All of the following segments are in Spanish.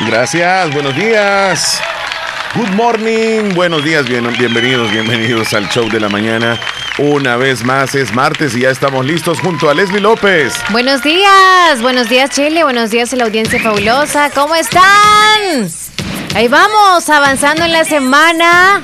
Gracias, buenos días. Good morning, buenos días, bien, bienvenidos, bienvenidos al show de la mañana. Una vez más es martes y ya estamos listos junto a Leslie López. Buenos días, buenos días Chile, buenos días a la audiencia fabulosa, ¿cómo están? Ahí vamos, avanzando en la semana.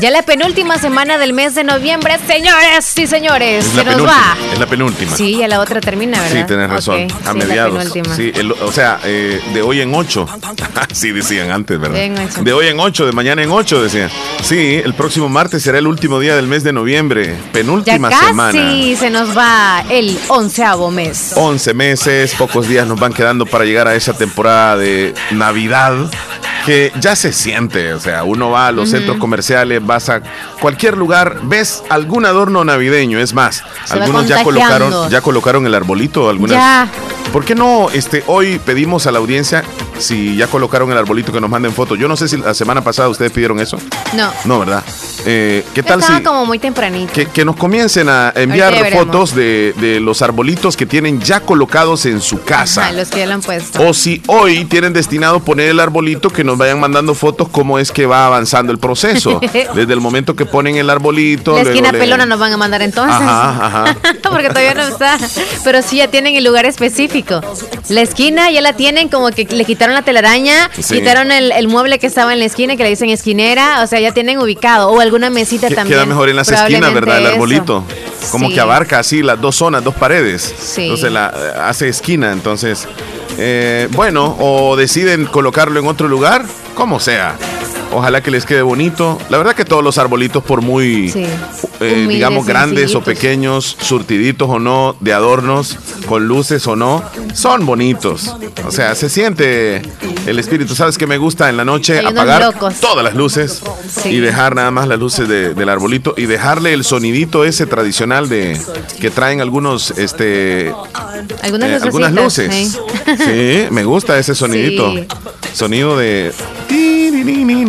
Ya la penúltima semana del mes de noviembre, señores y señores, se nos va. Es la penúltima. Sí, ya la otra termina, ¿verdad? Sí, tienes razón. a mediados. Sí, o sea, eh, de hoy en ocho. sí, decían antes, ¿verdad? De, hoy en ocho, de mañana en ocho, decían. Sí, el próximo martes será el último día del mes de noviembre. Penúltima ya semana. Sí, se nos va el onceavo mes. Once meses, pocos días nos van quedando para llegar a esa temporada de Navidad que ya se siente, o sea, uno va a los centros comerciales, vas a cualquier lugar, ves algún adorno navideño, es más, algunos ya colocaron, ya colocaron el arbolito, algunas. Ya. ¿Por qué no este hoy pedimos a la audiencia si ya colocaron el arbolito que nos manden fotos? Yo no sé si la semana pasada ustedes pidieron eso. No. No, ¿verdad? Eh, ¿Qué tal Estaba como muy tempranito. Que, nos comiencen a enviar fotos de, los arbolitos que tienen ya colocados en su casa. los que ya lo han puesto. O si hoy tienen destinado poner el arbolito, que nos vayan mandando fotos cómo es que va avanzando el proceso. Desde el momento que ponen el arbolito. La esquina pelona nos van a mandar entonces. Ajá, ajá. Porque todavía no está. Pero sí ya tienen el lugar específico. La esquina ya la tienen como que le quitaron la telaraña, quitaron el, mueble que estaba en la esquina, que le dicen esquinera. O sea, ya tienen ubicado. O alguna mesita también. Queda mejor en las esquinas, ¿verdad? El arbolito. Como que abarca así las dos zonas, dos paredes. Entonces la hace esquina. Entonces, eh, bueno, o deciden colocarlo en otro lugar, como sea. Ojalá que les quede bonito. La verdad que todos los arbolitos, por muy, eh, digamos, grandes o pequeños, surtiditos o no, de adornos, con luces o no, son bonitos. O sea, se siente el espíritu. ¿Sabes que me gusta en la noche? apagar todas las luces y dejar nada más las luces del arbolito y dejarle el sonidito ese tradicional de que traen algunos, este, algunas, eh, algunas luces. Sí, me gusta ese sonidito. Sonido de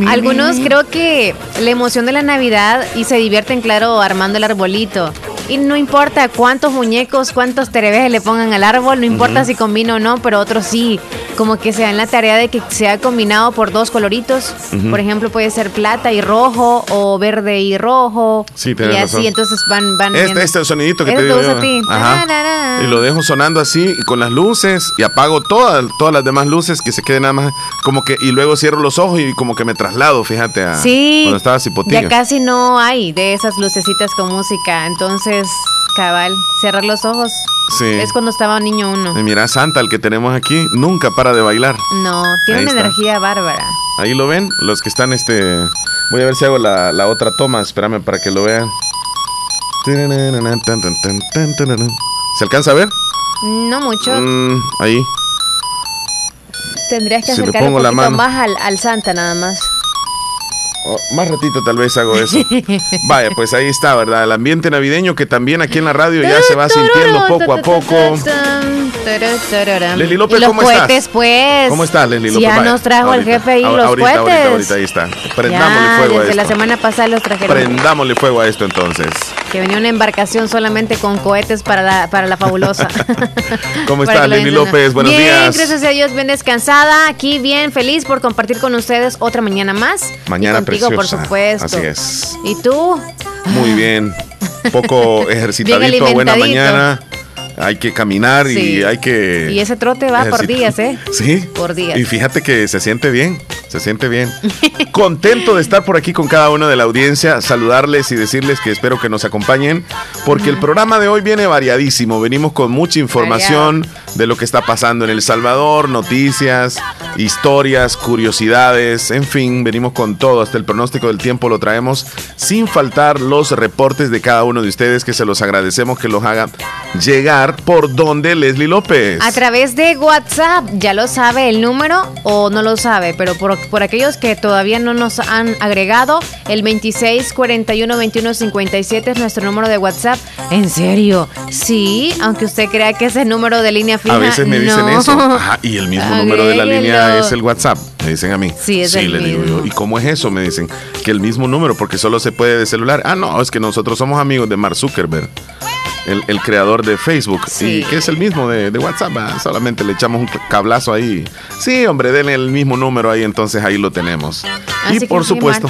algunos creo que la emoción de la Navidad y se divierten, claro, armando el arbolito. Y no importa cuántos muñecos, cuántos terebejes le pongan al árbol, no importa si combina o no, pero otros sí, como que se dan la tarea de que sea combinado por dos coloritos. Por ejemplo, puede ser plata y rojo o verde y rojo. Sí, Y así, entonces van... van este, este sonidito que te digo Y lo dejo sonando así y con las luces y apago todas, todas las demás luces que se queden nada más como que... Y luego cierro los ojos y como que me traslado, fíjate, a sí, cuando estaba Ya casi no hay de esas lucecitas con música, entonces cabal, cerrar los ojos. Sí. Es cuando estaba niño uno. Y mira, Santa, el que tenemos aquí, nunca para de bailar. No, tiene una energía bárbara. Ahí lo ven, los que están este. Voy a ver si hago la, otra toma, espérame para que lo vean. ¿Se alcanza a ver? No mucho. Mm, ahí. Tendrías que acercar un poquito más al, al Santa nada más. Oh, más ratito tal vez hago eso. Vaya, pues ahí está, ¿verdad? El ambiente navideño que también aquí en la radio ya se va sintiendo poco a poco. Leslie López, ¿cómo estás? Pues. ¿Cómo estás, Leslie López? Ya nos trajo el jefe ahí los ahorita, cohetes. Ahorita, ahorita, ahí está. Prendámosle fuego a esto. la semana pasada los trajeron. Prendámosle fuego a esto entonces. Que venía una embarcación solamente con cohetes para la, para la fabulosa. ¿Cómo estás, Leslie López? Buenos bien, días. gracias a Dios, bien descansada. Aquí bien feliz por compartir con ustedes otra mañana más. Mañana contigo, por supuesto. Así es. ¿Y tú? Muy bien. Poco ejercitadito, buena mañana hay que caminar y hay que... Y ese trote va por días, ¿eh? Sí. Por días. Y fíjate que se siente bien, se siente bien. Contento de estar por aquí con cada uno de la audiencia, saludarles y decirles que espero que nos acompañen, porque el programa de hoy viene variadísimo. Venimos con mucha información de lo que está pasando en El Salvador, noticias, historias, curiosidades, en fin, venimos con todo. Hasta el pronóstico del tiempo lo traemos sin faltar los reportes de cada uno de ustedes que se los agradecemos que los hagan llegar por donde Leslie López. A través de WhatsApp, ya lo sabe el número o no lo sabe, pero por, por aquellos que todavía no nos han agregado, el 26 41 21 57 es nuestro número de WhatsApp. ¿En serio? Sí, aunque usted crea que es el número de línea fija. A veces me dicen eso. Ajá, y el mismo número de la línea es el WhatsApp. Me dicen a mí. Sí, es el le digo yo. ¿Y cómo es eso? Me dicen que el mismo número, porque solo se puede de celular. Ah, no, es que nosotros somos amigos de Mark Zuckerberg. el, creador de Facebook, y que es el mismo de, WhatsApp. Solamente le echamos un cablazo ahí. Sí, hombre, denle el mismo número ahí, entonces ahí lo tenemos. y por supuesto,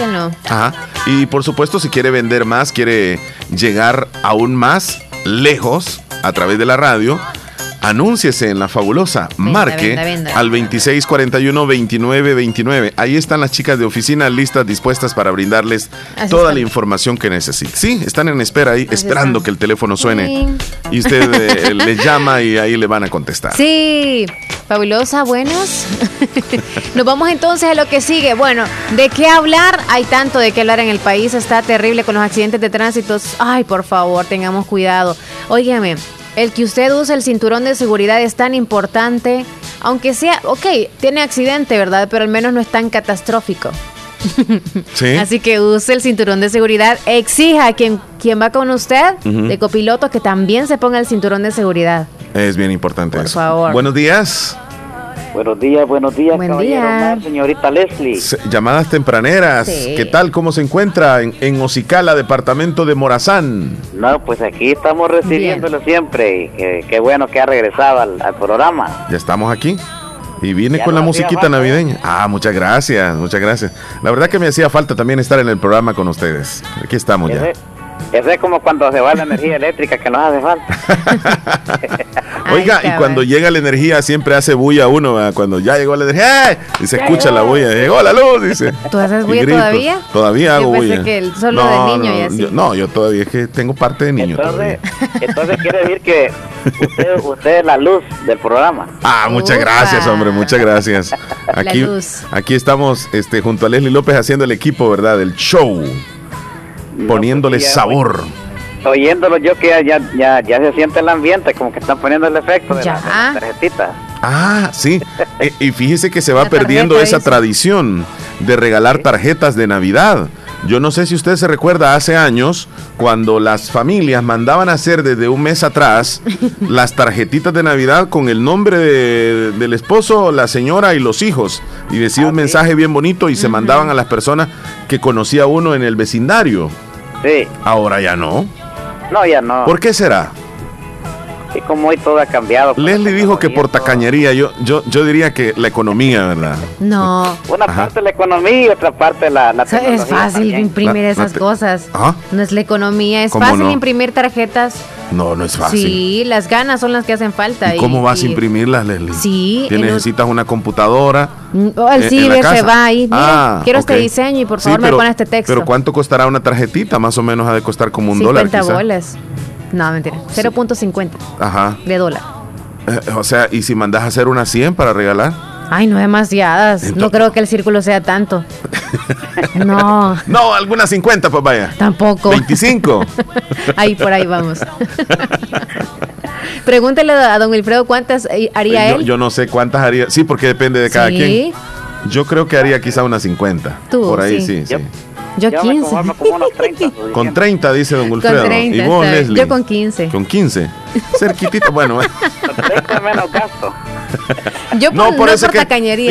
y por supuesto, si quiere vender más, quiere llegar aún más lejos a través de la radio, Anúnciese en la fabulosa. Marque al 2641-2929. Ahí están las chicas de oficina listas, dispuestas para brindarles toda la información que necesite. Sí, están en espera ahí, esperando que el teléfono suene. Y usted eh, les llama y ahí le van a contestar. Sí, fabulosa, buenos. Nos vamos entonces a lo que sigue. Bueno, ¿de qué hablar? Hay tanto de qué hablar en el país. Está terrible con los accidentes de tránsito. Ay, por favor, tengamos cuidado. Óigame. El que usted use el cinturón de seguridad es tan importante, aunque sea, ok, tiene accidente, ¿verdad? Pero al menos no es tan catastrófico. ¿Sí? Así que use el cinturón de seguridad. Exija a quien, quien va con usted, de copiloto, que también se ponga el cinturón de seguridad. Es bien importante Por favor. Buenos días. Buenos días, buenos días, Buen día. señorita Leslie. llamadas tempraneras. ¿Qué tal? ¿Cómo se encuentra en, en Ocicala, departamento de Morazán? No, pues aquí estamos recibiéndolo siempre y qué bueno que ha regresado al, programa. Ya estamos aquí. Y viene con la musiquita navideña. Ah, muchas gracias, muchas gracias. La verdad que me hacía falta también estar en el programa con ustedes. Aquí estamos ya. Eso es como cuando se va la energía eléctrica que nos hace falta. Oiga, y cuando llega la energía siempre hace bulla uno, cuando ya llegó la energía, y se escucha la bulla, llegó la luz, dice. ¿Tú haces bulla todavía? Todavía hago yo bulla. que solo de niño y así. Yo, no, yo todavía es que tengo parte de niño entonces, Entonces quiere decir que usted, es la luz del programa. Ah, muchas gracias, hombre, muchas gracias. Aquí, aquí estamos este, junto a Leslie López haciendo el equipo, ¿verdad? Del show poniéndole sabor. oyéndolo yo que ya, ya, ya se siente el ambiente, como que están poniendo el efecto de, la, tarjetita. Ah, sí. Eh, y fíjese que se va perdiendo esa tradición de regalar tarjetas de Navidad. Yo no sé si usted se recuerda hace años cuando las familias mandaban a hacer desde un mes atrás las tarjetitas de Navidad con el nombre del esposo, la señora y los hijos. Y decía un ah, mensaje bien bonito y se mandaban a las personas que conocía uno en el vecindario. Sí. Ahora ya no. No, ya no. ¿Por qué será? Y como hoy todo ha cambiado. Leslie dijo que por tacañería, yo, yo, yo diría que la economía, ¿verdad? No. Una parte la economía y otra parte la, la Es fácil imprimir esas cosas. ¿Ah? No es la economía, es fácil imprimir tarjetas. No, no es fácil. Sí, las ganas son las que hacen falta. ¿Y, cómo vas a imprimirlas, Leslie? Sí. necesitas una computadora. Mm, oh, el ciber se va ahí. Mira, ah, quiero este diseño y por favor me pone este texto. Pero ¿cuánto costará una tarjetita? Más o menos ha de costar como un dólar. 50 bolas. No, mentira. 0.50 Ajá. de dólar. Eh, o sea, ¿y si mandas a hacer una 100 para regalar? Ay, no demasiadas. no creo que el círculo sea tanto. no. No, algunas 50, pues vaya. Tampoco. 25. ahí por ahí vamos. Pregúntele a don Wilfredo cuántas eh, haría él. Yo no sé cuántas haría. Sí, porque depende de cada quien. Yo creo que haría quizá unas 50. Tú, por ahí sí, sí. Yo, 15. con 30, dice don Wilfredo. Con 30, ¿Y vos, Leslie? Yo con 15. Con 15. Cerquitito, bueno. Con 30 menos gasto. Yo no, por, eso que,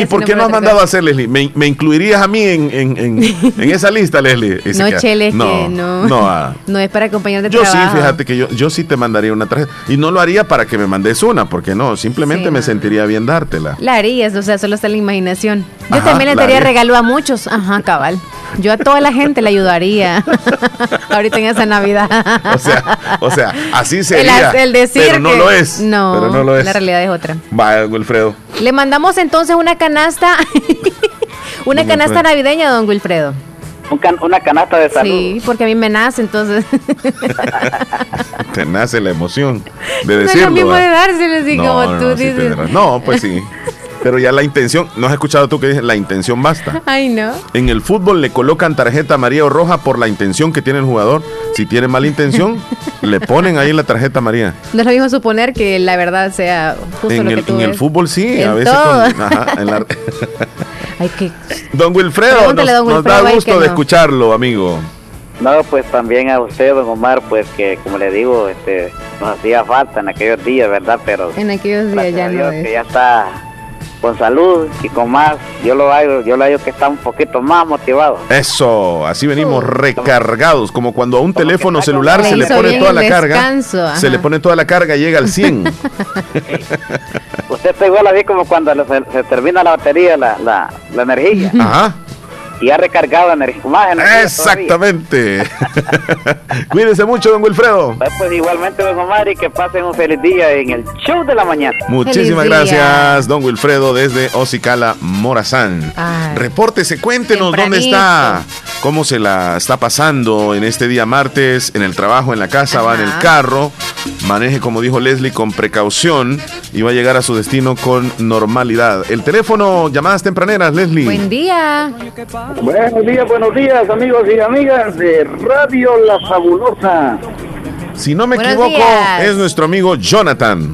¿Y por qué no has mandado a hacer, Leslie? ¿Me, ¿Me, incluirías a mí en, en, en, esa lista, Leslie? no, Chele, no, no. No, ah. no es para acompañar de yo trabajo. Yo sí, fíjate que yo, yo sí te mandaría una tarjeta. Y no lo haría para que me mandes una, porque no, simplemente me sentiría bien dártela. La harías, o sea, solo está la imaginación. Yo también le daría regalo a muchos. Ajá, cabal. Yo a toda la gente le ayuda Ahorita en esa Navidad. o sea, o sea, así sería. El, decir pero no lo es. No, pero no lo es. La realidad es otra. Vaya, Wilfredo. Le mandamos entonces una canasta, una canasta navideña, don Wilfredo. una canasta de salud. Sí, porque a mí me nace, entonces. Te nace la emoción de decirlo. No es lo mismo de dárselo, así como tú dices. no, pues sí. Pero ya la intención, ¿no has escuchado tú que dices la intención basta? Ay, no. En el fútbol le colocan tarjeta María o roja por la intención que tiene el jugador. Si tiene mala intención, le ponen ahí la tarjeta María. No es lo mismo suponer que la verdad sea justo en lo el, que tú En el fútbol sí, a veces. ajá, en la... que... Don Wilfredo, nos, da gusto de escucharlo, amigo. No, pues también a usted, don Omar, pues que como le digo, este, nos hacía falta en aquellos días, ¿verdad? Pero en aquellos días ya no que ya está con salud y con más. Yo lo hago, yo lo hago que está un poquito más motivado. Eso, así venimos recargados, como cuando a un teléfono celular se le pone toda la carga. Se le pone toda la carga y llega al 100. Usted está igual así como cuando se, termina la batería, la, la, la energía. Ajá y ha recargado energía. Exactamente. Cuídense mucho, don Wilfredo. Pues, pues igualmente, don Omar, y que pasen un feliz día en el show de la mañana. Muchísimas gracias, don Wilfredo, desde Ocicala, Morazán. Repórtese, cuéntenos dónde está, cómo se la está pasando en este día martes, en el trabajo, en la casa, va en el carro. Maneje, como dijo Leslie, con precaución y va a llegar a su destino con normalidad. El teléfono, llamadas tempraneras, Leslie. Buen día. Buenos días, buenos días, amigos y amigas de Radio La Fabulosa. Si no me equivoco, es nuestro amigo Jonathan.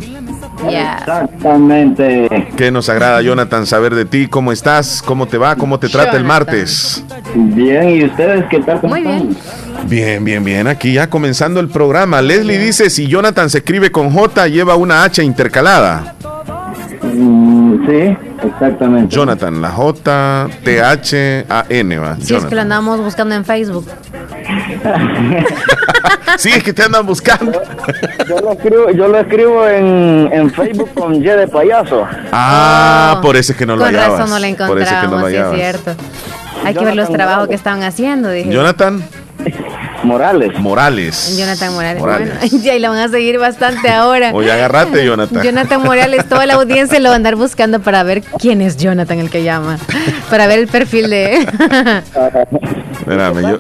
Exactamente. Que nos agrada, Jonathan, saber de ti, cómo estás, cómo te va, cómo te trata el martes. Bien, ¿y ustedes qué tal? Muy bien. Bien, bien, bien. Aquí ya comenzando el programa. Leslie dice, si Jonathan se escribe con J, lleva una H intercalada. Mm, sí, exactamente. Jonathan, la J, T, H, A, N, va. Sí, es que lo andamos buscando en Facebook. sí, es que te andan buscando. yo, lo escribo, yo lo escribo en, en Facebook con Y de payaso. Ah, por eso es que no lo hallabas. Por eso no lo encontramos, sí es cierto. Hay que ver los trabajos que estaban haciendo, dije. Jonathan. Morales. Morales. Jonathan Morales. Bueno, ya y lo van a seguir bastante ahora. Oye, agárrate, Jonathan. Jonathan Morales, toda la audiencia lo va a andar buscando para ver quién es Jonathan el que llama. Para ver el perfil de. Espérame, yo...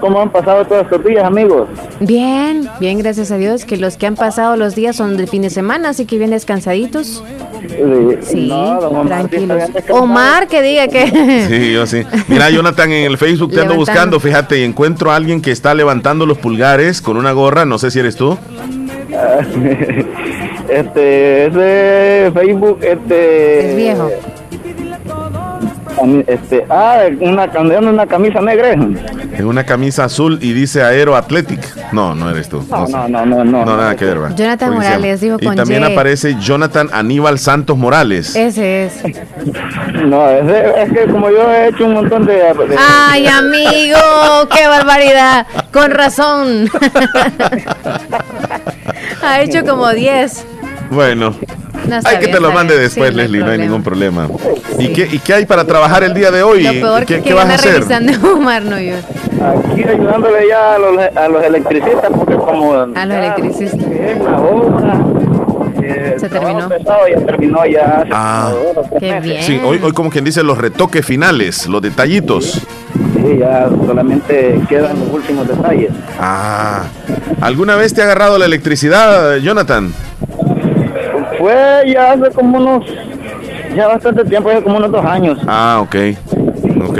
¿Cómo, han pasado todos estos días, amigos? Bien, bien, gracias a Dios. Que los que han pasado los días son de fin de semana, así que bien descansaditos. Sí, tranquilos. Omar, que diga que. Sí, yo sí. Mira, Jonathan, en el Facebook te ando buscando, fíjate, y encuentro a alguien que está levantando los pulgares con una gorra, no sé si eres tú. este, ese Facebook, este. Es viejo. Este, ah, una, una camisa negra. En una camisa azul y dice Aero Athletic. No, no eres tú. No, no, no, no. No, nada que ver. Jonathan Morales, dijo con Y también aparece Jonathan Aníbal Santos Morales. Ese es. No, ese, es que como yo he hecho un montón de... Ay, amigo, qué barbaridad. Con razón. ha hecho como 10. Bueno, hay que te lo mande después, Leslie, no, hay ningún problema. ¿Y, qué, ¿Y qué hay para trabajar el día de hoy? Lo peor ¿Qué, que vas a hacer? Omar, no yo. Aquí ayudándole ya a los, a los electricistas, porque como... A los electricistas. se terminó. ya terminó ya. Ah, qué bien. Sí, hoy, hoy como quien dice los retoques finales, los detallitos. Sí, ya solamente quedan los últimos detalles. Ah, ¿alguna vez te ha agarrado la electricidad, Jonathan? Fue ya hace como unos, ya bastante tiempo, hace como unos dos años. Ah, ok, ok.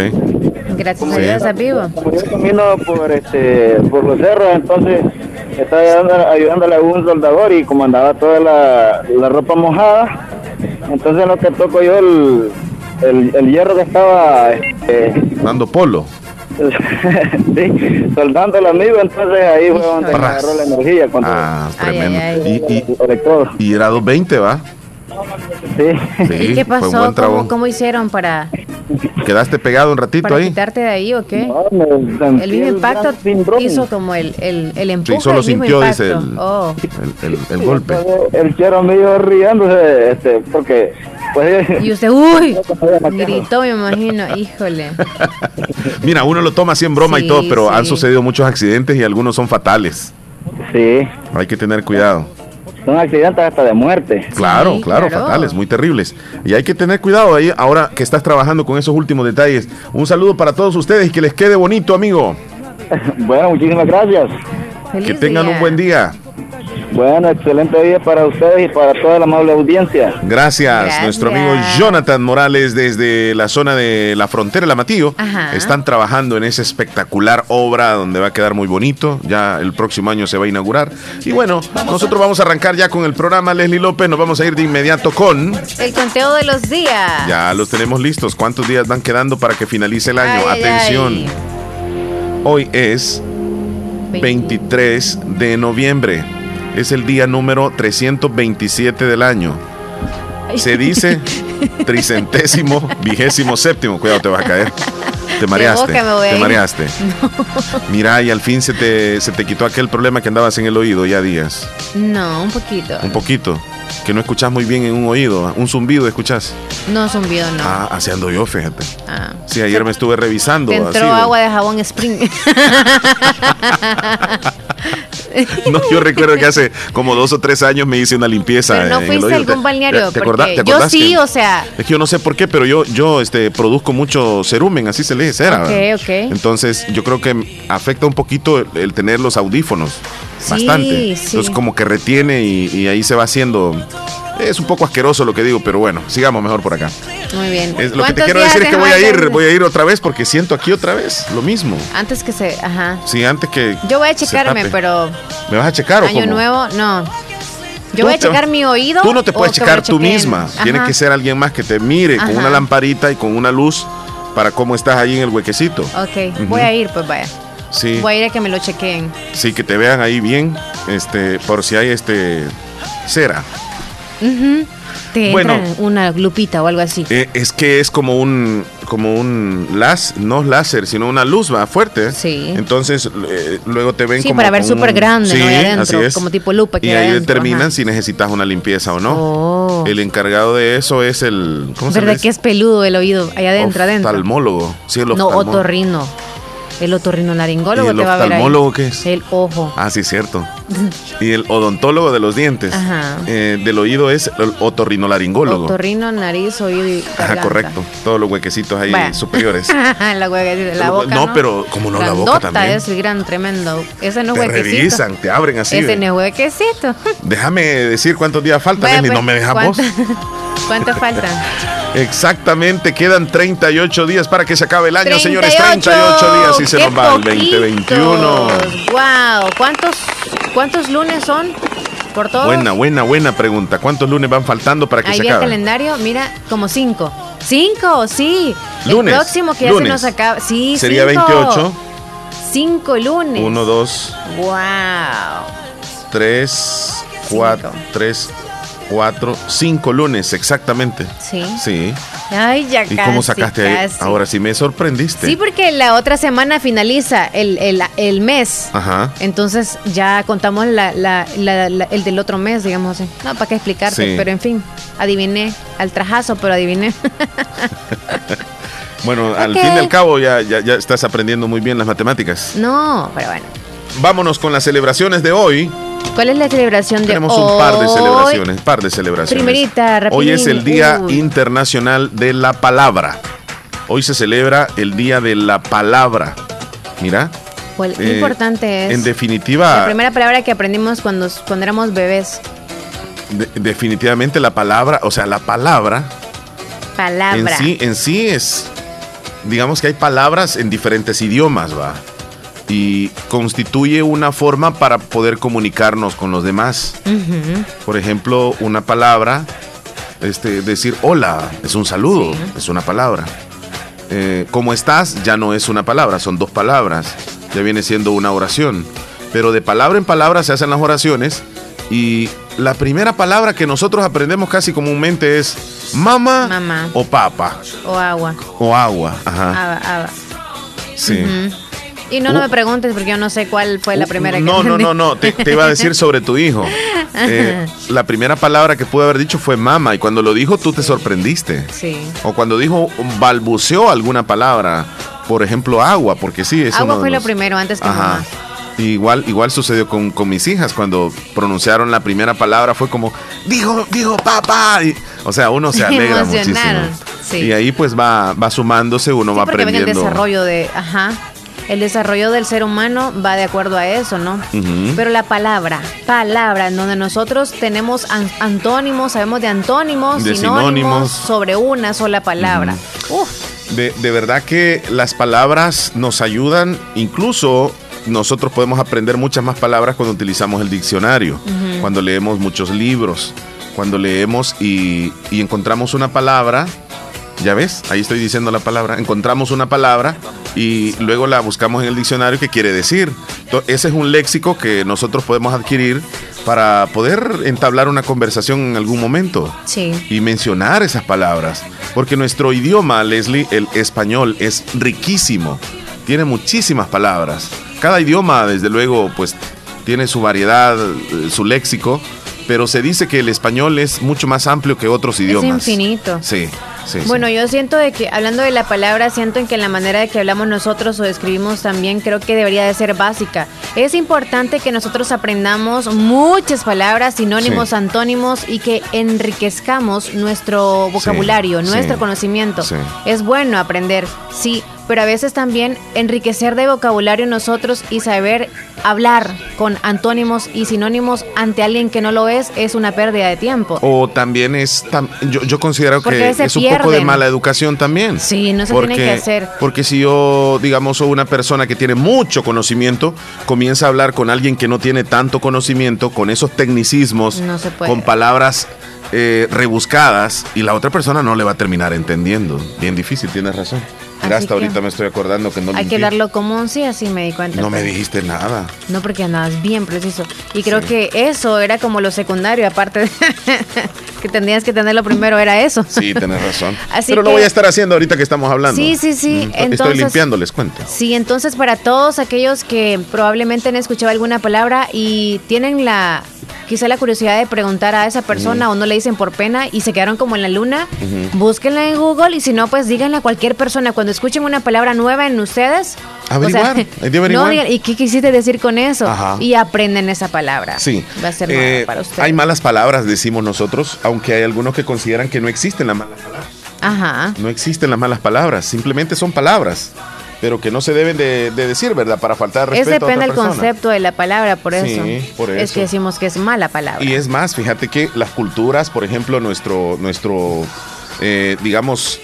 Gracias a Dios, vivo. yo camino por, este, por los cerros, entonces estaba ayudándole, a un soldador y como andaba toda la, la ropa mojada, entonces lo que toco yo el, el, hierro que estaba... Este, Dando polo. sí, soldando el amigo, entonces ahí fue donde agarró la energía. Cuando ah, tremendo. y, y, y, era 220, ¿va? Sí. sí ¿Y qué pasó? ¿Cómo, ¿Cómo, hicieron para...? ¿Quedaste pegado un ratito para ahí? quitarte de ahí o qué? el mismo impacto hizo como el, el, el empuje. Sí, solo sintió, dice, el, oh. el, el, golpe. El chero mío riéndose, este, porque pues, y usted, uy, gritó, me imagino, híjole. Mira, uno lo toma así en broma y todo, pero han sucedido muchos accidentes y algunos son fatales. Sí. Hay que tener cuidado. Son accidentes hasta de muerte. Claro, claro, fatales, muy terribles. Y hay que tener cuidado ahí, ahora que estás trabajando con esos últimos detalles. Un saludo para todos ustedes y que les quede bonito, amigo. bueno, muchísimas gracias. que tengan un buen día. Bueno, excelente día para ustedes y para toda la amable audiencia. Gracias. Nuestro amigo Jonathan Morales desde la zona de la frontera, la Matío, están trabajando en esa espectacular obra donde va a quedar muy bonito. Ya el próximo año se va a inaugurar. Y bueno, nosotros vamos a arrancar ya con el programa Leslie López. Nos vamos a ir de inmediato con... El conteo de los días. Ya los tenemos listos. ¿Cuántos días van quedando para que finalice el año? Atención. Hoy es 23 de noviembre es el día número 327 del año. Se dice, tricentésimo, vigésimo séptimo. Cuidado, te vas a caer. Te mareaste. te mareaste. Mira, y al fin se te, se te quitó aquel problema que andabas en el oído ya días. No, un poquito. Un poquito. Que no escuchas muy bien en un oído. Un zumbido escuchas. No, zumbido no. Ah, así ando yo, fíjate. Ah. Sí, ayer me estuve revisando. entró agua de jabón Spring. no, yo recuerdo que hace como dos o tres años me hice una limpieza. Pero no fuiste a algún balneario. ¿Te, acordás, Yo sí, o sea. Es que yo no sé por qué, pero yo, yo este, produzco mucho cerumen, así se le dice cera. Ok, ok. Entonces, yo creo que afecta un poquito el, tener los audífonos. bastante. Entonces, como que retiene y ahí se va haciendo es un poco asqueroso lo que digo, pero bueno, sigamos mejor por acá. Muy bien. lo que te quiero decir es que voy a ir, voy a ir otra vez porque siento aquí otra vez lo mismo. Antes que se, ajá. Sí, antes que. Yo voy a checarme, pero. ¿Me vas a checar o Año nuevo, no. Yo voy a checar mi oído. Tú no te puedes checar tú misma. Tiene que ser alguien más que te mire con una lamparita y con una luz para cómo estás ahí en el huequecito. Ok, voy a ir, pues vaya. Sí. Voy a ir a que me lo chequeen. Sí, que te vean ahí bien, este, por si hay este cera. Te bueno, una lupita o algo así. Eh, es que es como un como un láser, no láser, sino una luz va fuerte. Sí. Entonces eh, luego te ven sí, como para ver súper grande, sí, adentro, como tipo lupa. y ahí determinan si necesitas una limpieza o no. Oh. El encargado de eso es el. ¿Cómo ¿Verdad que es peludo el oído allá adentro, adentro? Oftalmólogo. Sí, el No, otorrino. El otorrinolaringólogo ¿Y el te va a ver oftalmólogo qué es? El ojo. Ah, sí, cierto. y el odontólogo de los dientes. Ajá. Eh, del oído es el otorrinolaringólogo. Otorrino, nariz, oído y Ajá, correcto. Todos los huequecitos ahí superiores. la huequecita, la boca, no, pero como no la boca también. es el gran, tremendo. Ese no es te huequecito. revisan, te abren así. Ese no es huequecito. Déjame decir cuántos días faltan, Leslie, no me dejamos. ¿Cuántos faltan? Exactamente, quedan 38 días para que se acabe el año, señores. 38 días y se nos va el 2021. Wow, ¿cuántos, ¿cuántos lunes son? Por todo. Buena, buena, buena pregunta. ¿Cuántos lunes van faltando para que se acabe? el calendario, mira, como cinco. Cinco, sí. Lunes. El próximo que ya se nos acaba. Sí, Sería 28. Cinco lunes. Uno, dos. Wow. Tres, cuatro, tres, cuatro, cinco lunes, exactamente. Sí. Sí. Ay, ya ¿Y cómo sacaste ahí? Ahora sí me sorprendiste. Sí, porque la otra semana finaliza el, el, mes. Ajá. Entonces ya contamos la, la, el del otro mes, digamos así. No, para qué explicarte, pero en fin, adiviné al trajazo, pero adiviné. bueno, al fin y al cabo ya, ya, ya estás aprendiendo muy bien las matemáticas. No, pero bueno. Vámonos con las celebraciones de hoy. ¿Cuál es la celebración de Tenemos un par de celebraciones, par de celebraciones. Primerita, Hoy es el Día Internacional de la Palabra. Hoy se celebra el Día de la Palabra. Mira. ¿Cuál eh, importante es? En definitiva. La primera palabra que aprendimos cuando, cuando éramos bebés. definitivamente la palabra, o sea, la palabra. Palabra. En sí, en sí es. Digamos que hay palabras en diferentes idiomas, va y constituye una forma para poder comunicarnos con los demás. Por ejemplo, una palabra, este, decir hola, es un saludo, es una palabra. Eh, ¿Cómo estás? Ya no es una palabra, son dos palabras, ya viene siendo una oración. Pero de palabra en palabra se hacen las oraciones y la primera palabra que nosotros aprendemos casi comúnmente es mamá, o papa. O agua. O agua, ajá. Agua, Sí. Y no, no me preguntes porque yo no sé cuál fue la primera no, que No, no, no, te, te, iba a decir sobre tu hijo. Eh, la primera palabra que pude haber dicho fue mama y cuando lo dijo tú te sorprendiste. Sí. O cuando dijo balbuceó alguna palabra, por ejemplo agua, porque sí, es Agua fue lo primero antes que Ajá. Igual, igual sucedió con, con, mis hijas cuando pronunciaron la primera palabra, fue como, dijo, dijo papá. o sea, uno se alegra muchísimo. Sí. Y ahí pues va, va sumándose, uno va aprendiendo. el desarrollo de, ajá, el desarrollo del ser humano va de acuerdo a eso, ¿no? Pero la palabra, palabra, en donde nosotros tenemos antónimos, sabemos de antónimos, sinónimos, sobre una sola palabra. De, de verdad que las palabras nos ayudan, incluso nosotros podemos aprender muchas más palabras cuando utilizamos el diccionario, cuando leemos muchos libros, cuando leemos y, y encontramos una palabra ya ves, ahí estoy diciendo la palabra. Encontramos una palabra y luego la buscamos en el diccionario que quiere decir. ese es un léxico que nosotros podemos adquirir para poder entablar una conversación en algún momento. Sí. Y mencionar esas palabras. Porque nuestro idioma, Leslie, el español, es riquísimo. Tiene muchísimas palabras. Cada idioma, desde luego, pues tiene su variedad, eh, su léxico, pero se dice que el español es mucho más amplio que otros idiomas. Es infinito. Sí. Sí, bueno, yo siento de que, hablando de la palabra, siento en que la manera de que hablamos nosotros o escribimos también creo que debería de ser básica. Es importante que nosotros aprendamos muchas palabras, sinónimos, antónimos y que enriquezcamos nuestro vocabulario, nuestro conocimiento. Es bueno aprender, sí, pero a veces también enriquecer de vocabulario nosotros y saber hablar con antónimos y sinónimos ante alguien que no lo es es una pérdida de tiempo. O también es, yo, yo considero que es un poco de mala educación también. Sí, no se tiene que hacer. Porque si yo, digamos, soy una persona que tiene mucho conocimiento, comienza a hablar con alguien que no tiene tanto conocimiento, con esos tecnicismos, con palabras eh, rebuscadas, y la otra persona no le va a terminar entendiendo. Bien difícil, tienes razón hasta ahorita me estoy acordando que no Hay que darlo común, sí, así me di cuenta. No me dijiste nada. No, porque nada, es bien preciso. Y creo que eso era como lo secundario, aparte de que tendrías que tener lo primero, era eso. Sí, tenés razón. Pero lo voy a estar haciendo ahorita que estamos hablando. Sí, sí, sí. estoy limpiando, les cuento. Sí, entonces para todos aquellos que probablemente han escuchado alguna palabra y tienen la quizá la curiosidad de preguntar a esa persona o no le dicen por pena y se quedaron como en la luna, búsquenla en Google y si no, pues díganle a cualquier persona cuando escuchen una palabra nueva en ustedes. Averiguar, no, ¿Y qué quisiste decir con eso? Y aprenden esa palabra. Sí. Va a ser eh, para ustedes. Hay malas palabras, decimos nosotros, aunque hay algunos que consideran que no existen las malas palabras. Ajá. No existen las malas palabras, simplemente son palabras pero que no se deben de, decir, ¿verdad? Para faltar respeto. Es depende del concepto de la palabra, por eso. Sí, por eso. Es que decimos que es mala palabra. Y es más, fíjate que las culturas, por ejemplo, nuestro, nuestro eh, digamos,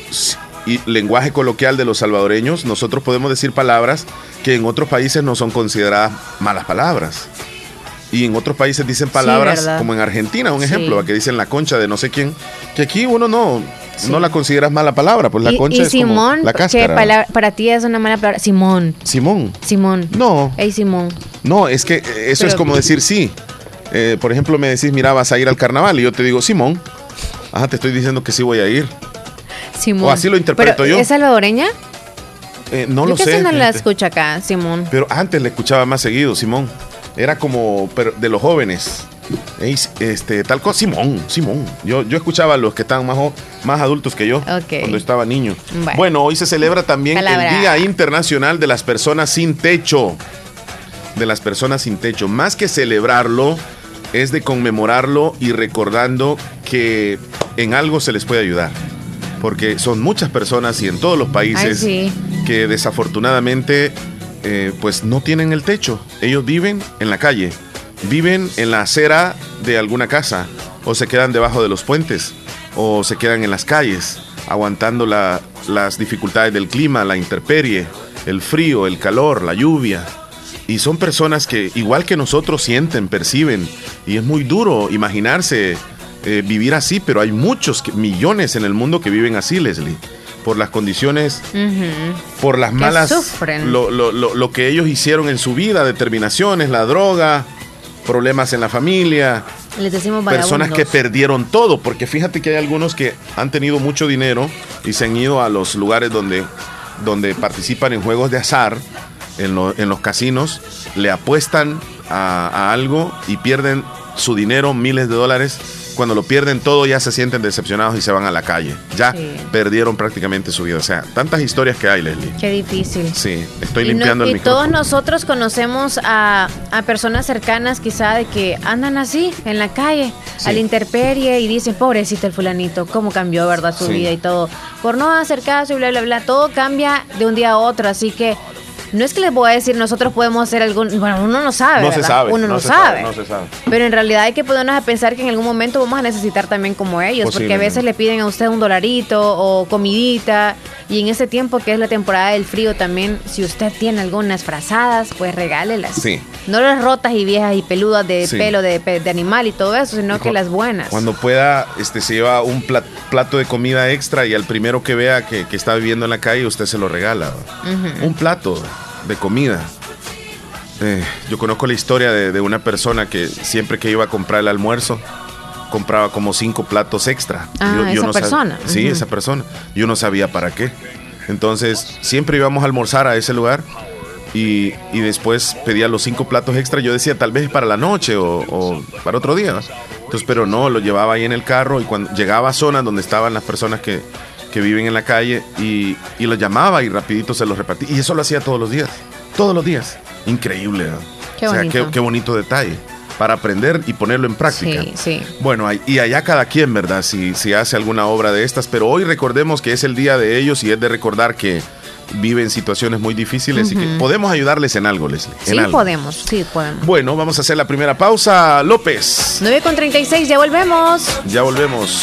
lenguaje coloquial de los salvadoreños, nosotros podemos decir palabras que en otros países no son consideradas malas palabras. Y en otros países dicen palabras, como en Argentina, un ejemplo, que dicen la concha de no sé quién, que aquí uno no, no la consideras mala palabra, pues la concha es como la cáscara. para ti es una mala palabra? Simón. Simón. Simón. No. Ey, Simón. No, es que eso es como decir sí. Eh, por ejemplo, me decís, mira, vas a ir al carnaval y yo te digo, Simón. Ajá, te estoy diciendo que sí voy a ir. Simón. O así lo interpreto yo. ¿Es salvadoreña? Eh, no lo sé. no la escucha acá, Simón? Pero antes le escuchaba más seguido, Simón. Era como de los jóvenes este, tal cosa, Simón, Simón. Yo, yo escuchaba a los que estaban más, más adultos que yo cuando estaba niño. Bueno. hoy se celebra también el Día Internacional de las Personas Sin Techo. De las personas sin techo. Más que celebrarlo, es de conmemorarlo y recordando que en algo se les puede ayudar. Porque son muchas personas y en todos los países que desafortunadamente eh, pues no tienen el techo. Ellos viven en la calle viven en la acera de alguna casa, o se quedan debajo de los puentes, o se quedan en las calles, aguantando las dificultades del clima, la intemperie, el frío, el calor, la lluvia. Y son personas que, igual que nosotros, sienten, perciben. Y es muy duro imaginarse eh, vivir así, pero hay muchos, millones en el mundo que viven así, Leslie. Por las condiciones, por las malas, lo, lo, lo, que ellos hicieron en su vida, determinaciones, la droga, problemas en la familia, Les decimos personas que perdieron todo, porque fíjate que hay algunos que han tenido mucho dinero y se han ido a los lugares donde, donde participan en juegos de azar, en, en los casinos, le apuestan a, a algo y pierden su dinero, miles de dólares cuando lo pierden todo ya se sienten decepcionados y se van a la calle. Ya perdieron prácticamente su vida. O sea, tantas historias que hay, Leslie. Qué difícil. Sí, estoy limpiando el micrófono. Y todos nosotros conocemos a, personas cercanas quizá de que andan así en la calle, a la interperie y dicen, pobrecito el fulanito, cómo cambió, ¿verdad? Su vida y todo. Por no hacer caso y bla, bla, bla. Todo cambia de un día a otro. Así que no es que les voy a decir nosotros podemos hacer algún. Bueno, uno no sabe. No se sabe. Uno no, sabe. No se sabe. Pero en realidad hay que ponernos a pensar que en algún momento vamos a necesitar también como ellos. Porque a veces le piden a usted un dolarito o comidita. Y en ese tiempo que es la temporada del frío también, si usted tiene algunas frazadas, pues regálelas. Sí. No las rotas y viejas y peludas de pelo de, de, animal y todo eso, sino que las buenas. Cuando pueda, este se lleva un plato de comida extra y al primero que vea que, está viviendo en la calle, usted se lo regala. Un plato de comida. eh, yo conozco la historia de, una persona que siempre que iba a comprar el almuerzo, compraba como cinco platos extra. Ah, esa persona. Sí, esa persona. Yo no sabía para qué. Entonces, siempre íbamos a almorzar a ese lugar y, después pedía los cinco platos extra. Yo decía, tal vez para la noche o, para otro día. Entonces, pero no, lo llevaba ahí en el carro y cuando llegaba a zonas donde estaban las personas que, viven en la calle y, y los llamaba y rapidito se los repartía. Y eso lo hacía todos los días. Todos los días. Increíble. Qué bonito. qué, bonito detalle para aprender y ponerlo en práctica. Sí, sí. Bueno, y allá cada quien, ¿verdad? Si, si hace alguna obra de estas, pero hoy recordemos que es el día de ellos y es de recordar que viven situaciones muy difíciles y que podemos ayudarles en algo, Leslie. Sí, podemos, sí, podemos. Bueno, vamos a hacer la primera pausa. López. 9 con 36, ya volvemos. Ya volvemos.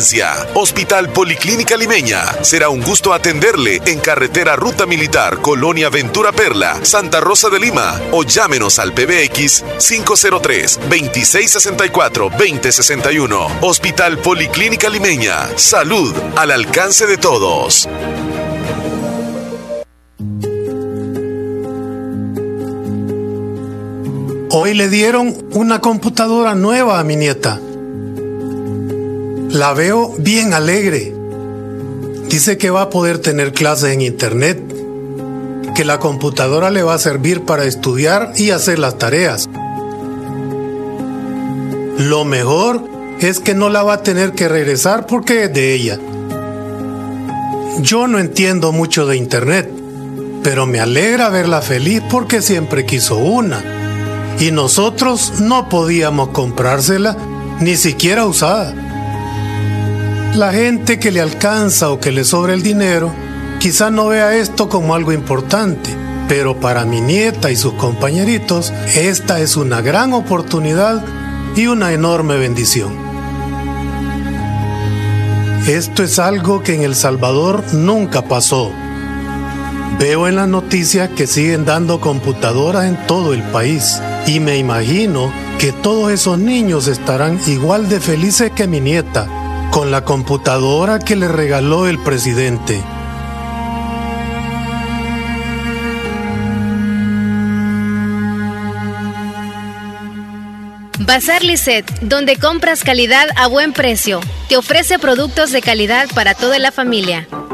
Hospital Policlínica Limeña. Será un gusto atenderle en carretera Ruta Militar, Colonia Ventura Perla, Santa Rosa de Lima o llámenos al PBX 503-2664-2061. Hospital Policlínica Limeña. Salud al alcance de todos. Hoy le dieron una computadora nueva a mi nieta la veo bien alegre. Dice que va a poder tener clases en internet, que la computadora le va a servir para estudiar y hacer las tareas. Lo mejor es que no la va a tener que regresar porque es de ella. Yo no entiendo mucho de internet, pero me alegra verla feliz porque siempre quiso una. Y nosotros no podíamos comprársela, ni siquiera usada. La gente que le alcanza o que le sobra el dinero quizá no vea esto como algo importante, pero para mi nieta y sus compañeritos esta es una gran oportunidad y una enorme bendición. Esto es algo que en El Salvador nunca pasó. Veo en las noticias que siguen dando computadoras en todo el país y me imagino que todos esos niños estarán igual de felices que mi nieta con la computadora que le regaló el presidente. Bazar Lisset, donde compras calidad a buen precio. Te ofrece productos de calidad para toda la familia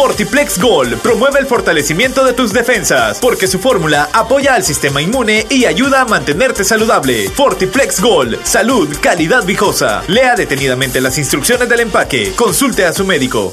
Fortiplex Gold promueve el fortalecimiento de tus defensas porque su fórmula apoya al sistema inmune y ayuda a mantenerte saludable. Fortiplex Gold, salud, calidad viejosa. Lea detenidamente las instrucciones del empaque. Consulte a su médico.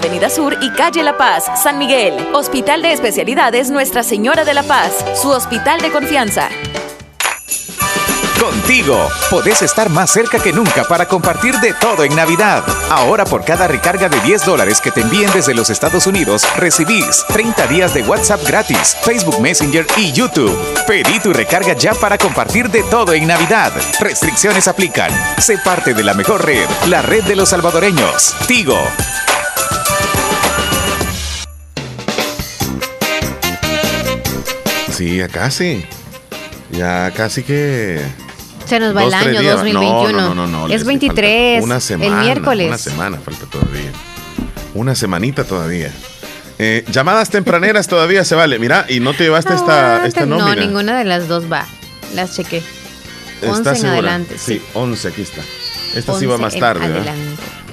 Avenida Sur y Calle La Paz, San Miguel. Hospital de Especialidades Nuestra Señora de la Paz, su hospital de confianza. Contigo, podés estar más cerca que nunca para compartir de todo en Navidad. Ahora por cada recarga de 10 dólares que te envíen desde los Estados Unidos, recibís 30 días de WhatsApp gratis, Facebook Messenger y YouTube. Pedí tu recarga ya para compartir de todo en Navidad. Restricciones aplican. Sé parte de la mejor red, la red de los salvadoreños. Tigo. Sí, ya casi. Ya casi que. Se nos va el año 2021. No, no, no, es 23. Una semana. El miércoles. Una semana falta todavía. Una semanita todavía. Eh, llamadas tempraneras todavía se vale. Mira, y no te llevaste esta, esta nómina. No, ninguna de las dos va. Las chequé. 11 en adelante. Sí. 11, aquí está. Esta sí va más tarde.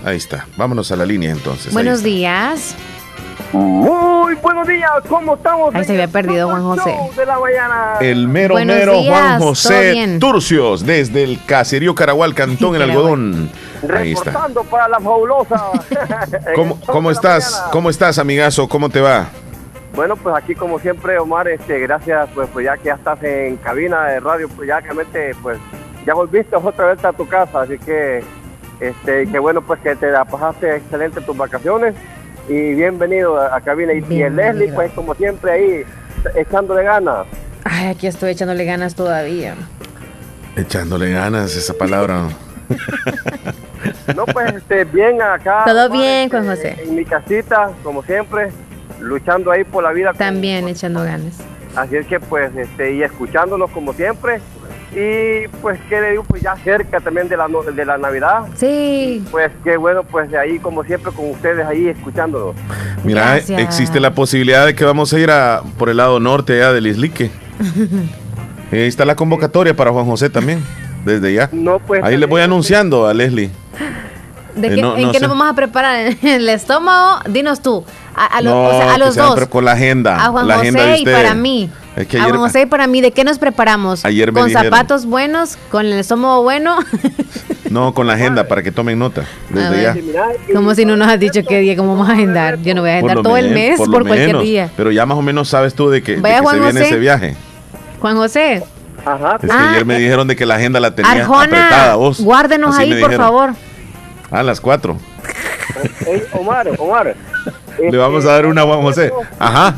Ahí está. Vámonos a la línea entonces. Buenos días. Muy buenos días, ¿cómo estamos? Ahí se había perdido Juan José. El mero mero Juan José Turcios, desde el caserío Caragual, Cantón El Algodón. Ahí está. para la fabulosa. ¿Cómo, cómo estás? ¿Cómo estás, amigazo? ¿Cómo te va? Bueno, pues aquí como siempre, Omar, este, gracias, pues, pues ya que ya estás en cabina de radio, pues ya realmente, pues ya volviste otra vez a tu casa, así que, este, qué bueno, pues que te la pasaste excelente tus vacaciones y bienvenido a, cabina. Y, el Leslie, pues como siempre ahí, echándole ganas. Ay, aquí estoy echándole ganas todavía. Echándole ganas, esa palabra. no, pues este, bien acá. Todo bien, Juan José. En mi casita, como siempre, luchando ahí por la vida. También echando ganas. Así es que pues, este, y escuchándonos como siempre, y pues que le digo, pues ya cerca también de la, de la Navidad. Sí. Pues qué bueno, pues de ahí como siempre con ustedes ahí escuchándonos. Mira, existe la posibilidad de que vamos a ir a, por el lado norte allá del Islique. ahí está la convocatoria para Juan José también, desde ya. No, pues, ahí le voy anunciando a Leslie. ¿De eh, ¿En qué nos vamos a preparar? ¿En el estómago? Dinos tú. A, los dos. Con la agenda. A Juan la José y para mí. a Juan José y para mí, ¿de qué nos preparamos? Ayer ¿Con zapatos buenos? ¿Con el estómago bueno? no, con la agenda para que tomen nota. Desde ya. Como si no nos has dicho qué día cómo vamos a agendar. Yo no voy a agendar todo el mes por, cualquier día. Pero ya más o menos sabes tú de que, de que se viene ese viaje. Juan José. Ajá. Es que ayer me dijeron de que la agenda la tenía apretada vos. Guárdenos ahí, por favor. A las cuatro. Omar, Omar. Le vamos a dar una a José. Ajá.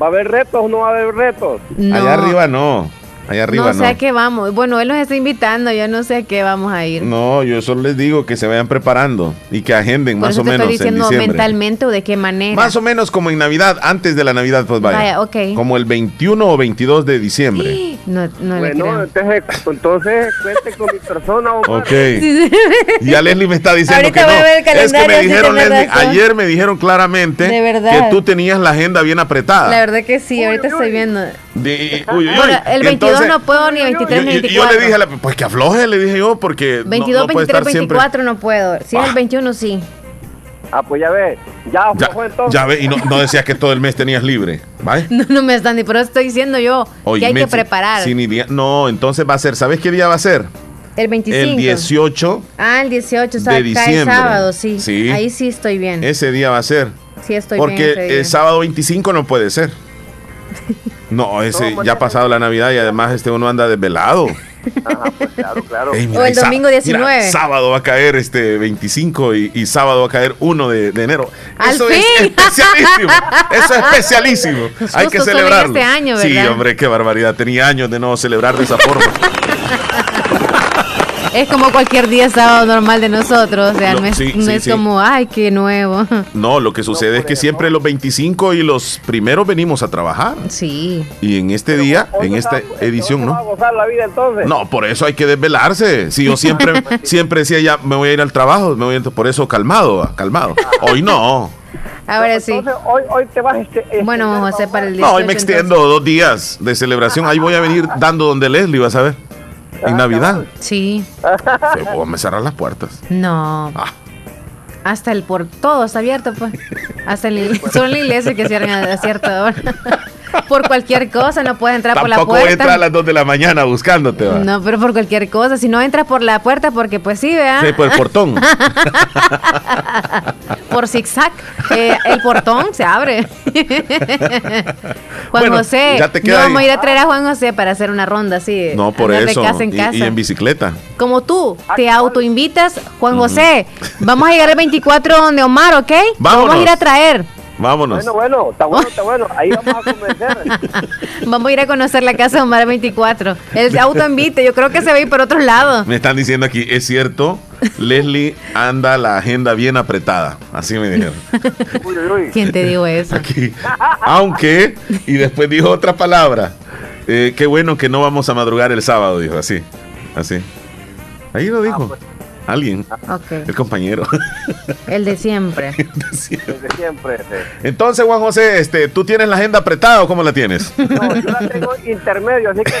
¿Va a haber retos o no va a haber retos? Allá arriba no. Allá arriba no. sé a qué vamos. Bueno, él nos está invitando, yo no sé a qué vamos a ir. No, yo solo les digo que se vayan preparando y que agenden más o menos. estoy diciendo mentalmente o de qué manera. Más o menos como en Navidad, antes de la Navidad, pues vaya. Vaya, ok. Como el 21 o 22 de diciembre. No, no bueno, entonces, entonces cuente con mi persona. Ok. Y ya Leslie me está diciendo que no. es que me dijeron, Leslie, ayer me dijeron claramente que tú tenías la agenda bien apretada. La verdad que sí, ahorita estoy viendo. De, uy, uy, el 22 no puedo ni 23 ni 24. Y yo le dije, pues que afloje, le dije yo, porque 22, no, 23, 24 no puedo. Si es el 21 ah. sí. Ah, pues ya ve, ya aflojó entonces. Ya ve, y no, no decías que todo el mes tenías libre, ¿vale? No, no me están, ni pero estoy diciendo yo que hay que preparar. Sin día, no, entonces va a ser, ¿sabes qué día va a ser? El 25. El 18. Ah, el 18, de diciembre. sábado, sí. sí. Ahí sí estoy bien. Ese día va a ser. Sí, estoy bien. Porque el sábado 25 no puede ser. No, ese ya ha pasado la Navidad y además este uno anda desvelado. Ajá, pues claro, claro. o el domingo 19. sábado va a caer este 25 y, sábado va a caer 1 de, enero. Eso es especialísimo. Eso es especialísimo. Hay que celebrarlo. Este año, Sí, hombre, qué barbaridad. Tenía años de no celebrar de esa forma. es como cualquier día sábado normal de nosotros. O sea, no es, como, ay, qué nuevo. No, lo que sucede es que siempre los 25 y los primeros venimos a trabajar. Sí. Y en este día, en esta edición, ¿no? No, por eso hay que desvelarse. Si yo siempre, siempre decía ya me voy a ir al trabajo, me voy a ir, por eso calmado, calmado. Hoy no. Ahora sí. hoy, hoy te vas este, este Bueno, José, para el día. No, hoy me extiendo dos días de celebración. Ahí voy a venir dando donde Leslie, vas a ver. En Navidad. Sí. Se me cerrar las puertas. No. Ah. Hasta el por todo está abierto, pues. Hasta el, solo la iglesia que cierran a cierta hora. Por cualquier cosa, no puedes entrar por la puerta. Tampoco entra a las 2 de la mañana buscándote. No, pero por cualquier cosa. Si no entras por la puerta, porque pues sí, vea. Sí, por el portón. por zigzag. Eh, el portón se abre. Juan José. Ya te no vamos a ir a traer a Juan José para hacer una ronda así. No, por eso. casa en casa. Y, en bicicleta. Como tú, te autoinvitas, Juan José. Vamos a llegar el 24 donde Omar, ¿ok? Vamos a ir a traer. Vámonos. Bueno, bueno, está bueno, está bueno. Ahí vamos a convencer. vamos a ir a conocer la casa de Omar 24. El auto invite, yo creo que se va a ir por otro lado. Me están diciendo aquí, es cierto, Leslie anda la agenda bien apretada. Así me dijeron. ¿Quién te dijo eso? Aquí. Aunque, y después dijo otra palabra. Eh, qué bueno que no vamos a madrugar el sábado, dijo, así. Así. Ahí lo dijo. Ah, pues. Alguien. El compañero. El de siempre. El de siempre. Entonces, Juan José, este, ¿tú tienes la agenda apretada o cómo la tienes? No, yo la tengo intermedio, así que...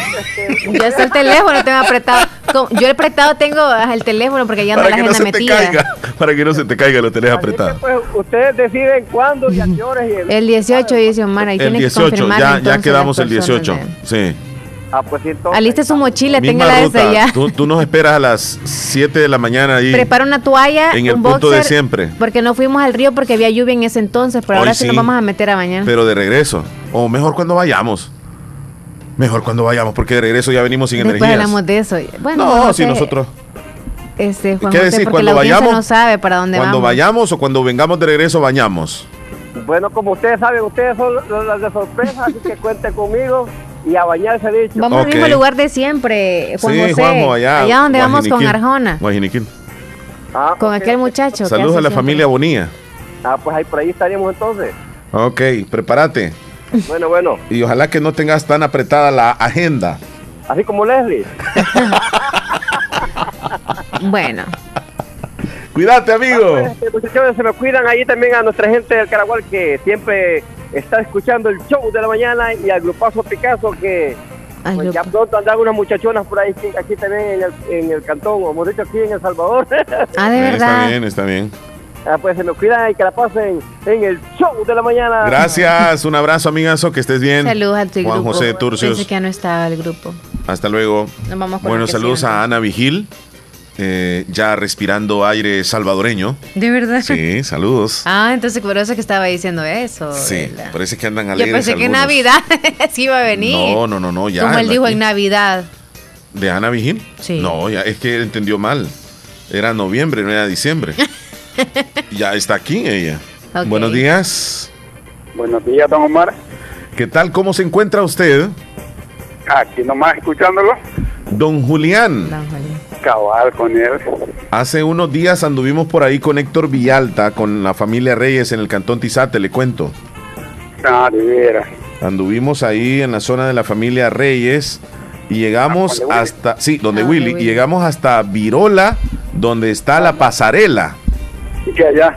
Este... Ya está el teléfono, tengo apretado. Yo el apretado tengo el teléfono porque ya anda la agenda metida. para que no se te caiga, lo tenés apretado. pues, ustedes deciden cuándo y a qué horas. el, el 18 dice Omar, ahí el 18, ya, ya quedamos el 18. Sí. Ah, pues Aliste su mochila, tenga la desde ya. Tú, nos esperas a las 7 de la mañana ahí. Prepara una toalla. En el punto de siempre. Porque no fuimos al río porque había lluvia en ese entonces, pero ahora sí nos vamos a meter a bañar. Pero de regreso. O mejor cuando vayamos. Mejor cuando vayamos, porque de regreso ya venimos sin Después energía. hablamos de eso. Bueno, no, si nosotros. Este, Juan ¿Qué decir? Cuando vayamos. no sabe para dónde cuando vayamos o cuando vengamos de regreso, bañamos. Bueno, como ustedes saben, ustedes son las de sorpresa, así que cuenten conmigo y a bañarse dicho. Vamos al mismo lugar de siempre, Juan sí, José. allá. Allá donde vamos con Arjona. Ah, con aquel muchacho. Saludos a la familia Bonía. Ah, pues ahí por ahí estaríamos entonces. Ok, prepárate. Bueno, bueno. Y ojalá que no tengas tan apretada la agenda. Así como Leslie. bueno. Cuídate, amigo. Ah, pues, este, se me cuidan ahí también a nuestra gente del Caragual que siempre está escuchando el show de la mañana y al grupazo Picasso que pues, ya pronto andan unas muchachonas por ahí aquí también en el, en el cantón, o hemos dicho aquí en El Salvador. Ah, de verdad. Está bien, está bien. Ah, pues se me cuidan y que la pasen en el show de la mañana. Gracias, un abrazo amigazo, que estés bien. Saludos a tu Juan José Turcios. Pensé que ya no estaba el grupo. Hasta luego. bueno, saludos a Ana Vigil. Eh, ya respirando aire salvadoreño. ¿De verdad? Sí, saludos. Ah, entonces por eso que estaba diciendo eso. Sí, parece que andan alegres Yo pensé que Navidad sí iba a venir. No, no, no, no, ya. Como él dijo en Navidad. ¿De Ana Vigil? Sí. No, ya es que él entendió mal. Era noviembre, no era diciembre. ya está aquí ella. Buenos días. Buenos días, don Omar. ¿Qué tal? ¿Cómo se encuentra usted? Aquí nomás escuchándolo. Don Julián. Don Julián cabal con él. Hace unos días anduvimos por ahí con Héctor Villalta, con la familia Reyes en el cantón Tizate, le cuento. Ah, de veras. Anduvimos ahí en la zona de la familia Reyes y llegamos ah, hasta, sí, donde ah, Willy, y llegamos hasta Virola, donde está la pasarela. ¿Y que allá?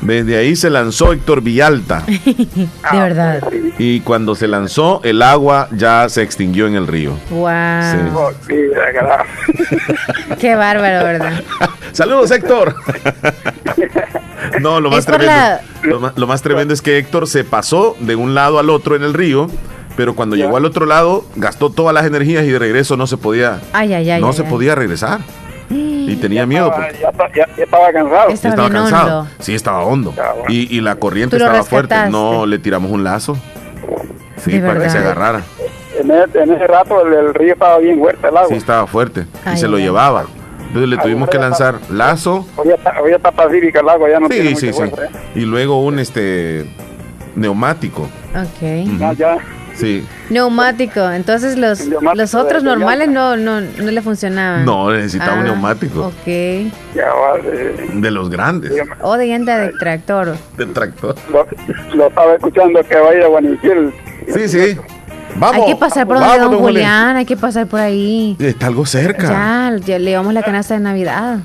Desde ahí se lanzó Héctor Villalta. de verdad. Y cuando se lanzó, el agua ya se extinguió en el río. Wow. Qué bárbaro, ¿verdad? Saludos, Héctor. no, lo más, tremendo, lo, más, tremendo es que Héctor se pasó de un lado al otro en el río pero cuando llegó al otro lado gastó todas las energías y de regreso no se podía ay, ay, ay, no se podía regresar y tenía miedo. ya, estaba cansado. Estaba, cansado. Sí, estaba hondo. Y, y, la corriente estaba fuerte. No le tiramos un lazo. Sí, para que se agarrara. En ese, rato el, río estaba bien fuerte, el agua. Sí, estaba fuerte. y se lo llevaba. Entonces le tuvimos que lanzar lazo. Hoy está, pacífica el agua, ya no sí, sí, sí. Y luego un este neumático. Ok. ya, ya. Sí. Neumático. Entonces los, los otros normales no, no, no le funcionaban. No, necesitaba un ah, neumático. Ok. De los grandes. O de llanta de tractor. De tractor. Lo, estaba escuchando que vaya a Guaniquil. Sí, sí. Vamos. Hay que pasar por donde don Julián, hay que pasar por ahí. Está algo cerca. Ya, ya le damos la canasta de Navidad.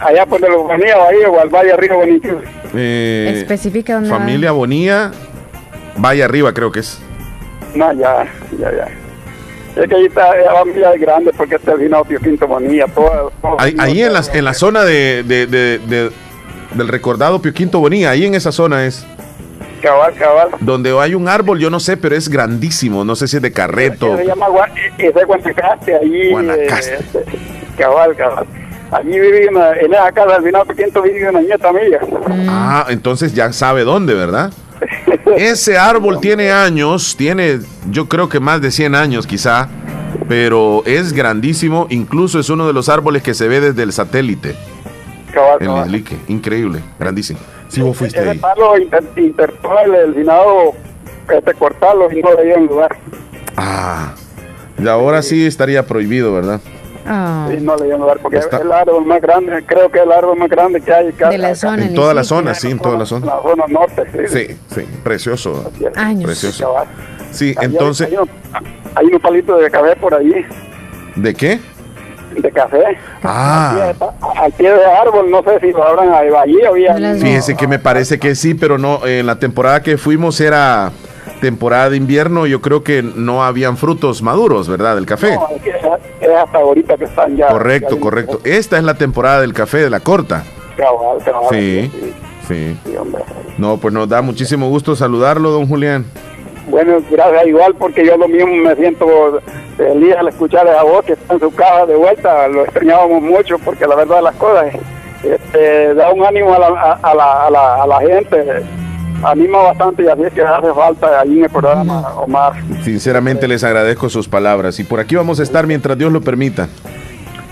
allá por los Bonía, ahí o al Valle Arriba Guaniquil. Eh, Especifica dónde Familia Bonía, Valle Arriba creo que es. No, ya, ya, ya. Es que ahí está la familia grande porque está el vino Pio Quinto Bonilla. Todo, ahí, en, la, en la zona de, de, de, del recordado Pio Quinto Bonilla, ahí en esa zona es. Cabal, cabal. Donde hay un árbol, yo no sé, pero es grandísimo. No sé si es de carreto. Se llama es de Guanacaste, ahí. Guanacaste. Eh, cabal, cabal. Allí vive en esa casa del Pio Quinto vive una nieta mía. Ah, entonces ya sabe dónde, ¿verdad? Ese árbol tiene años, tiene yo creo que más de 100 años quizá, pero es grandísimo, incluso es uno de los árboles que se ve desde el satélite. En el increíble, grandísimo. Si vos fuiste ahí. intentó el Senado este, cortarlo y no le dieron lugar. Ah, y ahora sí estaría prohibido, ¿verdad? Ah. Sí, no le dieron lugar porque es el árbol más grande, creo que es el árbol más grande que hay de la zona, en toda la zona, sí, en toda la zona. La zona norte, sí. Sí, sí, precioso. Años. Precioso. Sí, entonces. Hay, un palito de café por ahí. ¿De qué? De café. Ah. Al pie, de árbol, no sé si lo habrán ahí o Fíjese que me parece que sí, pero no, en la temporada que fuimos era temporada de invierno, yo creo que no habían frutos maduros, ¿verdad? Del café. No, es, hasta ahorita que están ya. Correcto, correcto. Esta es la temporada del café de la corta. sí, sí. no, pues nos da muchísimo gusto saludarlo, don Julián. Bueno, gracias igual porque yo lo mismo me siento feliz al escuchar a voz que está en su casa de vuelta. Lo extrañábamos mucho porque la verdad de las cosas este, da un ánimo a la, a, la, a la, a la gente anima bastante y así es que hace falta ahí en el programa, Omar. Sinceramente les agradezco sus palabras y por aquí vamos a estar mientras Dios lo permita.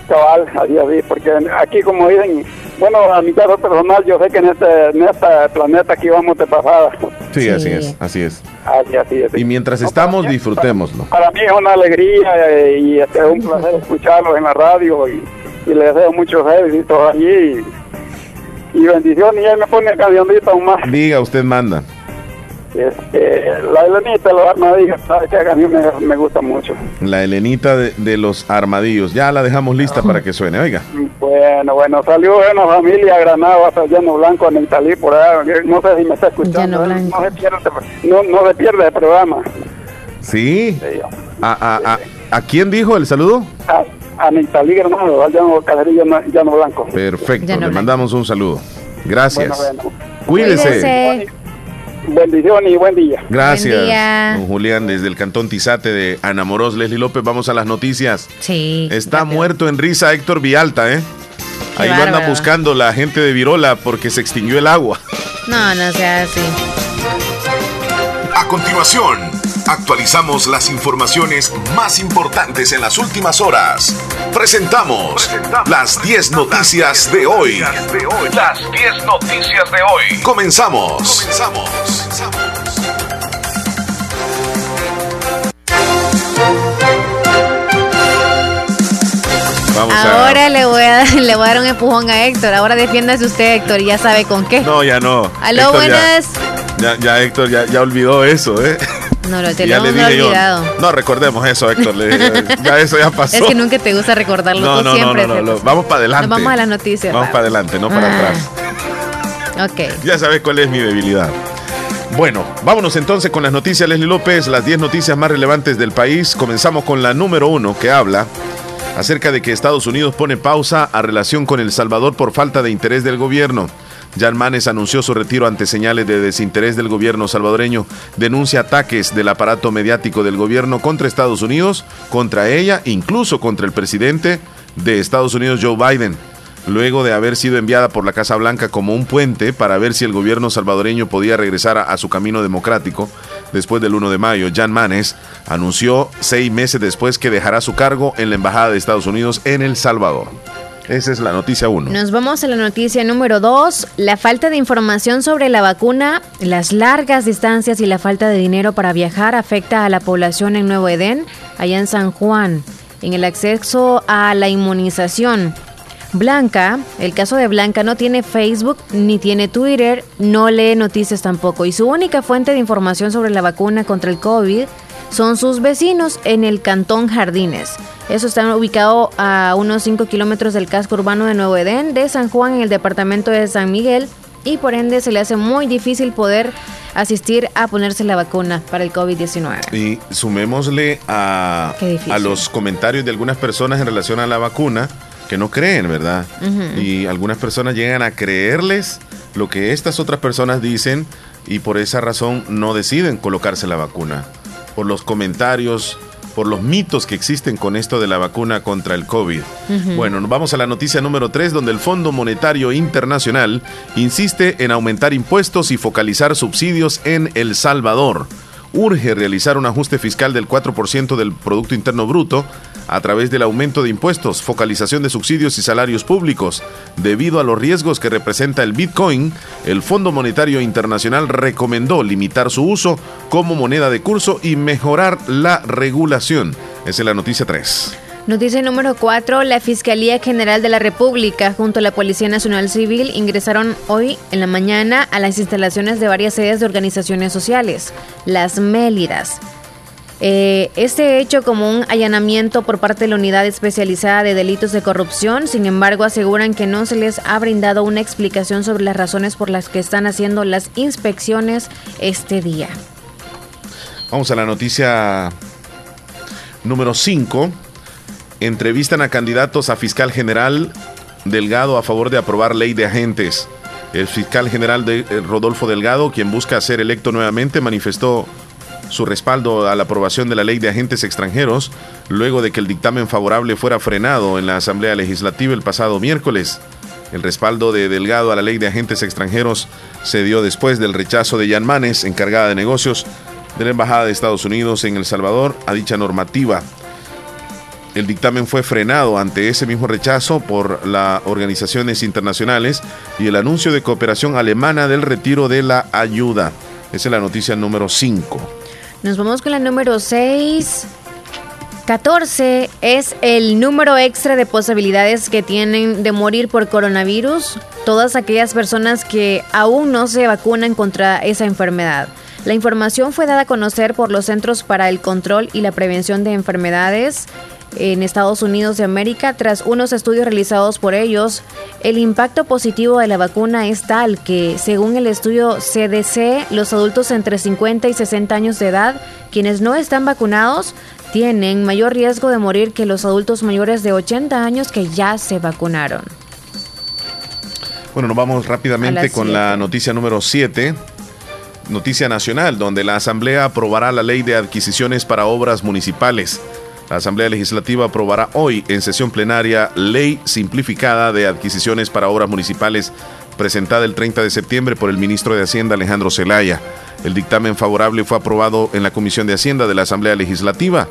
Cabal, así, así, porque aquí como dicen, bueno, a mi caso personal, yo sé que en este, en este planeta aquí vamos de pasada. Sí, así es, así es. Así, así es. Y mientras estamos, disfrutémoslo. Para, mí es una alegría eh, y es un placer escucharlos en la radio y, y les deseo muchos éxitos allí. Y bendiciones, y ahí me pone cancioncita aún más. Diga, usted manda. Este, la Elenita, los armadillos, ¿sabes qué canción me, me gusta mucho? La Elenita de, los armadillos, ya la dejamos lista para que suene, oiga. Bueno, bueno, salió una familia Granada hasta Llano Blanco en Italí, por allá, no sé si me está escuchando, ¿eh? no se, pierde, no, no se pierde el programa. Sí. ¿A, a, a, ¿A quién dijo el saludo? A, a Nitalí Granado, al llano, llano, Blanco. Perfecto, le mandamos un saludo. Gracias. Cuídese. Bendiciones y buen día. Gracias. Don Julián, desde el cantón Tizate de Anamoros, Leslie López, vamos a las noticias. Sí. Está muerto en risa Héctor Vialta, ¿eh? Ahí lo anda buscando la gente de Virola porque se extinguió el agua. No, no sea así. A continuación, actualizamos las informaciones más importantes en las últimas horas. Presentamos, las 10 noticias, de hoy. Las 10 noticias de hoy. Comenzamos. Comenzamos. Ahora le, voy a, le voy a dar un empujón a Héctor. Ahora defiéndase usted, Héctor, y ya sabe con qué. No, ya no. Aló, buenas. Ya, ya, Héctor ya, ya olvidó eso, ¿eh? No, lo tenemos olvidado. no, recordemos eso, Héctor. ya eso ya pasó. Es que nunca te gusta recordarlo no, tú no, siempre. No, no, vamos para adelante. vamos a las noticias. Vamos para adelante, no para ah. atrás. Ok. Ya sabes cuál es mi debilidad. Bueno, vámonos entonces con las noticias, Leslie López, las 10 noticias más relevantes del país. Comenzamos con la número uno que habla acerca de que Estados Unidos pone pausa a relación con El Salvador por falta de interés del gobierno. Jan Manes anunció su retiro ante señales de desinterés del gobierno salvadoreño. Denuncia ataques del aparato mediático del gobierno contra Estados Unidos, contra ella, incluso contra el presidente de Estados Unidos, Joe Biden. Luego de haber sido enviada por la Casa Blanca como un puente para ver si el gobierno salvadoreño podía regresar a, su camino democrático, después del 1 de mayo, Jan Manes anunció seis meses después que dejará su cargo en la Embajada de Estados Unidos en El Salvador. Esa es la noticia uno. Nos vamos a la noticia número dos. La falta de información sobre la vacuna, las largas distancias y la falta de dinero para viajar afecta a la población en Nuevo Edén, allá en San Juan, en el acceso a la inmunización. Blanca, el caso de Blanca no tiene Facebook ni tiene Twitter, no lee noticias tampoco y su única fuente de información sobre la vacuna contra el COVID son sus vecinos en el Cantón Jardines. Eso está ubicado a unos 5 kilómetros del casco urbano de Nuevo Edén, de San Juan, en el departamento de San Miguel, y por ende se le hace muy difícil poder asistir a ponerse la vacuna para el COVID-19. Y sumémosle a, a los comentarios de algunas personas en relación a la vacuna que no creen, ¿verdad? Y algunas personas llegan a creerles lo que estas otras personas dicen y por esa razón no deciden colocarse la vacuna. Por los comentarios, por los mitos que existen con esto de la vacuna contra el COVID. Bueno, nos vamos a la noticia número 3, donde el Fondo Monetario Internacional insiste en aumentar impuestos y focalizar subsidios en El Salvador. Urge realizar un ajuste fiscal del 4% del Producto Interno Bruto a través del aumento de impuestos, focalización de subsidios y salarios públicos. Debido a los riesgos que representa el Bitcoin, el Fondo Monetario Internacional recomendó limitar su uso como moneda de curso y mejorar la regulación. Esa es la noticia 3. Noticia número 4. La Fiscalía General de la República junto a la Policía Nacional Civil ingresaron hoy en la mañana a las instalaciones de varias sedes de organizaciones sociales, las Mélidas. Eh, este hecho como un allanamiento por parte de la Unidad Especializada de Delitos de Corrupción, sin embargo aseguran que no se les ha brindado una explicación sobre las razones por las que están haciendo las inspecciones este día. Vamos a la noticia número 5. Entrevistan a candidatos a fiscal general Delgado a favor de aprobar ley de agentes. El fiscal general eh, Rodolfo Delgado, quien busca ser electo nuevamente, manifestó su respaldo a la aprobación de la ley de agentes extranjeros luego de que el dictamen favorable fuera frenado en la Asamblea Legislativa el pasado miércoles. El respaldo de Delgado a la ley de agentes extranjeros se dio después del rechazo de Jan Manes, encargada de negocios de la Embajada de Estados Unidos en El Salvador, a dicha normativa. El dictamen fue frenado ante ese mismo rechazo por las organizaciones internacionales y el anuncio de cooperación alemana del retiro de la ayuda. Esa es la noticia número 5. Nos vamos con la número 6. 14 es el número extra de posibilidades que tienen de morir por coronavirus todas aquellas personas que aún no se vacunan contra esa enfermedad. La información fue dada a conocer por los Centros para el Control y la Prevención de Enfermedades en Estados Unidos de América, tras unos estudios realizados por ellos, el impacto positivo de la vacuna es tal que, según el estudio CDC, los adultos entre 50 y 60 años de edad, quienes no están vacunados, tienen mayor riesgo de morir que los adultos mayores de 80 años que ya se vacunaron. Bueno, nos vamos rápidamente con la noticia número 7. Noticia nacional, donde la Asamblea aprobará la ley de adquisiciones para obras municipales. La Asamblea Legislativa aprobará hoy en sesión plenaria ley simplificada de adquisiciones para obras municipales presentada el 30 de septiembre por el ministro de Hacienda Alejandro Zelaya. El dictamen favorable fue aprobado en la Comisión de Hacienda de la Asamblea Legislativa.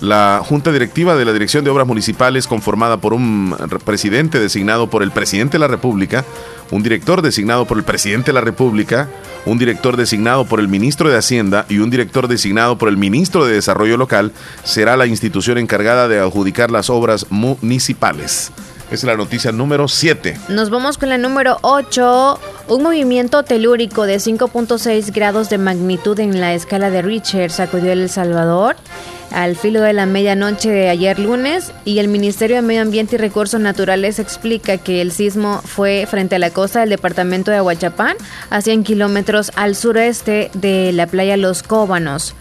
La Junta Directiva de la Dirección de Obras Municipales, conformada por un presidente designado por el presidente de la República, un director designado por el presidente de la República, un director designado por el ministro de Hacienda y un director designado por el ministro de Desarrollo Local, será la institución encargada de adjudicar las obras municipales. Es la noticia número 7. Nos vamos con la número 8. Un movimiento telúrico de 5.6 grados de magnitud en la escala de Richter sacudió El Salvador al filo de la medianoche de ayer lunes y el Ministerio de Medio Ambiente y Recursos Naturales explica que el sismo fue frente a la costa del departamento de Aguachapán, a 100 kilómetros al sureste de la playa Los Cóbanos.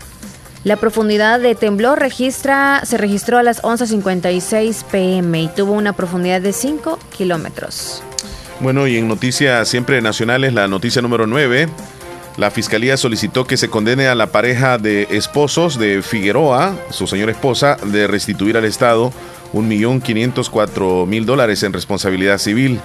La profundidad de temblor registra, se registró a las 11.56 pm y tuvo una profundidad de 5 kilómetros. Bueno, y en noticias siempre nacionales, la noticia número 9. La fiscalía solicitó que se condene a la pareja de esposos de Figueroa, su señora esposa, de restituir al Estado 1.504.000 dólares en responsabilidad civil.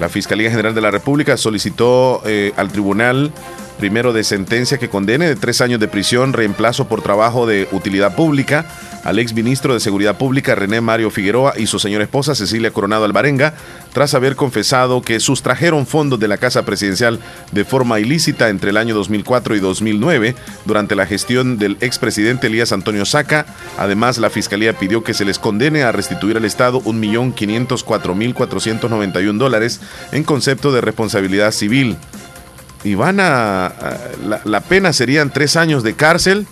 La Fiscalía General de la República solicitó eh, al tribunal Primero de sentencia que condene de tres años de prisión, reemplazo por trabajo de utilidad pública al ex ministro de Seguridad Pública René Mario Figueroa y su señora esposa Cecilia Coronado Alvarenga, tras haber confesado que sustrajeron fondos de la Casa Presidencial de forma ilícita entre el año 2004 y 2009 durante la gestión del expresidente Elías Antonio Saca. Además, la Fiscalía pidió que se les condene a restituir al Estado 1.504.491 dólares en concepto de responsabilidad civil. Y van a, la pena serían tres años de cárcel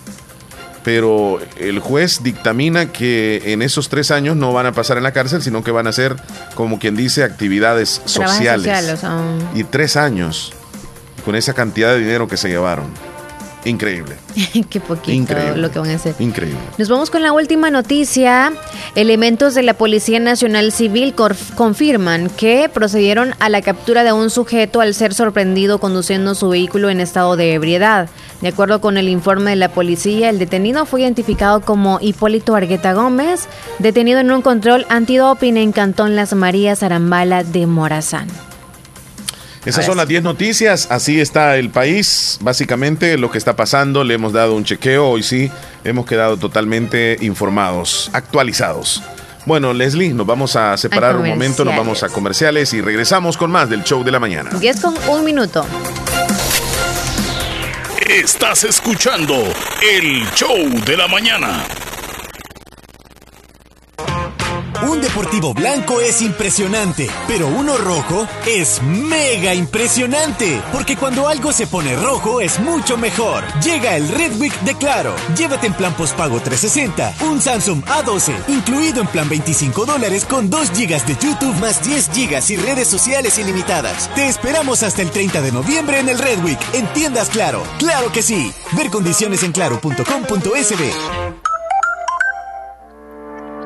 pero el juez dictamina que en esos tres años no van a pasar en la cárcel, sino que van a ser, como quien dice, actividades sociales. Y tres años con esa cantidad de dinero que se llevaron. Increíble. Qué poquito lo que van a hacer. Increíble. Nos vamos con la última noticia. Elementos de la Policía Nacional Civil confirman que procedieron a la captura de un sujeto al ser sorprendido conduciendo su vehículo en estado de ebriedad. De acuerdo con el informe de la policía, el detenido fue identificado como Hipólito Argueta Gómez, detenido en un control antidoping en Cantón Las Marías Arambala de Morazán. Esas son las 10 noticias, así está el país, básicamente lo que está pasando, le hemos dado un chequeo, hoy sí hemos quedado totalmente informados, actualizados. Bueno, Leslie, nos vamos a separar un momento, nos vamos a comerciales y regresamos con más del show de la mañana. 10 con un minuto. Estás escuchando el show de la mañana. Un deportivo blanco es impresionante, pero uno rojo es mega impresionante, porque cuando algo se pone rojo es mucho mejor. Llega el Red Week de Claro. Llévate en plan postpago 360 un Samsung A12, incluido en plan 25 dólares con 2 GB de YouTube más 10 GB y redes sociales ilimitadas. Te esperamos hasta el 30 de noviembre en el Red Week, en tiendas Claro. Claro que sí. Ver condiciones en claro.com.sb.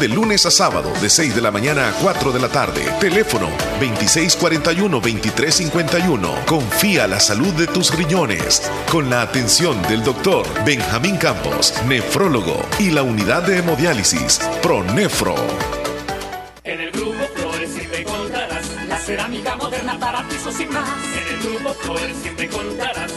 de lunes a sábado de 6 de la mañana a 4 de la tarde. Teléfono 2641-2351. Confía la salud de tus riñones con la atención del doctor Benjamín Campos, nefrólogo y la unidad de hemodiálisis ProNefro. En el grupo Flores siempre la cerámica moderna para pisos sin más. En el grupo Flores siempre encontrarás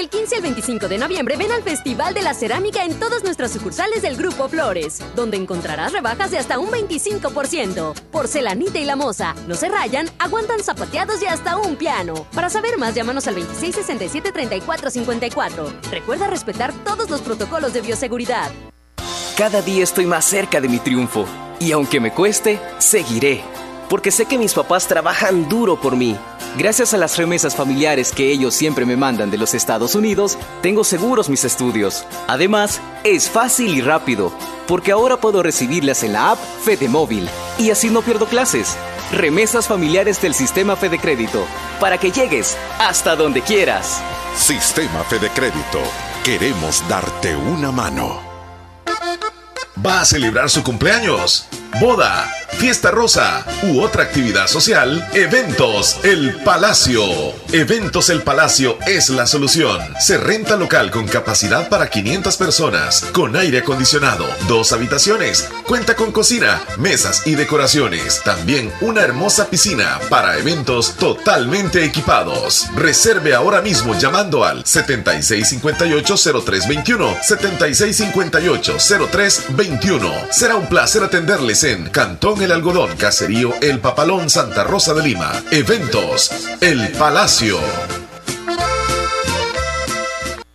Del 15 al 25 de noviembre ven al Festival de la Cerámica en todas nuestras sucursales del Grupo Flores, donde encontrarás rebajas de hasta un 25%. Porcelanita y la moza, no se rayan, aguantan zapateados y hasta un piano. Para saber más, llámanos al 2667-3454. Recuerda respetar todos los protocolos de bioseguridad. Cada día estoy más cerca de mi triunfo, y aunque me cueste, seguiré, porque sé que mis papás trabajan duro por mí Gracias a las remesas familiares que ellos siempre me mandan de los Estados Unidos, tengo seguros mis estudios. Además, es fácil y rápido, porque ahora puedo recibirlas en la app Fede Móvil y así no pierdo clases. Remesas familiares del Sistema Fede Crédito, para que llegues hasta donde quieras. Sistema Fede Crédito, queremos darte una mano. ¿Va a celebrar su cumpleaños? Boda, fiesta rosa u otra actividad social, Eventos El Palacio. Eventos El Palacio es la solución. Se renta local con capacidad para 500 personas, con aire acondicionado, dos habitaciones, cuenta con cocina, mesas y decoraciones. También una hermosa piscina para eventos totalmente equipados. Reserve ahora mismo llamando al 7658-0321. 7658-0321. Será un placer atenderles en Cantón El Algodón, Caserío El Papalón, Santa Rosa de Lima. Eventos El Palacio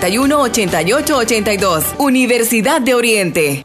2661-8882. Universidad de Oriente.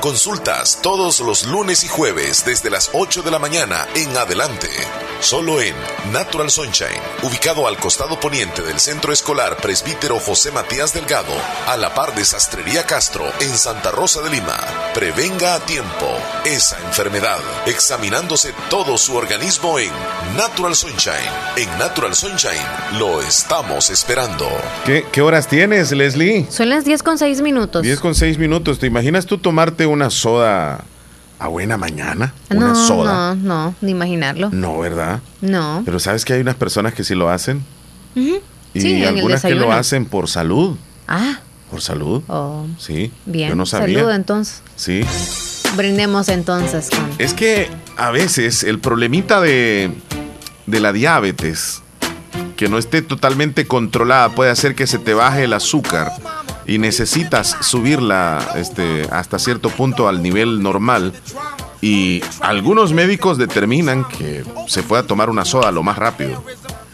Consultas todos los lunes y jueves desde las 8 de la mañana en adelante. Solo en Natural Sunshine, ubicado al costado poniente del Centro Escolar Presbítero José Matías Delgado, a la par de Sastrería Castro en Santa Rosa de Lima. Prevenga a tiempo esa enfermedad, examinándose todo su organismo en Natural Sunshine. En Natural Sunshine lo estamos esperando. ¿Qué, qué horas tienes, Leslie? Son las 10 con 6 minutos. 10 con 6 minutos. ¿Te imaginas tú tomarte una soda a buena mañana? Una no, soda. No, no, ni imaginarlo. No, ¿verdad? No. Pero sabes que hay unas personas que sí lo hacen. Y Sí, en el algunas que lo hacen por salud. Ah, Por salud. oh, Sí. bien. Yo no sabía. Salud entonces. Sí. Brindemos entonces con. Es que a veces el problemita de, de la diabetes, que no esté totalmente controlada, puede hacer que se te baje el azúcar y necesitas subirla este, hasta cierto punto al nivel normal. Y algunos médicos determinan que se pueda tomar una soda lo más rápido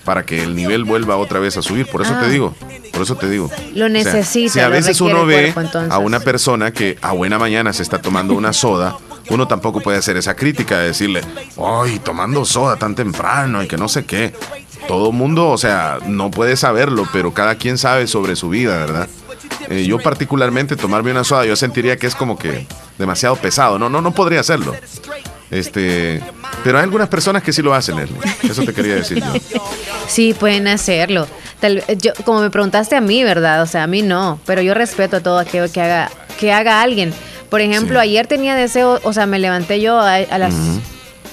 para que el nivel vuelva otra vez a subir. Por eso Ah. te digo, por eso te digo. Lo O sea, necesita, si a veces uno ve cuerpo, a una persona que a buena mañana se está tomando una soda, uno tampoco puede hacer esa crítica de decirle, ¡ay, tomando soda tan temprano y que no sé qué! Todo mundo, o sea, no puede saberlo, pero cada quien sabe sobre su vida, ¿verdad? Eh, yo particularmente tomarme una soda, yo sentiría que es como que demasiado pesado. No, no, no podría hacerlo. Este, pero hay algunas personas que sí lo hacen, Leslie. Eso te quería decir yo. Sí, pueden hacerlo. Tal, yo, como me preguntaste a mí, ¿verdad? O sea, a mí no, pero yo respeto todo aquello que haga, que haga alguien. Por ejemplo, ayer tenía deseo, o sea, me levanté yo a, a las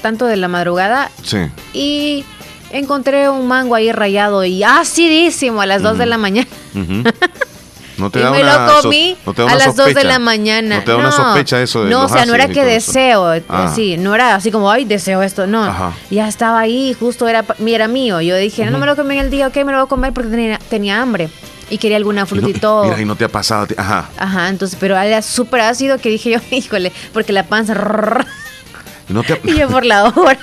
tanto de la madrugada Sí. y encontré un mango ahí rayado y acidísimo a las 2 de la mañana. No te y da me una lo so- comí no te da a las 2 de sospecha. la mañana. No te da una sospecha eso de No, o sea, no era que deseo, Ah. sí, no era así como, ay, deseo esto, no. Ajá. Ya estaba ahí, justo era, era mío. Yo dije, no me lo comí en el día, ok, me lo voy a comer porque tenía, tenía hambre. Y quería alguna Y no- fruta y todo. Mira, y no te ha pasado. Ajá. Ajá, entonces, pero era súper ácido que dije yo, híjole, porque la panza. No te ha- y yo por la hora.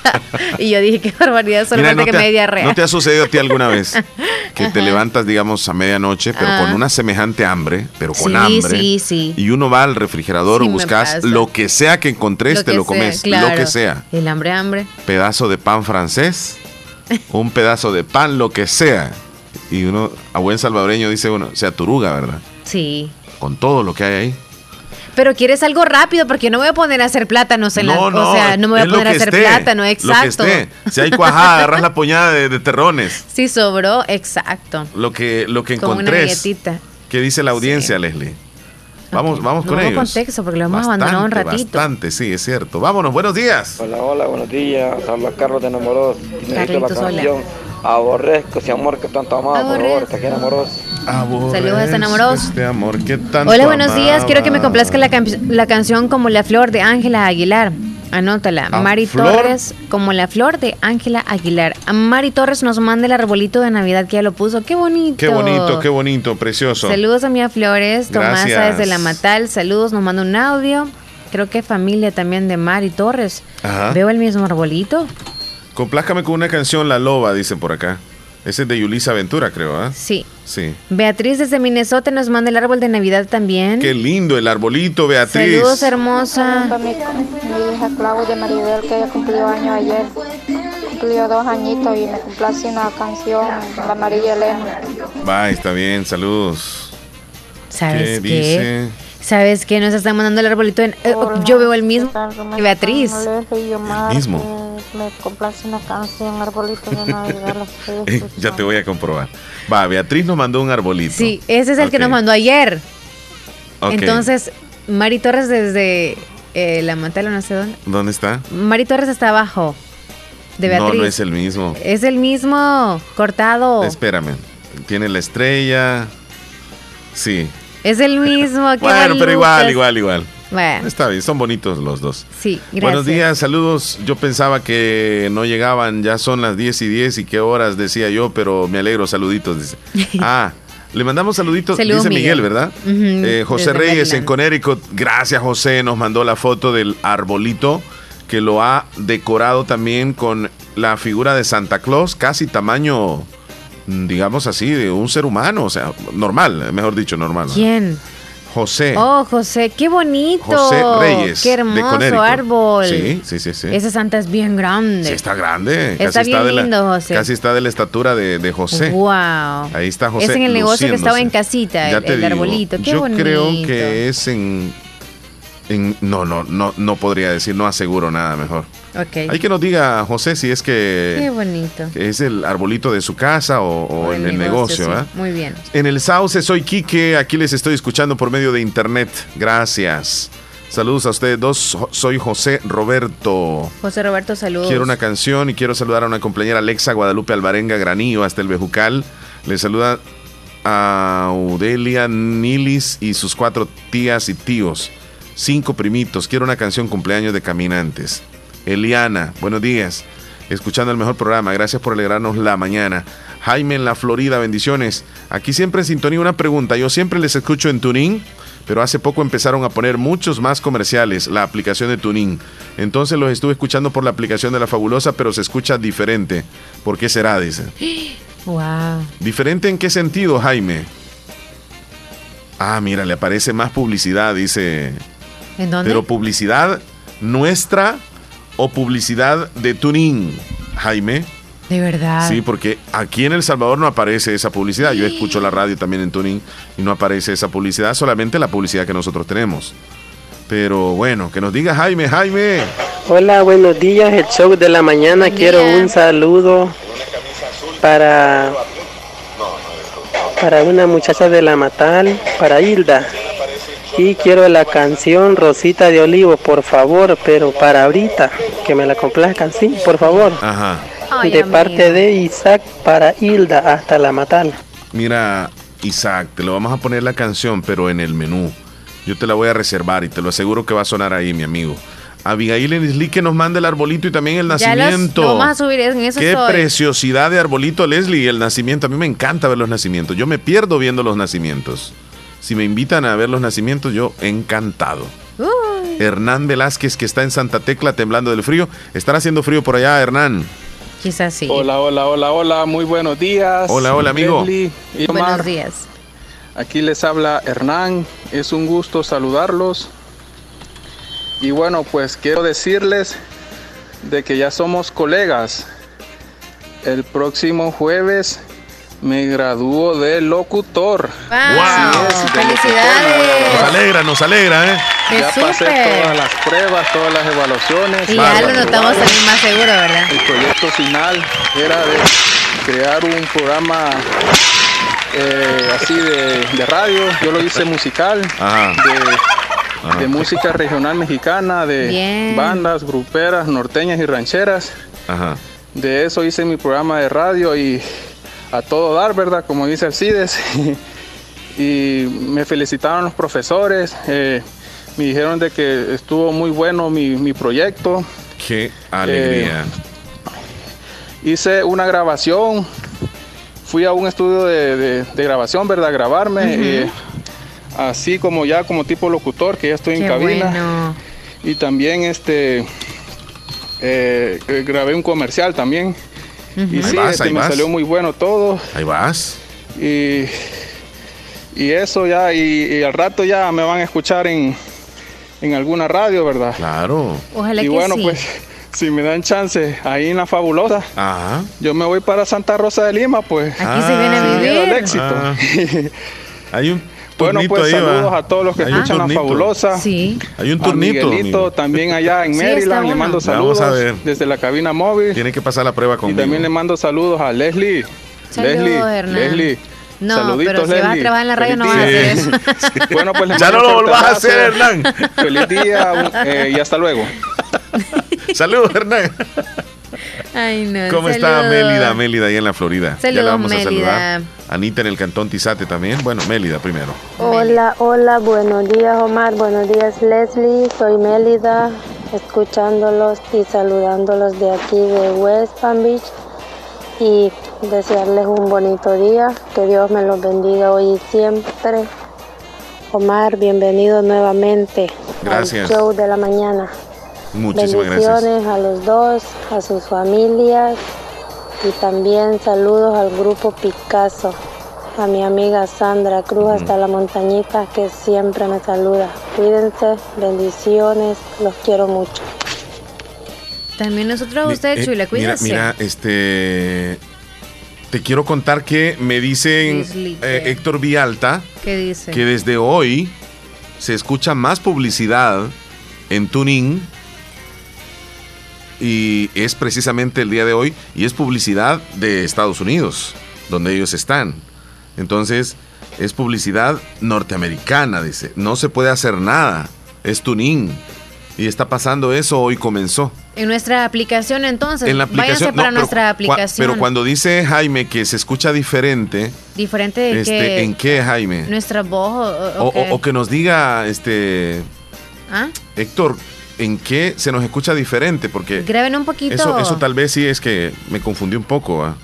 y yo dije, qué barbaridad, Mira, solamente no que ha- me diarrea. ¿No te ha sucedido a ti alguna vez que te levantas, digamos, a medianoche, pero Ah. con una semejante hambre, pero con Sí, hambre? sí, sí. Y uno va al refrigerador Sí buscas lo que sea que encontres, Lo te que lo sea, comes, claro. lo que sea. El hambre, hambre. Pedazo de pan francés, un pedazo de pan, lo que sea. Y uno, a buen salvadoreño, dice uno, se aturuga, ¿verdad? Sí. Con todo lo que hay ahí. Pero quieres algo rápido porque no me voy a poner a hacer plátanos en la, o sea, no me voy a poner a hacer esté, plátano, lo que exacto. esté. Si hay cuajada, agarras la puñada de, de terrones. Sí sobró, exacto. Lo que, lo que Como una galletita. ¿Qué dice la audiencia, Leslie? Vamos, vamos No con hubo ellos. contexto porque lo hemos abandonado un Bastante, ratito. Bastante, sí, es cierto. Vámonos, buenos días. Hola, hola, buenos días. Habla Carlos de Enamorados. Necesito la Carlitos, hola. Aborrezco ese amor que tanto amaba, por favor, te quiero amoroso. Saludos a enamorados. Este amor que tanto Hola, buenos días. Quiero que me complazca la, la canción Como la Flor de Ángela Aguilar. Anótala. Ah, Mari Torres, como la flor de Ángela Aguilar. Mari Torres nos manda el arbolito de Navidad que ya lo puso. Qué bonito. Qué bonito, qué bonito, precioso. Saludos a Mía Flores. Tomasa desde La Matal. Saludos, nos manda un audio. Creo que familia también de Mari Torres. Veo el mismo arbolito. Complázcame con una canción, La Loba, dice por acá. Ese es de Yulisa Aventura, creo, ¿ah? Sí. Sí. Beatriz desde Minnesota nos manda el árbol de Navidad también. Qué lindo el arbolito, Beatriz. Saludos, hermosa. Mi, hija Claudia Maribel, que ella cumplió año ayer. Cumplió dos añitos y me complace una canción, La María Elena. Va, está bien, saludos. ¿Sabes qué? Dice? ¿Sabes qué? Nos están mandando el arbolito. En, eh, yo veo el mismo. Beatriz. El mismo me complace una canción, arbolito de Navidad. ya te voy a comprobar. Va, Beatriz nos mandó un arbolito. Sí, ese es el que nos mandó ayer. Entonces, Mari Torres desde eh, la Mantela, no sé dónde. ¿Dónde está? Mari Torres está abajo. De Beatriz. No, no es el mismo. Es el mismo, cortado. Espérame. Tiene la estrella. Sí. Es el mismo. bueno, pero igual, igual, igual. Está bien, son bonitos los dos. Sí, gracias. Buenos días, saludos. Yo pensaba que no llegaban, ya son las 10 y 10 y qué horas decía yo, pero me alegro, saluditos. Dice. Ah, le mandamos saluditos, dice Miguel, ¿verdad? Eh, José Reyes en Connecticut, gracias José, nos mandó la foto del arbolito que lo ha decorado también con la figura de Santa Claus, casi tamaño, digamos así, de un ser humano, o sea, normal, mejor dicho, normal. ¿Quién? José. Oh, José, qué bonito. José Reyes. Qué hermoso árbol. Sí, sí, sí, sí. Esa santa es bien grande. Sí, está grande. Está bien lindo, José. Casi está de la estatura de, José. Wow. Ahí está José. Es en el negocio que estaba en casita, el, arbolito. Qué yo bonito. creo que es en no, no, no, no podría decir, no aseguro nada mejor. Okay. Hay que nos diga, José, si es que, Qué bonito. es el arbolito de su casa o, en el negocio. ¿eh? Muy bien. En el Sauce soy Quique, aquí les estoy escuchando por medio de internet. Gracias. Saludos a ustedes dos, soy José Roberto. José Roberto, saludos. Quiero una canción y quiero saludar a una compañera Alexa Guadalupe Alvarenga Granillo hasta el Bejucal. Le saluda a Udelia Nilis y sus cuatro tías y tíos cinco primitos. Quiero una canción cumpleaños de Caminantes. Eliana, buenos días. Escuchando el mejor programa, gracias por alegrarnos la mañana. Jaime en la Florida, bendiciones. Aquí siempre en sintonía una pregunta. Yo siempre les escucho en Tuning, pero hace poco empezaron a poner muchos más comerciales la aplicación de Tuning. Entonces los estuve escuchando por la aplicación de la Fabulosa, pero se escucha diferente. ¿Por qué será? Dice. Wow. ¿Diferente en qué sentido, Jaime? Ah, mira, le aparece más publicidad, dice pero publicidad nuestra o publicidad de Tuning, Jaime. De verdad. Sí, porque aquí en El Salvador no aparece esa publicidad. Yo escucho la radio también en Tuning y no aparece esa publicidad, solamente la publicidad que nosotros tenemos. Pero bueno, que nos diga Jaime, Jaime. Hola, buenos días, el show de la mañana. Quiero un saludo para para una muchacha de la Matal, para Hilda. Y quiero la canción Rosita de Olivo, por favor, pero para ahorita, que me la complazcan, sí, por favor. Ajá. de parte de Isaac para Hilda hasta la Matal. Mira, Isaac, te lo vamos a poner la canción, pero en el menú. Yo te la voy a reservar y te lo aseguro que va a sonar ahí, mi amigo. Abigail Leslie que nos manda el arbolito y también el nacimiento. vamos a subir en eso. Qué preciosidad de arbolito, Leslie, el nacimiento. A mí me encanta ver los nacimientos. Yo me pierdo viendo los nacimientos. Si me invitan a ver los nacimientos, yo encantado. Hernán Velázquez, que está en Santa Tecla temblando del frío. ¿Estará haciendo frío por allá, Hernán? Quizás sí. Hola, hola, hola, hola. Muy buenos días. Hola, hola, amigo. buenos días. Aquí les habla Hernán. Es un gusto saludarlos. Y bueno, pues quiero decirles de que ya somos colegas. El próximo jueves me graduó de locutor. ¡Wow! ¡Felicidades! Nos alegra, nos alegra, ¿eh? Ya pasé todas las pruebas, todas las evaluaciones. Y ya lo notamos también más seguro, ¿verdad? El proyecto final era de crear un programa eh, así de, radio. Yo lo hice musical, De, de, música regional mexicana, de bandas, gruperas, norteñas y rancheras. Ajá de eso hice mi programa de radio y a todo dar, ¿verdad? Como dice Alcides. y me felicitaron los profesores, eh, me dijeron de que estuvo muy bueno mi, proyecto. Qué alegría. Eh, hice una grabación, fui a un estudio de, grabación, ¿verdad? Grabarme, eh, así como ya como tipo locutor, que ya estoy en cabina. Y también este grabé un comercial también. Y sí, este, me salió muy bueno todo. Ahí vas. Y y eso ya, y, al rato ya me van a escuchar en, alguna radio, ¿verdad? Claro. Ojalá y bueno, pues si me dan chance ahí en la fabulosa, yo me voy para Santa Rosa de Lima, pues. Aquí se viene a ah, vivir. El éxito. Ah. Hay un bueno, pues saludos a todos los que escuchan la fabulosa. Sí. Hay un turnito. Miguelito, también allá en Maryland, le mando saludos Vamos a ver. desde la cabina móvil. Tiene que pasar la prueba conmigo. Y también le mando saludos a Leslie. Leslie, Leslie. No, pero si vas a trabajar en la radio no vas a hacer eso. bueno, pues ya no lo volvás a hacer, Hernán. Feliz día eh, y hasta luego. Saludos, Hernán. Ay, no. ¿Cómo está Mélida? Mélida ahí en la Florida. Saludos, ya la vamos a saludar. Anita en el cantón Tizate también. Bueno, Mélida primero. Hola, hola, buenos días Omar, buenos días Leslie, soy Mélida, escuchándolos y saludándolos de aquí de West Palm Beach y desearles un bonito día, que Dios me los bendiga hoy y siempre. Omar, bienvenido nuevamente gracias. al show de la mañana. Muchísimas Bendiciones a los dos, a sus familias y también saludos al grupo Picasso, a mi amiga Sandra Cruz hasta la montañita que siempre me saluda. Cuídense, bendiciones, los quiero mucho. También nosotros a usted, Chula, cuídense. Mira, mira, este te quiero contar que me dicen eh, Héctor Vialta que desde hoy se escucha más publicidad en Tuning y es precisamente el día de hoy y es publicidad de Estados Unidos, donde ellos están. Entonces, es publicidad norteamericana, dice. No se puede hacer nada. Es Tuning. Y está pasando eso, hoy comenzó. En nuestra aplicación entonces, en la aplicación, váyanse para nuestra aplicación. pero cuando dice Jaime que se escucha diferente. ¿Diferente de este? ¿En qué, Jaime? Nuestra voz. O, que nos diga, este... ¿Ah? Héctor, ¿en qué se nos escucha diferente? Porque... Graben un poquito. Eso, eso tal vez sí es que me confundí un poco. ¿ah?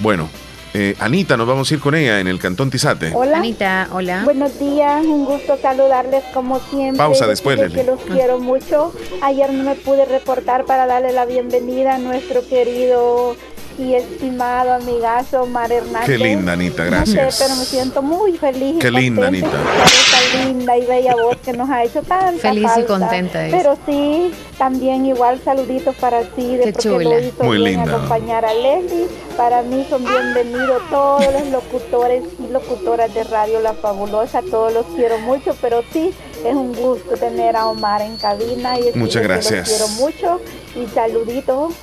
Bueno, eh, Anita, nos vamos a ir con ella en el Cantón Tizate. Hola. Anita, hola. Buenos días, un gusto saludarles como siempre. Pausa después, Que los quiero mucho. Ayer no me pude reportar para darle la bienvenida a nuestro querido y estimado amigazo Mar Hernández. Qué linda, Anita, gracias. pero me siento muy feliz. Qué linda, Anita. Esta linda y bella voz que nos ha hecho tan Feliz y contenta. Pero sí, también igual saluditos para ti. De Qué chula. muy linda. acompañar a Leslie. Para mí son bienvenidos todos los locutores y locutoras de Radio La Fabulosa. Todos los quiero mucho, pero sí, es un gusto tener a Omar en cabina. Y Muchas gracias. quiero mucho. Y saluditos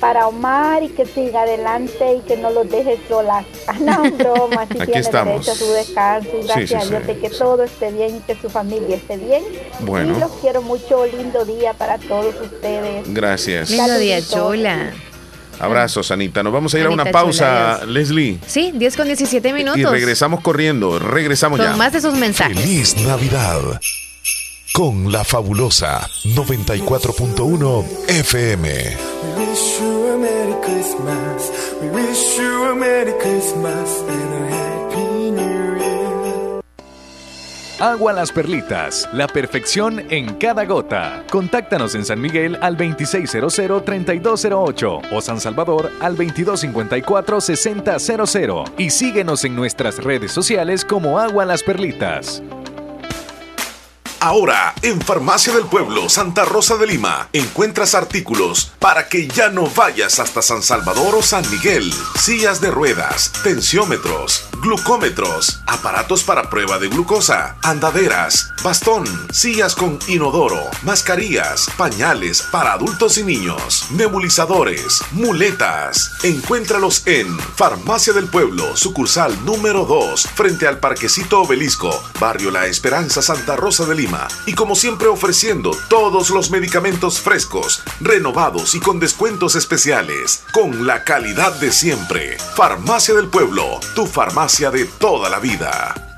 para Omar y que siga adelante y que no los deje solas. Ah, no, broma, si Aquí tiene estamos. derecho a su descanso y gracias a Dios de que todo esté bien y que su familia esté bien. Bueno. Y los quiero mucho, lindo día para todos ustedes. Gracias. Lindo día, Chola. Abrazos, Anita. Nos vamos a ir a una pausa, Leslie. Sí, 10 con 17 minutos. Y regresamos corriendo, regresamos con ya. más de sus mensajes. Feliz Navidad. Con la fabulosa 94.1 FM. Agua Las Perlitas, la perfección en cada gota. Contáctanos en San Miguel al 2600-3208 o San Salvador al 2254-6000 y síguenos en nuestras redes sociales como Agua Las Perlitas. Ahora, en Farmacia del Pueblo, Santa Rosa de Lima, encuentras artículos para que ya no vayas hasta San Salvador o San Miguel. Sillas de ruedas, tensiómetros, glucómetros, aparatos para prueba de glucosa, andaderas, bastón, sillas con inodoro, mascarillas, pañales para adultos y niños, nebulizadores, muletas. Encuéntralos en Farmacia del Pueblo, sucursal número 2, frente al Parquecito Obelisco, Barrio La Esperanza, Santa Rosa de Lima Y como siempre ofreciendo todos los medicamentos frescos, renovados y con descuentos especiales. Con la calidad de siempre. Farmacia del Pueblo, tu farmacia de toda la vida.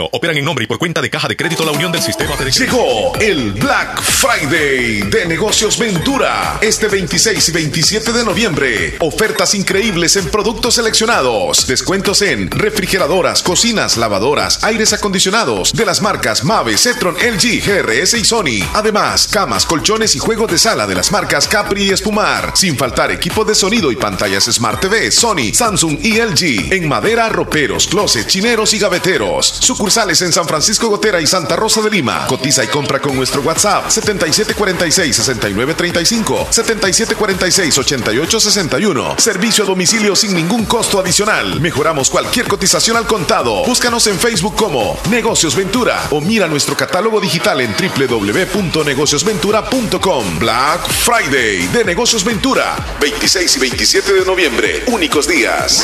operan en nombre y por cuenta de Caja de Crédito La Unión del Sistema de Llegó el Black Friday de Negocios Ventura. Este 26 y 27 de noviembre. Ofertas increíbles en productos seleccionados. Descuentos en refrigeradoras, cocinas, lavadoras, aires acondicionados de las marcas Mave, Cetron, LG, GRS y Sony. Además, camas, colchones y juegos de sala de las marcas Capri y Espumar. Sin faltar equipo de sonido y pantallas Smart TV, Sony, Samsung y LG. En madera, roperos, closet, chineros y gaveteros. Sucursales en San Francisco Gotera y Santa Rosa de Lima. Cotiza y compra con nuestro WhatsApp 7746-6935. 7746-8861. Servicio a domicilio sin ningún costo adicional. Mejoramos cualquier cotización al contado. Búscanos en Facebook como Negocios Ventura o mira nuestro catálogo digital en www.negociosventura.com. Black Friday de Negocios Ventura. 26 y 27 de noviembre. Únicos días.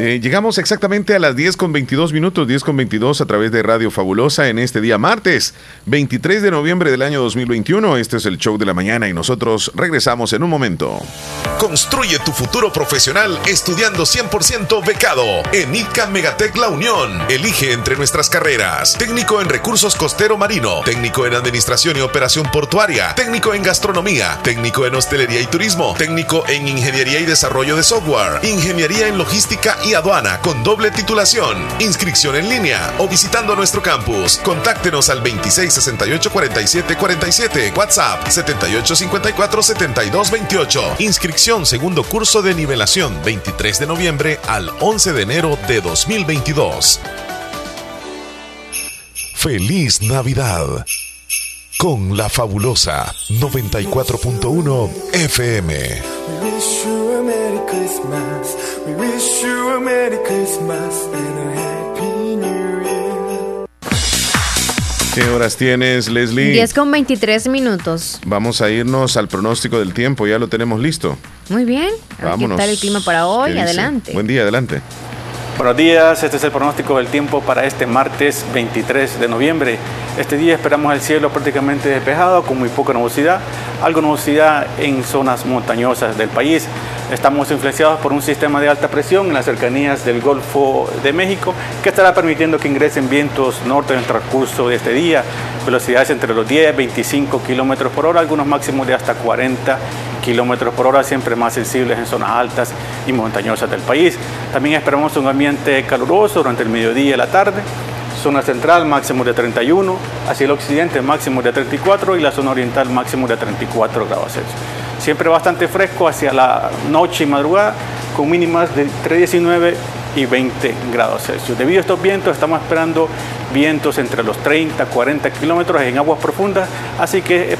Eh, llegamos exactamente a las 10 con 22 minutos, 10 con 22 a través de Radio Fabulosa en este día martes, 23 de noviembre del año 2021. Este es el show de la mañana y nosotros regresamos en un momento. Construye tu futuro profesional estudiando 100% becado en ICA Megatec La Unión. Elige entre nuestras carreras: técnico en recursos costero marino, técnico en administración y operación portuaria, técnico en gastronomía, técnico en hostelería y turismo, técnico en ingeniería y desarrollo de software, ingeniería en logística y aduana con doble titulación. Inscripción en línea o visitando nuestro campus. Contáctenos al 2668 47 47, WhatsApp 7854 7228. Inscripción segundo curso de nivelación 23 de noviembre al 11 de enero de 2022. Feliz Navidad con la fabulosa 94.1 FM. ¿Qué horas tienes, Leslie? 10 con 23 minutos. Vamos a irnos al pronóstico del tiempo, ya lo tenemos listo. Muy bien. Vámonos. ¿Qué tal el clima para hoy? Adelante. Buen día, adelante. Buenos días, este es el pronóstico del tiempo para este martes 23 de noviembre. Este día esperamos el cielo prácticamente despejado, con muy poca nubosidad, algo nubosidad en zonas montañosas del país. Estamos influenciados por un sistema de alta presión en las cercanías del Golfo de México que estará permitiendo que ingresen vientos norte en el transcurso de este día, velocidades entre los 10 y 25 kilómetros por hora, algunos máximos de hasta 40 kilómetros por hora, siempre más sensibles en zonas altas y montañosas del país. También esperamos un ambiente caluroso durante el mediodía y la tarde. Zona central máximo de 31, hacia el occidente máximo de 34 y la zona oriental máximo de 34 grados Celsius. Siempre bastante fresco hacia la noche y madrugada con mínimas de entre 19 y 20 grados Celsius. Debido a estos vientos estamos esperando vientos entre los 30 40 kilómetros en aguas profundas, así que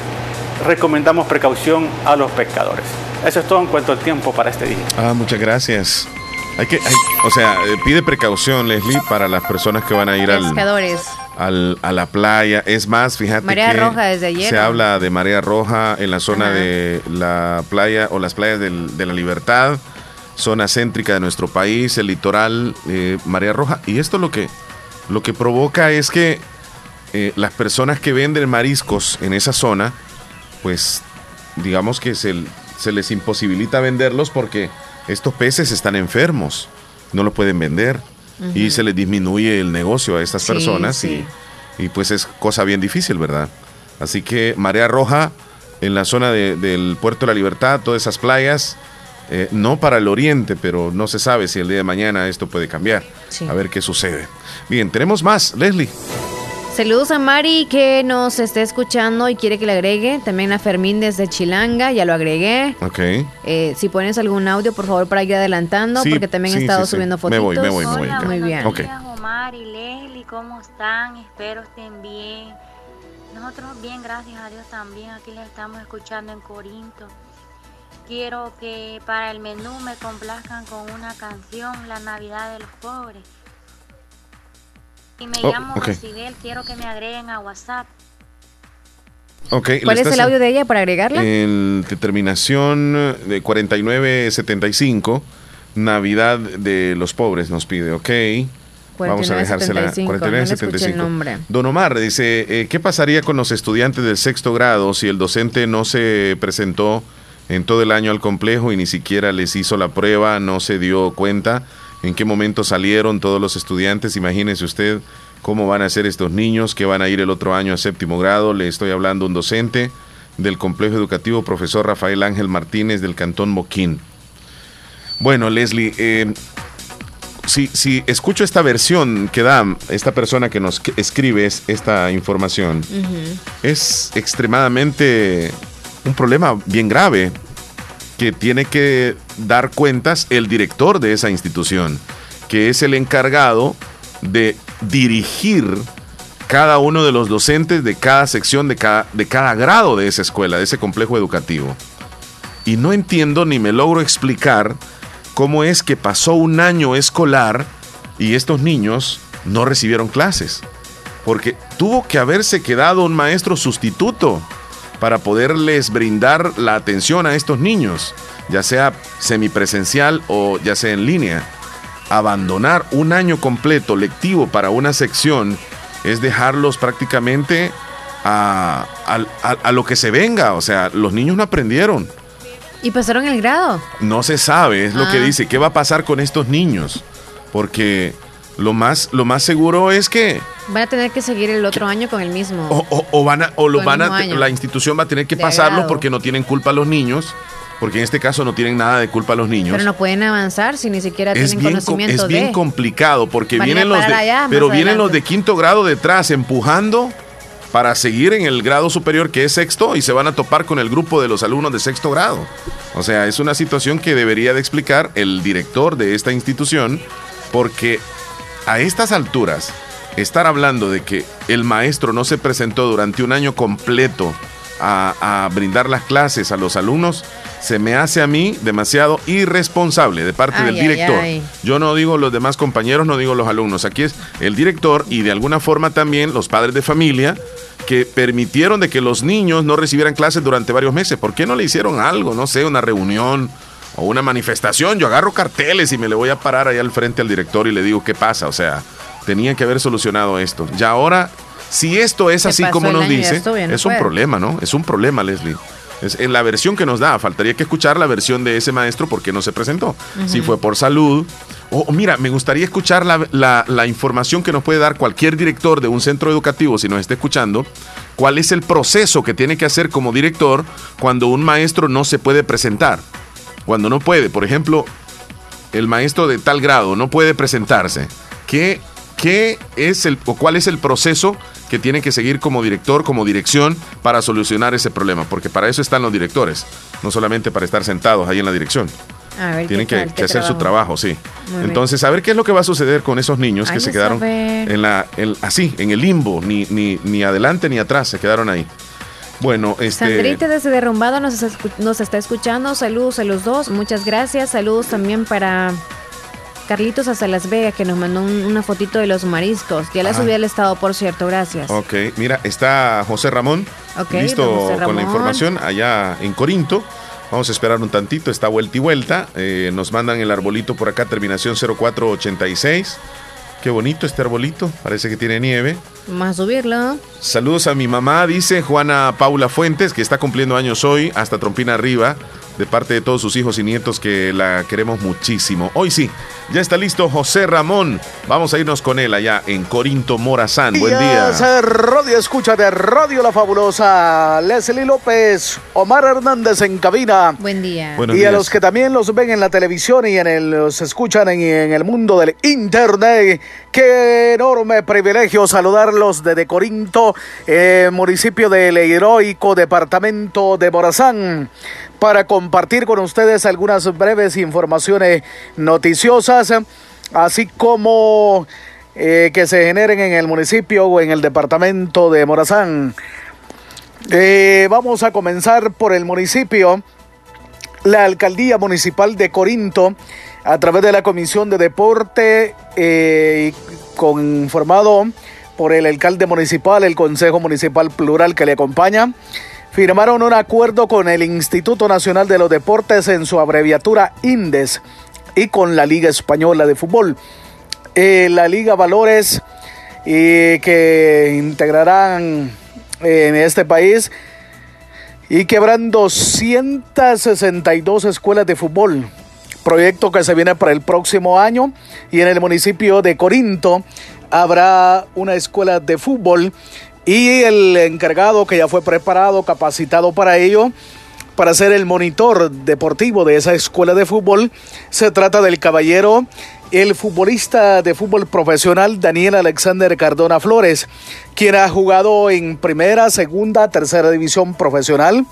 recomendamos precaución a los pescadores. Eso es todo en cuanto al tiempo para este día. Ah, muchas gracias. Hay que, o sea, eh, pide precaución, Leslie, para las personas que van a ir al, a la playa. Es más, fíjate marea roja desde ayer. Se habla de marea roja en la zona de la playa o las playas de la Libertad, zona céntrica de nuestro país, el litoral, eh, marea roja. Y esto lo que, lo que provoca es que eh, las personas que venden mariscos en esa zona, pues digamos que se, se les imposibilita venderlos porque estos peces están enfermos, no los pueden vender y se les disminuye el negocio a estas personas Y, pues es cosa bien difícil, ¿verdad? Así que marea roja en la zona del puerto de la libertad, todas esas playas, eh, no para el oriente, pero no se sabe si el día de mañana esto puede cambiar. A ver qué sucede. Bien, tenemos más, Leslie. Saludos a Mari que nos esté escuchando y quiere que le agregue. También a Fermín desde Chilanga, ya lo agregué. Ok. Eh, si pones algún audio, por favor, para ir adelantando, porque también he estado subiendo fotos. Me voy, me voy, me voy. Muy bien. Okay. Omar y Leslie, ¿cómo están? Espero estén bien. Nosotros bien, gracias a Dios también. Aquí les estamos escuchando en Corinto. Quiero que para el menú me complazcan con una canción, La Navidad de los Pobres. Y me oh, llamo quiero que me agreguen a WhatsApp. ¿Cuál es el audio de ella para agregarla? En determinación de 4975, Navidad de los pobres nos pide, ok. Vamos a dejársela. 4975. Don Omar dice, eh, ¿qué pasaría con los estudiantes del sexto grado si el docente no se presentó en todo el año al complejo y ni siquiera les hizo la prueba, no se dio cuenta? En qué momento salieron todos los estudiantes. Imagínese usted cómo van a ser estos niños que van a ir el otro año a séptimo grado. Le estoy hablando un docente del complejo educativo, profesor Rafael Ángel Martínez del Cantón Moquín. Bueno, Leslie, eh, si, escucho esta versión que da esta persona que nos escribe esta información, es extremadamente un problema bien grave que tiene que dar cuentas el director de esa institución, que es el encargado de dirigir cada uno de los docentes de cada sección, de cada, de cada grado de esa escuela, de ese complejo educativo. Y no entiendo ni me logro explicar cómo es que pasó un año escolar y estos niños no recibieron clases. Porque tuvo que haberse quedado un maestro sustituto para poderles brindar la atención a estos niños, ya sea semipresencial o ya sea en línea. Abandonar un año completo lectivo para una sección es dejarlos prácticamente a, lo que se venga. O sea, los niños no aprendieron. ¿Y pasaron el grado? No se sabe, es lo que ah. dice. ¿Qué va a pasar con estos niños? Porque lo más, lo más seguro es que Van a tener que seguir el otro año con el mismo. O, van a, o lo van a, la institución va a tener que pasarlo porque no tienen culpa los niños. Porque en este caso no tienen nada de culpa los niños. Pero no pueden avanzar si ni siquiera es tienen bien, conocimiento Es bien complicado porque vienen los de, pero vienen los de quinto grado detrás empujando para seguir en el grado superior que es sexto y se van a topar con el grupo de los alumnos de sexto grado. O sea, es una situación que debería de explicar el director de esta institución porque a estas alturas estar hablando de que el maestro no se presentó durante un año completo a, brindar las clases a los alumnos, se me hace a mí demasiado irresponsable de parte del director. Yo no digo los demás compañeros, no digo los alumnos. Aquí es el director y de alguna forma también los padres de familia que permitieron de que los niños no recibieran clases durante varios meses. ¿Por qué no le hicieron algo? No sé, una reunión o una manifestación, yo agarro carteles y me le voy a parar ahí al frente al director y le digo, ¿qué pasa? O sea, tenían que haber solucionado esto. Y ahora, si esto es así como nos dice, es un problema, ¿no? Es un problema, Leslie. Es en la versión que nos da, faltaría que escuchar la versión de ese maestro porque no se presentó. Si fue por salud. O mira, me gustaría escuchar la, la, información que nos puede dar cualquier director de un centro educativo, si nos está escuchando, cuál es el proceso que tiene que hacer como director cuando un maestro no se puede presentar. Cuando no puede, por ejemplo, el maestro de tal grado no puede presentarse. ¿Qué, qué es el, o cuál es el proceso que tiene que seguir como director, como dirección, para solucionar ese problema, porque para eso están los directores, no solamente para estar sentados ahí en la dirección. Tienen que, hacer su trabajo, sí. Entonces, a ver qué es lo que va a suceder con esos niños que se quedaron en la, así, en el limbo, ni, ni, ni adelante ni atrás, se quedaron ahí. Bueno, este. Sandrita desde Derrumbado nos, nos está escuchando. Saludos a los dos. Muchas gracias. Saludos también para Carlitos hasta Las Vegas, que nos mandó una fotito de los mariscos. Ya la subí al estado, por cierto, gracias. Ok, mira, está José Ramón. listo con la información allá en Corinto. Vamos a esperar un tantito, está vuelta y vuelta. Eh, nos mandan el arbolito por acá, terminación 0486. Qué bonito este arbolito, parece que tiene nieve. Más subirlo. Saludos a mi mamá, dice Juana Paula Fuentes, que está cumpliendo años hoy, hasta Trompina Arriba de parte de todos sus hijos y nietos que la queremos muchísimo. Hoy sí, ya está listo José Ramón. Vamos a irnos con él allá en Corinto Morazán. Buen día. Radio Escucha de Radio La Fabulosa. Leslie López, Omar Hernández en cabina. Buen día. y a los que también los ven en la televisión y en el, los escuchan en, en el mundo del internet. Qué enorme privilegio saludarlos desde Corinto, eh, municipio del heroico departamento de Morazán para compartir con ustedes algunas breves informaciones noticiosas, así como eh, que se generen en el municipio o en el departamento de Morazán. Eh, vamos a comenzar por el municipio. La alcaldía municipal de Corinto, a través de la Comisión de Deporte, eh, conformado por el alcalde municipal, el Consejo Municipal Plural que le acompaña, firmaron un acuerdo con el Instituto Nacional de los Deportes en su abreviatura INDES y con la Liga Española de Fútbol. Eh, la Liga Valores que integrarán en este país y que habrán 262 escuelas de fútbol, proyecto que se viene para el próximo año y en el municipio de Corinto habrá una escuela de fútbol y el encargado que ya fue preparado, capacitado para ello, para ser el monitor deportivo de esa escuela de fútbol, se trata del caballero, el futbolista de fútbol profesional Daniel Alexander Cardona Flores, quien ha jugado en primera, segunda, tercera división profesional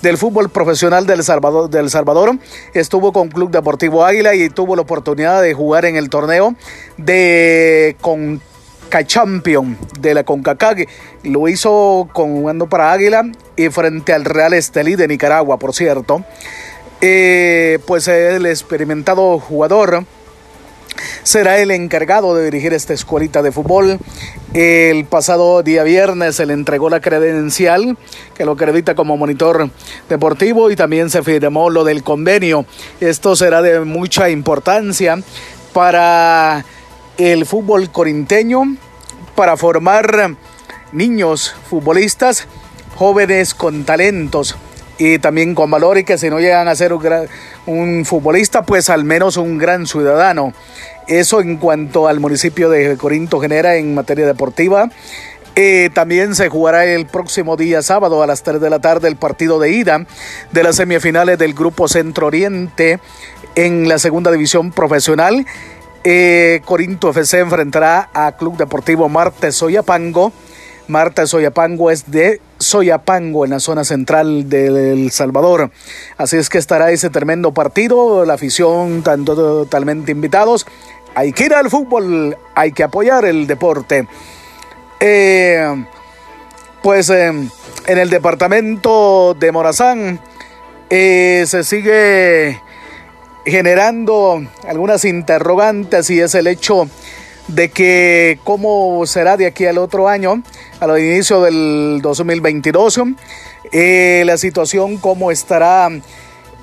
del fútbol profesional del Salvador, del Salvador. Estuvo con Club Deportivo Águila y tuvo la oportunidad de jugar en el torneo de con Champion de la CONCACAG. Lo hizo con jugando para Águila y frente al Real Estelí de Nicaragua, por cierto. Eh, pues el experimentado jugador será el encargado de dirigir esta escuelita de fútbol. El pasado día viernes se le entregó la credencial que lo acredita como monitor deportivo y también se firmó lo del convenio. Esto será de mucha importancia para el fútbol corinteño para formar niños futbolistas jóvenes con talentos y también con valor y que si no llegan a ser un, futbolista, pues al menos un gran ciudadano. Eso en cuanto al municipio de Corinto genera en materia deportiva. Eh, también se jugará el próximo día sábado a las 3 de la tarde el partido de ida de las semifinales del Grupo Centro Oriente en la segunda división profesional eh, Corinto FC enfrentará a Club Deportivo Marte Soyapango. Marte Soyapango es de Soyapango en la zona central de Salvador. Así es que estará ese tremendo partido. La afición tanto totalmente invitados. Hay que ir al fútbol, hay que apoyar el deporte. Eh, pues eh, en el departamento de Morazán se sigue generando algunas interrogantes y es el hecho de que cómo será de aquí al otro año, al inicio del 2022, eh, la situación cómo estará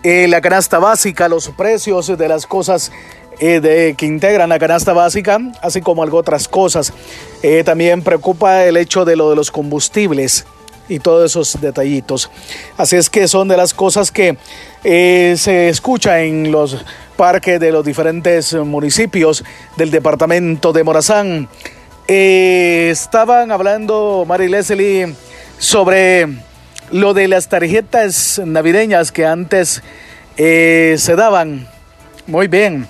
eh, la canasta básica, los precios de las cosas eh, de, que integran la canasta básica, así como algo otras cosas. Eh, también preocupa el hecho de lo de los combustibles y todos esos detallitos. Así es que son de las cosas que se escucha en los parques de los diferentes municipios del departamento de Morazán. estaban hablando, Mary Leslie, sobre lo de las tarjetas navideñas que antes eh, se daban. Muy bien.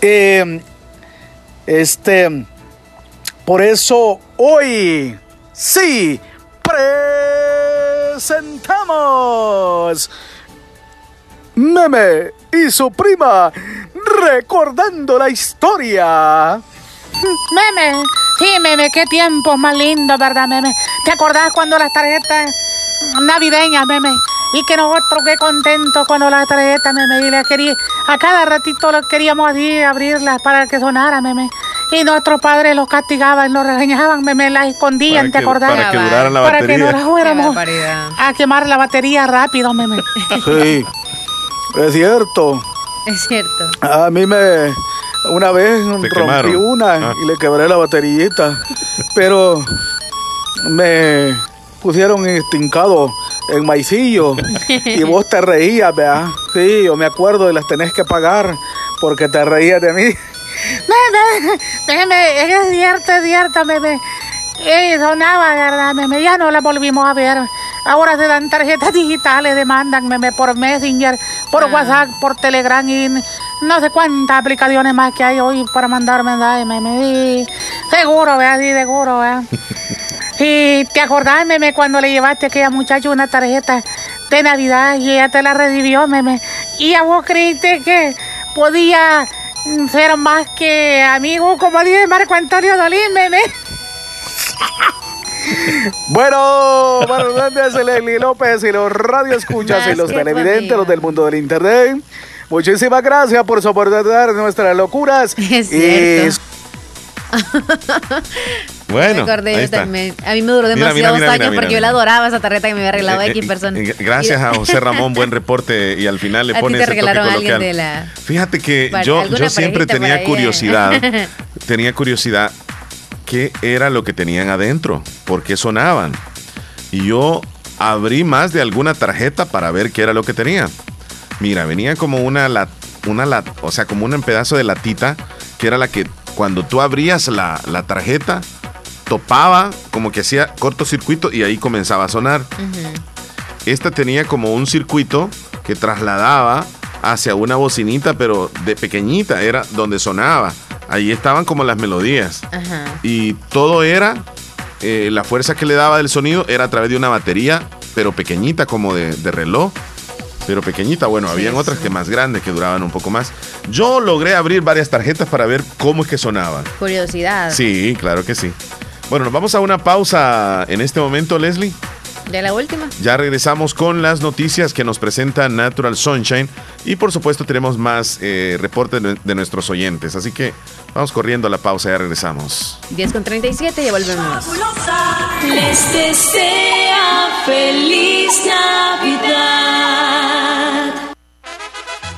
Eh, este, por eso hoy sí presentamos Meme y su prima recordando la historia. Meme, sí, meme, qué tiempo más lindo, ¿verdad, meme? ¿Te acordás cuando las tarjetas navideñas, meme. Y que nosotros qué contentos cuando las tarjetas, meme. Y le quería, a cada ratito lo queríamos así abrirlas para que sonara, meme. Y nuestros padres los castigaban, los regañaban, meme, las escondían, ¿te acordás? Para que duraran la para batería. que no las fuéramos a quemar la batería rápido, meme. Sí, es cierto. Es cierto. A mí me... Una vez rompí quemaron. una Ah. y le quebré la baterillita. Pero me pusieron estincado en maicillo y vos te reías, vea. Sí, yo me acuerdo y las tenés que pagar porque te reías de mí. Meme, meme, es cierto, es cierto, meme. Y sonaba, ¿verdad, meme? Ya no la volvimos a ver. Ahora se dan tarjetas digitales, demandan, meme, por Messenger, por WhatsApp, por Telegram y no sé cuántas aplicaciones más que hay hoy para mandar mensajes, meme. Y seguro, vea, sí, seguro, vea. Y te acordás, meme, cuando le llevaste a aquella muchacha una tarjeta de Navidad y ella te la recibió, meme. Y a vos creíste que podía ser más que amigo, como dice Marco Antonio Dolín, meme. Bueno, buenas noches, Leslie López y los radio escuchas y los televidentes, los del mundo del internet. Muchísimas gracias por soportar nuestras locuras. Es Y cierto. Bueno, Recordé ahí yo está. también. A mí me duró Mira, demasiados mira, años porque yo la adoraba esa tarjeta que me había arreglado Eh, X eh, persona. eh, Gracias Y- a José Ramón, buen reporte y al final le A pone ese regalaron a alguien coloquial. de la- Fíjate que yo, yo siempre tenía eh. curiosidad, tenía curiosidad qué era lo que tenían adentro, por qué sonaban. Y yo abrí más de alguna tarjeta para ver qué era lo que tenía. Mira, venía como una lat, una lat, o sea, como un pedazo de latita, que era la que cuando tú abrías la, la tarjeta, topaba, como que hacía cortocircuito y ahí comenzaba a sonar. Esta tenía como un circuito que trasladaba hacia una bocinita, pero de pequeñita, era donde sonaba. Ahí estaban como las melodías. Y todo era, eh, la fuerza que le daba del sonido era a través de una batería, pero pequeñita, como de, de reloj. Pero pequeñita, bueno, habían otras que más grandes, que duraban un poco más. Yo logré abrir varias tarjetas para ver cómo es que sonaban. Curiosidad. Sí, claro que sí. Bueno, nos vamos a una pausa en este momento, Leslie. De la última. Ya regresamos con las noticias que nos presenta Natural Sunshine y por supuesto tenemos más eh, reportes de, de nuestros oyentes. Así que vamos corriendo a la pausa y ya regresamos. 10 con 37 y ya volvemos. Les desea feliz Navidad.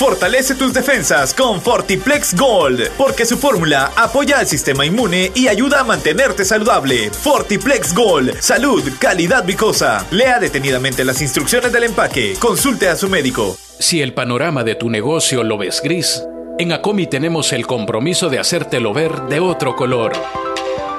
Fortalece tus defensas con Fortiplex Gold, porque su fórmula apoya al sistema inmune y ayuda a mantenerte saludable. Fortiplex Gold, salud, calidad vicosa. Lea detenidamente las instrucciones del empaque. Consulte a su médico. Si el panorama de tu negocio lo ves gris, en Acomi tenemos el compromiso de hacértelo ver de otro color.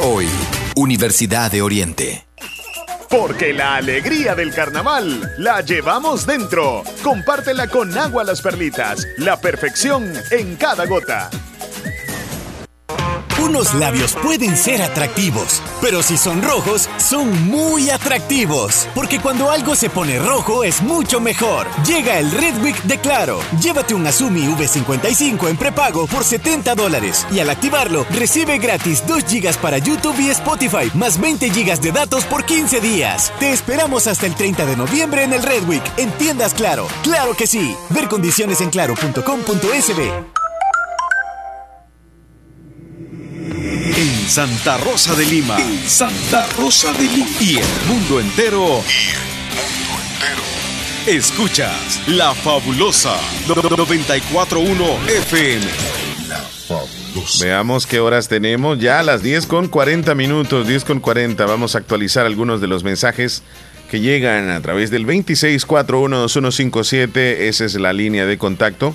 hoy. Universidad de Oriente. Porque la alegría del carnaval la llevamos dentro. Compártela con agua las perlitas. La perfección en cada gota. Unos labios pueden ser atractivos, pero si son rojos, son muy atractivos. Porque cuando algo se pone rojo es mucho mejor. Llega el Red Week de Claro. Llévate un Azumi V55 en prepago por 70 dólares. Y al activarlo, recibe gratis 2 GB para YouTube y Spotify, más 20 GB de datos por 15 días. Te esperamos hasta el 30 de noviembre en el Red Week. Claro. Claro que sí. Ver condiciones en claro.com.sb. En Santa Rosa de Lima. Santa Rosa de Lima. Y el mundo entero. Y el mundo entero. Escuchas La Fabulosa 941 FM. La Fabulosa. Veamos qué horas tenemos. Ya a las 10 con 40 minutos, 10 con 40. Vamos a actualizar algunos de los mensajes que llegan a través del 26412157. Esa es la línea de contacto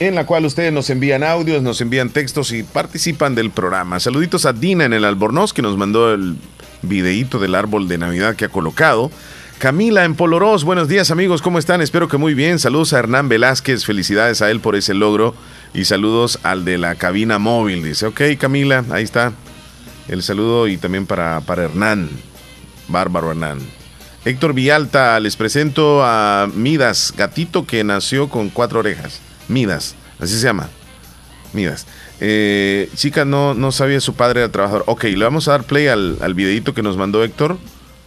en la cual ustedes nos envían audios, nos envían textos y participan del programa. Saluditos a Dina en el Albornoz que nos mandó el videíto del árbol de Navidad que ha colocado. Camila en Polorós, buenos días amigos, ¿cómo están? Espero que muy bien. Saludos a Hernán Velázquez, felicidades a él por ese logro y saludos al de la cabina móvil. Dice, ok Camila, ahí está el saludo y también para, para Hernán, bárbaro Hernán. Héctor Villalta, les presento a Midas, gatito que nació con cuatro orejas. Midas, así se llama. Midas. Eh, chica no, no sabía su padre era trabajador. Ok, le vamos a dar play al, al videito que nos mandó Héctor.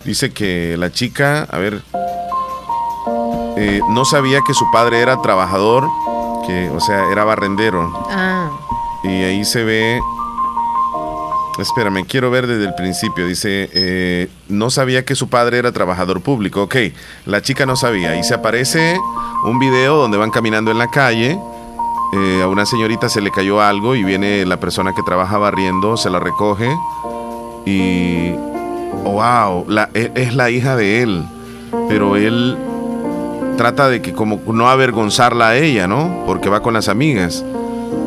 Dice que la chica, a ver, eh, no sabía que su padre era trabajador, que, o sea, era barrendero. Ah. Y ahí se ve. Espérame, quiero ver desde el principio. Dice, eh, no sabía que su padre era trabajador público. Ok, la chica no sabía. Y se aparece un video donde van caminando en la calle. Eh, a una señorita se le cayó algo y viene la persona que trabaja barriendo, se la recoge y... ¡Wow! E, es la hija de él. Pero él trata de que como no avergonzarla a ella, ¿no? Porque va con las amigas.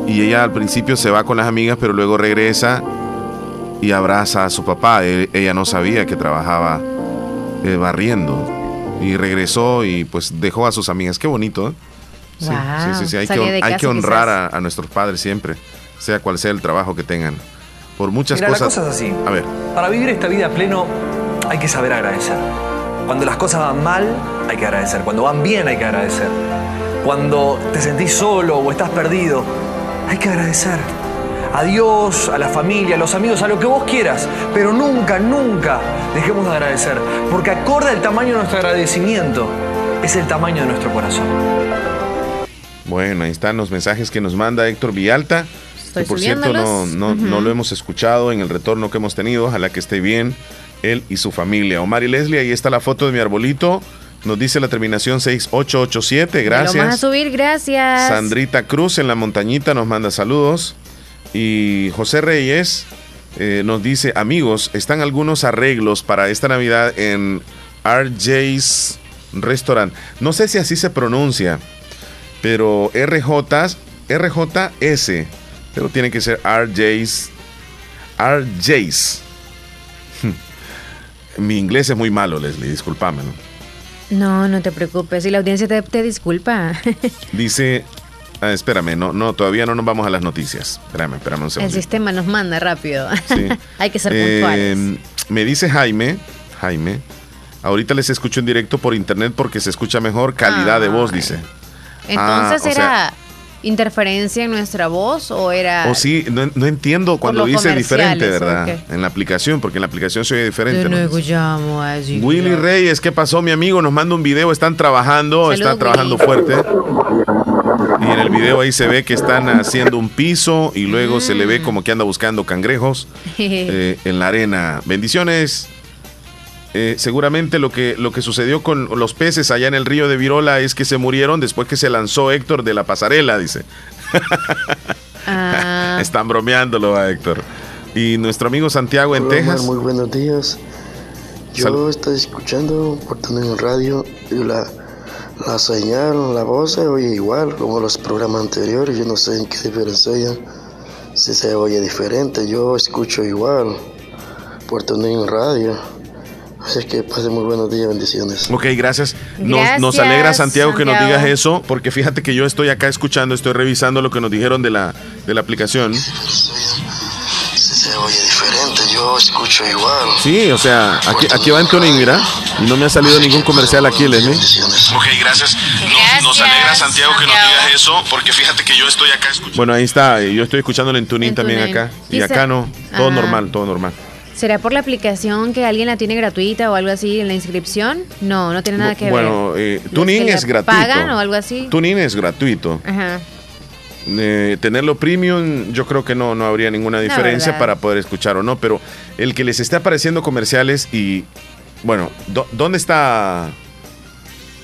Y ella al principio se va con las amigas, pero luego regresa y abraza a su papá. E, ella no sabía que trabajaba eh, barriendo y regresó y pues dejó a sus amigas. Qué bonito. ¿eh? Sí, sí, sí, Hay, que, hay que, honrar a, nuestros padres siempre, sea cual sea el trabajo que tengan. Por muchas cosas. La cosa es así. A ver. Para vivir esta vida pleno hay que saber agradecer. Cuando las cosas van mal, hay que agradecer. Cuando van bien, hay que agradecer. Cuando te sentís solo o estás perdido, hay que agradecer a Dios, a la familia, a los amigos, a lo que vos quieras, pero nunca, nunca dejemos de agradecer, porque acorde al tamaño de nuestro agradecimiento, es el tamaño de nuestro corazón. Bueno, ahí están los mensajes que nos manda Héctor Villalta. que por cierto no, no, no, lo hemos escuchado en el retorno que hemos tenido. Ojalá que esté bien él y su familia. Omar y Leslie, ahí está la foto de mi arbolito. Nos dice la terminación 6887. Gracias. Lo vamos a subir, gracias. Sandrita Cruz en la montañita nos manda saludos. Y José Reyes eh, nos dice, amigos, están algunos arreglos para esta Navidad en RJ's Restaurant. No sé si así se pronuncia, pero RJ, RJS, pero tiene que ser RJ's, RJ's. mi inglés es muy malo, Leslie, discúlpame. ¿no? No, te preocupes. Y la audiencia te, disculpa. Dice, ah, espérame, no, no, todavía no nos vamos a las noticias. Espérame, espérame un segundo. El sistema nos manda rápido. Hay que ser puntuales. Em, me dice Jaime, Jaime, ahorita les escucho en directo por internet porque se escucha mejor calidad de voz, dice. Entonces ah, era interferencia en nuestra voz o era... O sí, no, entiendo cuando dice diferente, ¿verdad? En la aplicación, porque en la aplicación se oye diferente. Willy Reyes, ¿qué pasó, mi amigo? Nos manda un video, están trabajando, están trabajando fuerte. Y en el video ahí se ve que están haciendo un piso y luego se le ve mm. como que anda buscando cangrejos eh, en la arena. Bendiciones. Eh, seguramente lo que, lo que sucedió con los peces allá en el río de Virola es que se murieron después que se lanzó Héctor de la pasarela, dice. Ah. Están bromeándolo a Héctor. Y nuestro amigo Santiago en Texas. muy buenos días. Yo estoy escuchando por tener el radio y la, la señal, la voz se oye igual como los programas anteriores. Yo no sé en qué diferencia si se oye diferente. Yo escucho igual por tener el radio. Así que pasen muy buenos días, bendiciones. Ok, gracias. Nos, alegra, Santiago, que nos digas eso, porque fíjate que yo estoy acá escuchando, estoy revisando lo que nos dijeron de la, de la aplicación. Se oye diferente, yo escucho igual. Sí, o sea, aquí, aquí va en tuning, mira, y no me ha salido ningún comercial aquí, Leslie. Ok, gracias. Nos, alegra, Santiago, que nos digas eso, porque fíjate que yo estoy acá escuchando. Bueno, ahí está, yo estoy escuchándolo en tuning también acá, y acá no, todo normal, todo normal. ¿Será por la aplicación que alguien la tiene gratuita o algo así en la inscripción? No, no tiene nada que ver. Bueno, eh, Tuning es gratuito. ¿Pagan o algo así? Tuning es gratuito. Ajá. Eh, tenerlo premium, yo creo que no, no habría ninguna diferencia para poder escuchar o no, pero el que les esté apareciendo comerciales y, bueno, ¿dónde está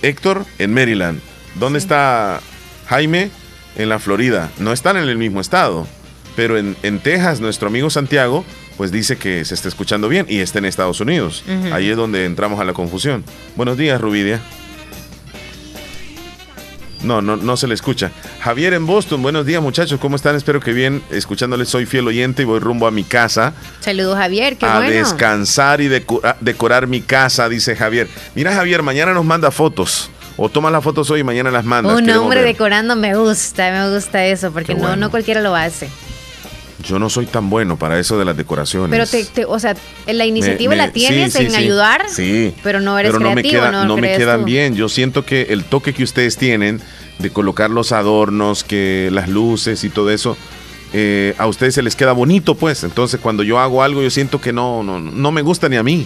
Héctor? En Maryland. ¿Dónde está Jaime? En la Florida. No están en el mismo estado, pero en, en Texas, nuestro amigo Santiago pues dice que se está escuchando bien y está en Estados Unidos. Ahí es donde entramos a la confusión. Buenos días, Rubidia. No, no, no se le escucha. Javier en Boston, buenos días muchachos, ¿cómo están? Espero que bien. Escuchándoles, soy fiel oyente y voy rumbo a mi casa. Saludos Javier, qué a descansar y decorar mi casa, dice Javier. Mira Javier, mañana nos manda fotos. O toma las fotos hoy y mañana las manda. Un hombre decorando me gusta, me gusta eso, porque no, no cualquiera lo hace. Yo no soy tan bueno para eso de las decoraciones. Pero, te, o sea, la iniciativa la tienes en ayudar, sí, pero no eres pero no me, queda, no, me quedan bien. Yo siento que el toque que ustedes tienen de colocar los adornos, que las luces y todo eso, eh, a ustedes se les queda bonito, pues. Entonces, cuando yo hago algo, yo siento que no, no, no me gusta ni a mí.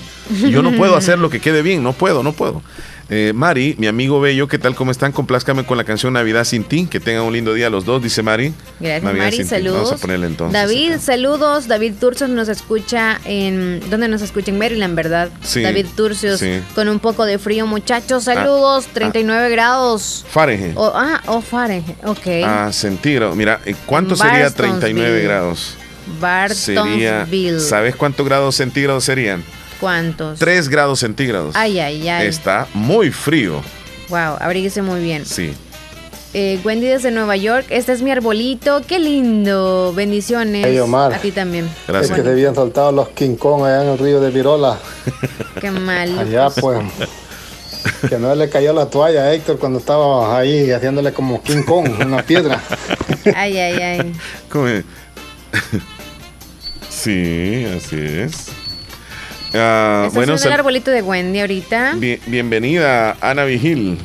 Yo no puedo hacer lo que quede bien, no puedo, no puedo. Eh, Mari, mi amigo Bello, ¿qué tal? ¿Cómo están? Complázcame con la canción Navidad sin ti. Que tengan un lindo día los dos, dice Mari. Gracias, Mari. Saludos. Vamos a entonces. David, saludos. David Turcios nos escucha en. ¿Dónde nos escucha? En Maryland, ¿verdad? Sí. David Turcios, con un poco de frío, muchachos. Saludos. 39 ah. grados. Fahrenheit. ah, oh, Fahrenheit. Ok. Ah, centígrados. Mira, ¿cuánto sería 39 grados? Bartonsville. ¿Sabes cuántos grados centígrados serían? ¿Cuántos? 3 grados centígrados. Ay, ay, ay. Está muy frío. Wow, abríguese muy bien. Sí. Eh, Wendy desde Nueva York, este es mi arbolito, qué lindo, bendiciones. A ti también. Gracias. Es que se habían saltado los King Kong allá en el río de Virola. Qué mal. Allá pues. Que no le cayó la toalla a Héctor cuando estaba ahí haciéndole como King Kong, una piedra. Ay, ay, ay. ¿Cómo Sí, así es. Uh, bueno, es el arbolito de Wendy ahorita. bienvenida, Ana Vigil.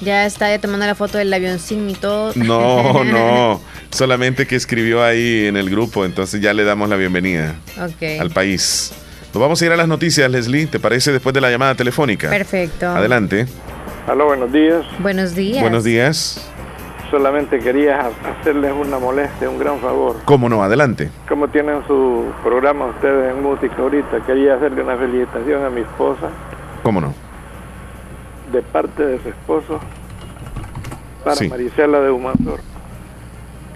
Ya está ya tomando la foto del avioncín y todo. No, no. Solamente que escribió ahí en el grupo, entonces ya le damos la bienvenida al país. Nos vamos a ir a las noticias, Leslie. ¿Te parece después de la llamada telefónica? Perfecto. Adelante. Aló, buenos días. Buenos días. Buenos días solamente quería hacerles una molestia, un gran favor. ¿Cómo no? Adelante. Como tienen su programa ustedes en música ahorita, quería hacerle una felicitación a mi esposa. ¿Cómo no? De parte de su esposo, para Marisela de Humansor.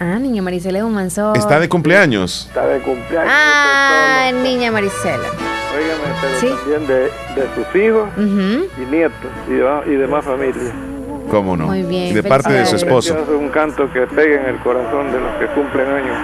Ah, niña Marisela de Humansor. ¿Está de cumpleaños? Está de cumpleaños. Ah, niña Marisela. Óigame, pero también de, de, sus hijos y nietos y, y demás familias. ¿Cómo no? Muy bien. De parte de su esposo. un canto que pegue en el corazón de los que cumplen años.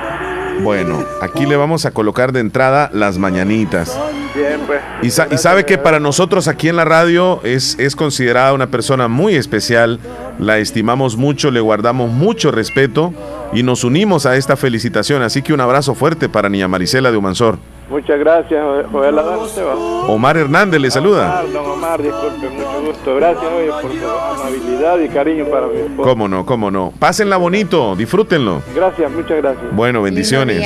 Bueno, aquí le vamos a colocar de entrada las mañanitas. Bien, pues. Y, sabe que para nosotros aquí en la radio es, es considerada una persona muy especial, la estimamos mucho, le guardamos mucho respeto y nos unimos a esta felicitación. Así que un abrazo fuerte para Niña Marisela de Humansor. Muchas gracias, Omar Hernández le saluda. Omar, don Omar, disculpe, mucho gusto. Gracias oye, por su amabilidad y cariño para mi esposa. Cómo no, cómo no. Pásenla bonito, disfrútenlo. Gracias, muchas gracias. Bueno, bendiciones.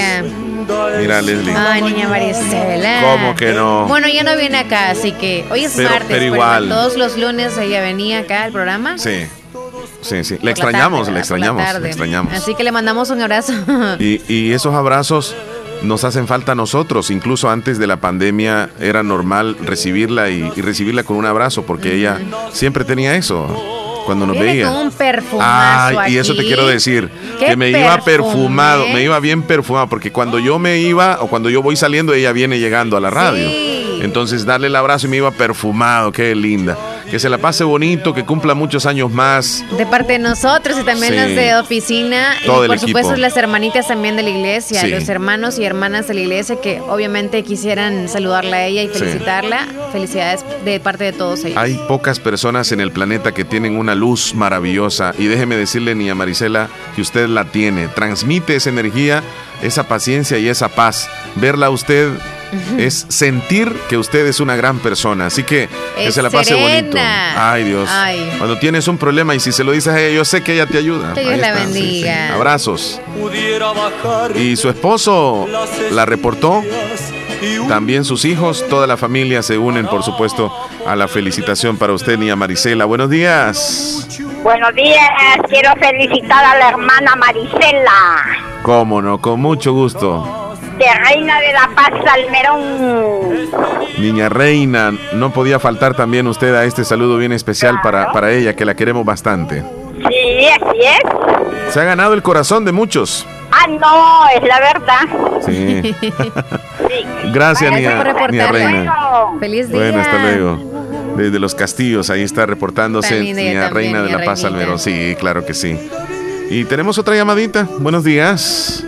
Mira, Leslie. Ay, niña Marisela. ¿Cómo que no? Bueno, ya no viene acá, así que hoy es martes. Pero igual. todos los lunes ella venía acá al programa. Sí. Sí, sí. Le extrañamos, le extrañamos, le extrañamos. Así que le mandamos un abrazo. Y, y esos abrazos nos hacen falta a nosotros. Incluso antes de la pandemia era normal recibirla y, recibirla con un abrazo porque ella siempre tenía eso cuando nos veía. un perfumazo y eso te quiero decir, que me iba perfumado, me iba bien perfumado, porque cuando yo me iba o cuando yo voy saliendo, ella viene llegando a la radio. Entonces darle el abrazo y me iba perfumado, qué linda que se la pase bonito, que cumpla muchos años más. De parte de nosotros y también las de oficina. y por supuesto las hermanitas también de la iglesia, los hermanos y hermanas de la iglesia que obviamente quisieran saludarla a ella y felicitarla. Felicidades de parte de todos ellos. Hay pocas personas en el planeta que tienen una luz maravillosa y déjeme decirle, ni a Marisela, que usted la tiene. Transmite esa energía, esa paciencia y esa paz. Verla a usted es sentir que usted es una gran persona. Así que que se la pase bonito. Ay, Dios. Cuando tienes un problema y si se lo dices a ella, yo sé que ella te ayuda. Que Dios la bendiga. Abrazos. Y su esposo la reportó. También sus hijos, toda la familia se unen, por supuesto, a la felicitación para usted, Nia Marisela. Buenos días. Buenos días, quiero felicitar a la hermana Marisela. Cómo no, con mucho gusto de Reina de la Paz Salmerón. Niña Reina, no podía faltar también usted a este saludo bien especial para, para ella, que la queremos bastante. Sí, así es. Se ha ganado el corazón de muchos. Ah, no, es la verdad. Sí. Gracias, niña, Reina. Feliz día. Bueno, hasta luego. Desde los castillos, ahí está reportándose Niña Reina de la Paz Salmerón. Sí, claro que sí. Y tenemos otra llamadita. Buenos días.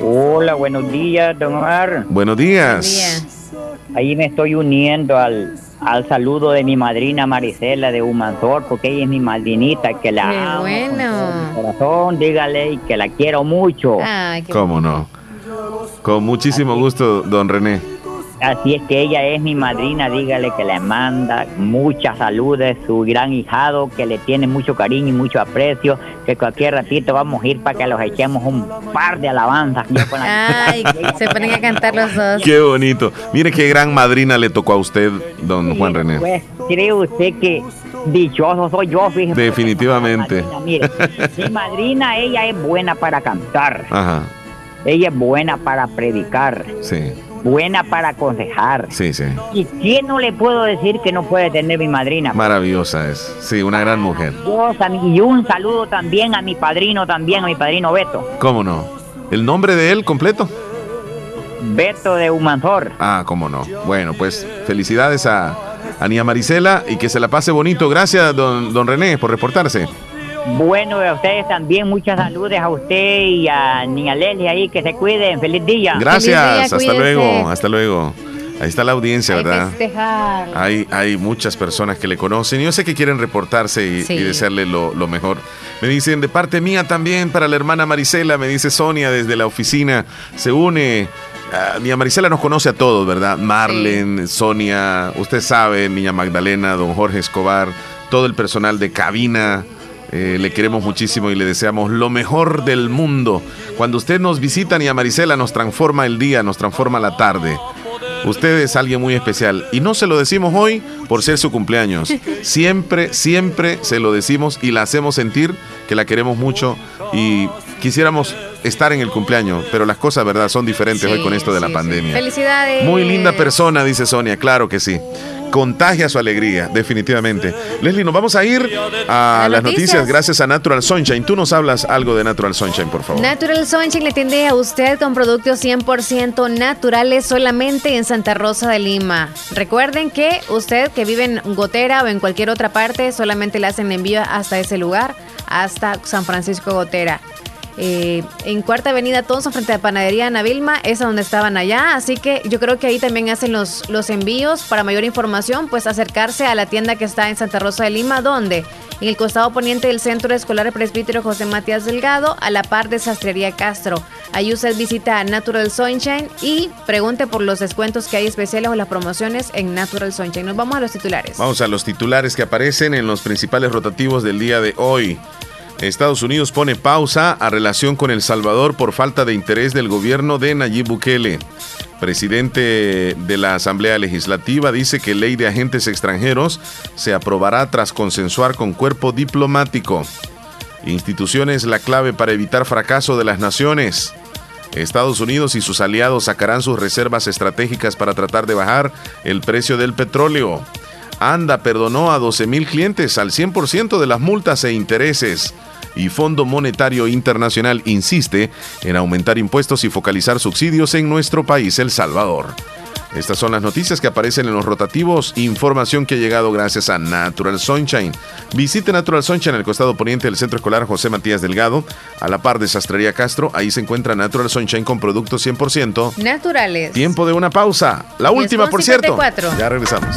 Hola, buenos días, don Omar. Buenos días. Ahí me estoy uniendo al, al saludo de mi madrina Marisela de Humanzor, porque ella es mi madrinita, que la Qué amo bueno. con corazón, dígale que la quiero mucho. ¿Cómo no? Con muchísimo gusto, don René. Así es que ella es mi madrina, dígale que le manda muchas saludes, su gran hijado, que le tiene mucho cariño y mucho aprecio, que cualquier ratito vamos a ir para que los echemos un par de alabanzas. Ay, se ponen a cantar los dos. Qué bonito. Mire qué gran madrina le tocó a usted, don Juan René. Pues cree usted que dichoso soy yo, fíjese. Definitivamente. mire, mi madrina, ella es buena para cantar. Ajá. Ella es buena para predicar. Sí buena para aconsejar. Sí, sí. ¿Y quién no le puedo decir que no puede tener mi madrina? Maravillosa es, sí, una gran mujer. Y un saludo también a mi padrino, también a mi padrino Beto. ¿Cómo no? ¿El nombre de él completo? Beto de Humanzor. Ah, cómo no. Bueno, pues felicidades a, a Marisela y que se la pase bonito. Gracias, don, don René, por reportarse. Bueno, a ustedes también muchas saludos a usted y a Niña Leslie ahí, que se cuiden. Feliz día. Gracias, hasta luego, hasta luego. Ahí está la audiencia, ¿verdad? Hay, hay muchas personas que le conocen y yo sé que quieren reportarse y, desearle lo, mejor. Me dicen, de parte mía también para la hermana Marisela, me dice Sonia desde la oficina, se une. niña Marisela nos conoce a todos, ¿verdad? Marlen, Sonia, usted sabe, niña Magdalena, don Jorge Escobar, todo el personal de cabina, eh, le queremos muchísimo y le deseamos lo mejor del mundo. Cuando usted nos visita, y a Marisela nos transforma el día, nos transforma la tarde. Usted es alguien muy especial y no se lo decimos hoy por ser su cumpleaños. Siempre, siempre se lo decimos y la hacemos sentir que la queremos mucho y quisiéramos estar en el cumpleaños, pero las cosas, verdad, son diferentes hoy con esto de la pandemia. Felicidades. Muy linda persona, dice Sonia, claro que sí contagia su alegría, definitivamente. Leslie, nos vamos a ir a, las noticias. gracias a Natural Sunshine. Tú nos hablas algo de Natural Sunshine, por favor. Natural Sunshine le atiende a usted con productos 100% naturales solamente en Santa Rosa de Lima. Recuerden que usted que vive en Gotera o en cualquier otra parte, solamente le hacen envío hasta ese lugar, hasta San Francisco Gotera. Eh, en Cuarta Avenida Thompson, frente a Panadería Ana Vilma, es donde estaban allá. Así que yo creo que ahí también hacen los, los envíos. Para mayor información, pues acercarse a la tienda que está en Santa Rosa de Lima, donde en el costado poniente del Centro Escolar Presbítero José Matías Delgado, a la par de Sastrería Castro. Ahí usted visita Natural Sunshine y pregunte por los descuentos que hay especiales o las promociones en Natural Sunshine. Nos vamos a los titulares. Vamos a los titulares que aparecen en los principales rotativos del día de hoy. Estados Unidos pone pausa a relación con El Salvador por falta de interés del gobierno de Nayib Bukele. Presidente de la Asamblea Legislativa dice que ley de agentes extranjeros se aprobará tras consensuar con cuerpo diplomático. Instituciones la clave para evitar fracaso de las naciones. Estados Unidos y sus aliados sacarán sus reservas estratégicas para tratar de bajar el precio del petróleo. ANDA perdonó a 12 mil clientes al 100% de las multas e intereses y Fondo Monetario Internacional insiste en aumentar impuestos y focalizar subsidios en nuestro país, El Salvador. Estas son las noticias que aparecen en los rotativos. Información que ha llegado gracias a Natural Sunshine. Visite Natural Sunshine en el costado poniente del Centro Escolar José Matías Delgado, a la par de Sastrería Castro. Ahí se encuentra Natural Sunshine con productos 100% naturales. Tiempo de una pausa. La última, por cierto. Ya regresamos.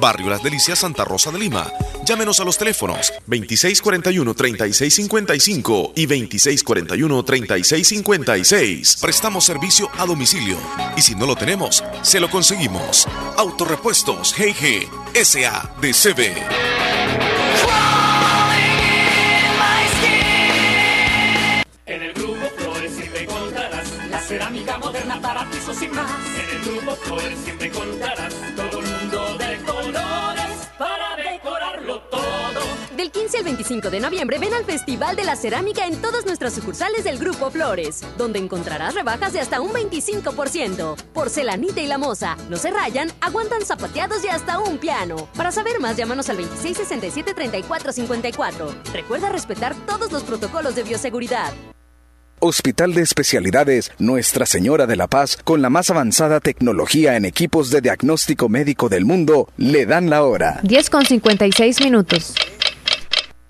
Barrio Las Delicias, Santa Rosa de Lima. Llámenos a los teléfonos 2641-3655 y 2641-3656. Prestamos servicio a domicilio y si no lo tenemos, se lo conseguimos. Autorepuestos GG siempre encontrarás la cerámica moderna para pisos sin más. En el grupo Flores 15 al 25 de noviembre ven al Festival de la Cerámica en todas nuestras sucursales del Grupo Flores, donde encontrarás rebajas de hasta un 25%. Porcelanita y la moza, no se rayan, aguantan zapateados y hasta un piano. Para saber más, llámanos al 2667-3454. Recuerda respetar todos los protocolos de bioseguridad. Hospital de Especialidades Nuestra Señora de la Paz, con la más avanzada tecnología en equipos de diagnóstico médico del mundo, le dan la hora. 10 con 56 minutos.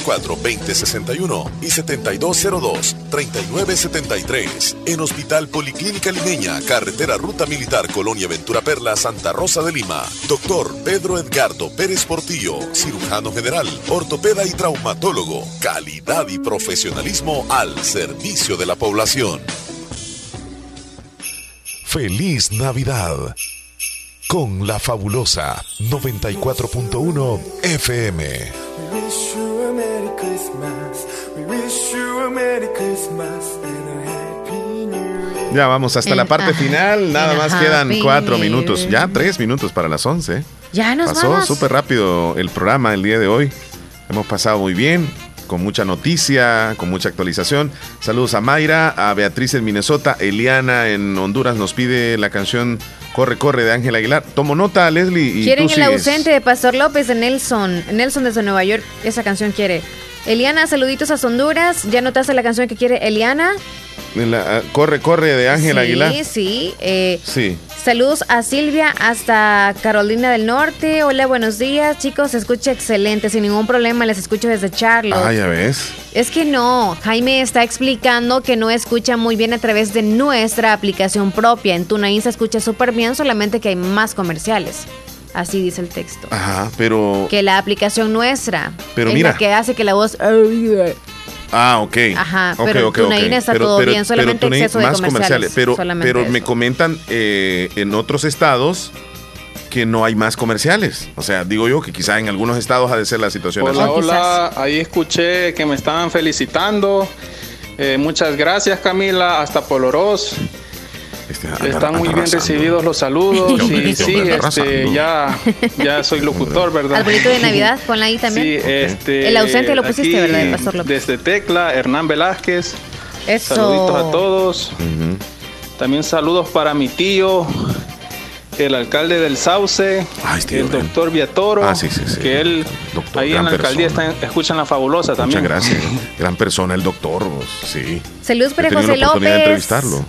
2061 y 7202-3973. En Hospital Policlínica Limeña, Carretera Ruta Militar Colonia Ventura Perla, Santa Rosa de Lima. Doctor Pedro Edgardo Pérez Portillo, cirujano general, ortopeda y traumatólogo. Calidad y profesionalismo al servicio de la población. Feliz Navidad con la fabulosa 94.1 FM. Ya vamos hasta la parte final. Nada más quedan cuatro minutos. Ya tres minutos para las once. Ya nos Pasó súper rápido el programa el día de hoy. Hemos pasado muy bien, con mucha noticia, con mucha actualización. Saludos a Mayra, a Beatriz en Minnesota, Eliana en Honduras nos pide la canción Corre, corre de Ángel Aguilar. Tomo nota, Leslie. Y Quieren tú el sigues. ausente de Pastor López de Nelson. Nelson desde Nueva York. Esa canción quiere. Eliana, saluditos a Honduras. ¿Ya notaste la canción que quiere Eliana? La- ah, corre, corre de Ángel sí, Aguilar. Sí, eh, Sí. Saludos a Silvia hasta Carolina del Norte. Hola, buenos días, chicos. Se escucha excelente, sin ningún problema. Les escucho desde Charlotte. Ah, ya ves. Es que no, Jaime está explicando que no escucha muy bien a través de nuestra aplicación propia. En Tunaín se escucha súper bien, solamente que hay más comerciales. Así dice el texto. Ajá, pero. Que la aplicación nuestra Pero es mira. la que hace que la voz... Ah, ok. Ajá, pero okay, está todo bien, solamente exceso de más comerciales. Pero, pero me comentan eh, en otros estados que no hay más comerciales. O sea, digo yo que quizá en algunos estados ha de ser la situación hola, Hola, ahí escuché que me estaban felicitando. Eh, muchas gracias Camila, hasta Poloros. Este, Están muy bien recibidos los saludos y sí, este, ya, ya soy locutor, ¿verdad? Arbolito de Navidad, ponla ahí también. Sí, este, El ausente lo pusiste, ¿verdad, Pastor López? Desde Tecla, Hernán Velázquez. Eso. Saluditos a todos. También saludos para mi tío, el alcalde del Sauce, el doctor Viatoro, ah, que él ahí en la alcaldía está, escuchan la fabulosa también. Muchas gracias, gran persona el doctor, sí. Saludos para José López. De entrevistarlo.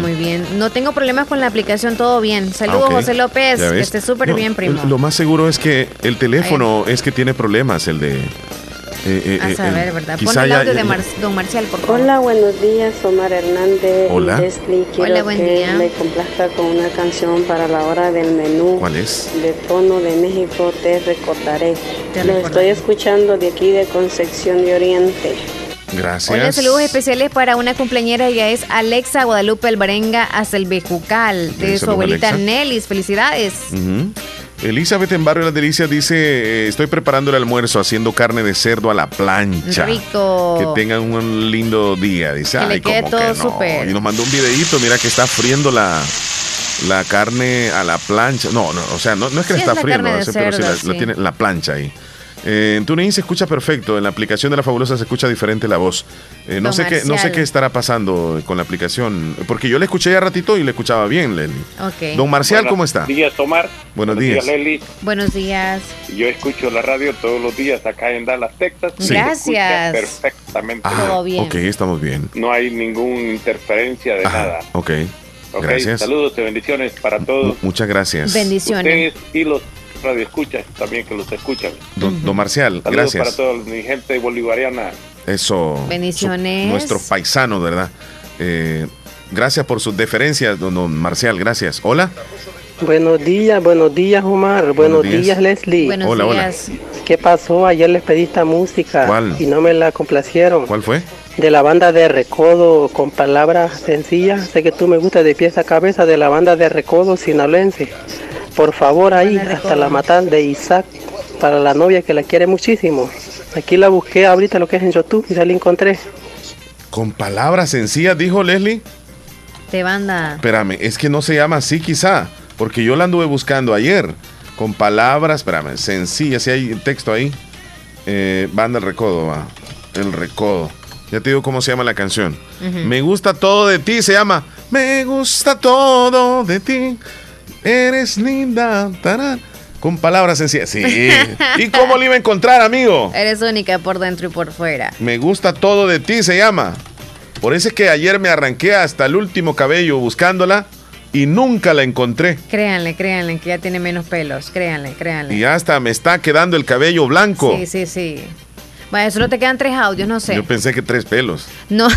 Muy bien, no tengo problemas con la aplicación, todo bien. Saludos ah, José López, que esté súper bien, primo. Lo más seguro es que el teléfono es que tiene problemas, el de eh, eh, a eh, saber, ¿verdad? Pon el audio de don Marcial, por favor. Hola, buenos días, Omar Hernández. Hola. quiero Hola, buen que día. me complazca con una canción para la hora del menú. ¿Cuál es? De tono de México, te recordaré. Lo estoy escuchando de aquí de Concepción de Oriente. Gracias. Hola, saludos especiales para una cumpleañera, ella es Alexa Guadalupe Alvarenga Bejucal, de su abuelita Nelis. Felicidades. Elizabeth en Barrio Las Delicias dice, eh, estoy preparando el almuerzo haciendo carne de cerdo a la plancha. Rico. Que tengan un lindo día. Dice, ay, como que no. Y nos mandó un videito, mira que está friendo la, la carne a la plancha. No, no, o sea, no, es que la está friendo, pero sí la, tiene la plancha ahí. Eh, en TuneIn se escucha perfecto, en la aplicación de La Fabulosa se escucha diferente la voz. Eh, no, sé qué, no sé qué estará pasando con la aplicación, porque yo le escuché ya ratito y le escuchaba bien, Leli. Don Marcial, ¿cómo está? Buenos días, Omar. Buenos, días. Leli. Buenos días. Yo escucho la radio todos los días acá en Dallas, Texas. Gracias. Perfectamente. Ah, Todo bien. Ok, estamos bien. No hay ninguna interferencia de nada. Ok. Okay, gracias. Saludos y bendiciones para todos. Muchas gracias. Bendiciones. Ustedes y los radio escuchas también que los escuchan. Don, Marcial, gracias. para toda mi gente bolivariana. Eso. Bendiciones. nuestro paisano, ¿verdad? Eh, gracias por sus deferencias, don, Marcial, gracias. Hola. Buenos días, buenos días Omar, buenos, días. Leslie. Buenos hola, días. hola. ¿Qué pasó? Ayer les pedí esta música ¿Cuál? y no me la complacieron. ¿Cuál fue? De la banda de Recodo con palabras sencillas. Sé que tú me gustas de pieza a cabeza de la banda de Recodo sinaloense. Por favor, ahí, hasta la matar de Isaac, para la novia que la quiere muchísimo. Aquí la busqué ahorita lo que es en YouTube y ya la encontré. Con palabras sencillas, dijo Leslie. De banda. Espérame, es que no se llama así quizá, porque yo la anduve buscando ayer. Con palabras, espérame, sencillas, si hay texto ahí. Eh, banda el recodo, va. El recodo. Ya te digo cómo se llama la canción. Me gusta todo de ti, se llama Me gusta todo de ti. Eres linda. Con palabras sencillas. Sí. ¿Y cómo le iba a encontrar, amigo? Eres única por dentro y por fuera. Me gusta todo de ti, se llama. Por eso es que ayer me arranqué hasta el último cabello buscándola y nunca la encontré. Créanle, créanle, que ya tiene menos pelos. Créanle, créanle. Y hasta me está quedando el cabello blanco. Sí, sí, sí. Bueno, solo te quedan tres audios, no sé. Yo pensé que tres pelos. No.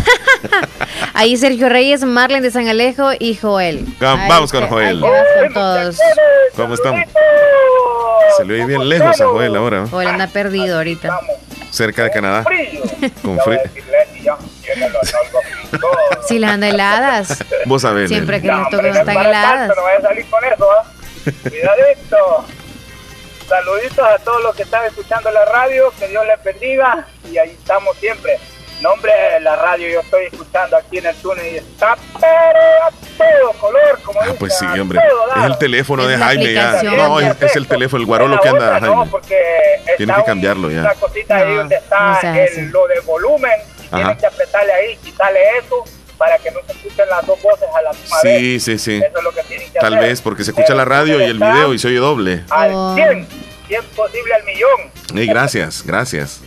Ahí Sergio Reyes, Marlen de San Alejo y Joel. Vamos con Joel. todos. ¿Cómo estamos? Se le oye bien lejos a Joel ahora. Joel anda perdido ahorita. Cerca de Canadá. Con frío. Si las anda heladas. Vos sabés. Siempre que les toque están heladas. No vaya a salir con eso, ¿ah? Cuidadito. Saluditos a todos los que están escuchando la radio, que Dios les bendiga y ahí estamos siempre. Nombre la radio yo estoy escuchando aquí en el túnel y está pero a todo color, como ah, pues sí, hombre. Es el teléfono de Jaime ya. No, es, el teléfono, el guarolo que anda Jaime. No, porque Tiene que cambiarlo ya. Una cosita ahí donde está el, lo de volumen. Tienen que apretarle ahí, quitarle eso para que no se escuchen las dos voces a la misma sí, vez. Sí, sí, sí. Eso es lo que tienen que Tal vez porque se escucha la radio y el video y se oye doble. Al 100, 100 posible al millón. Sí, gracias, gracias.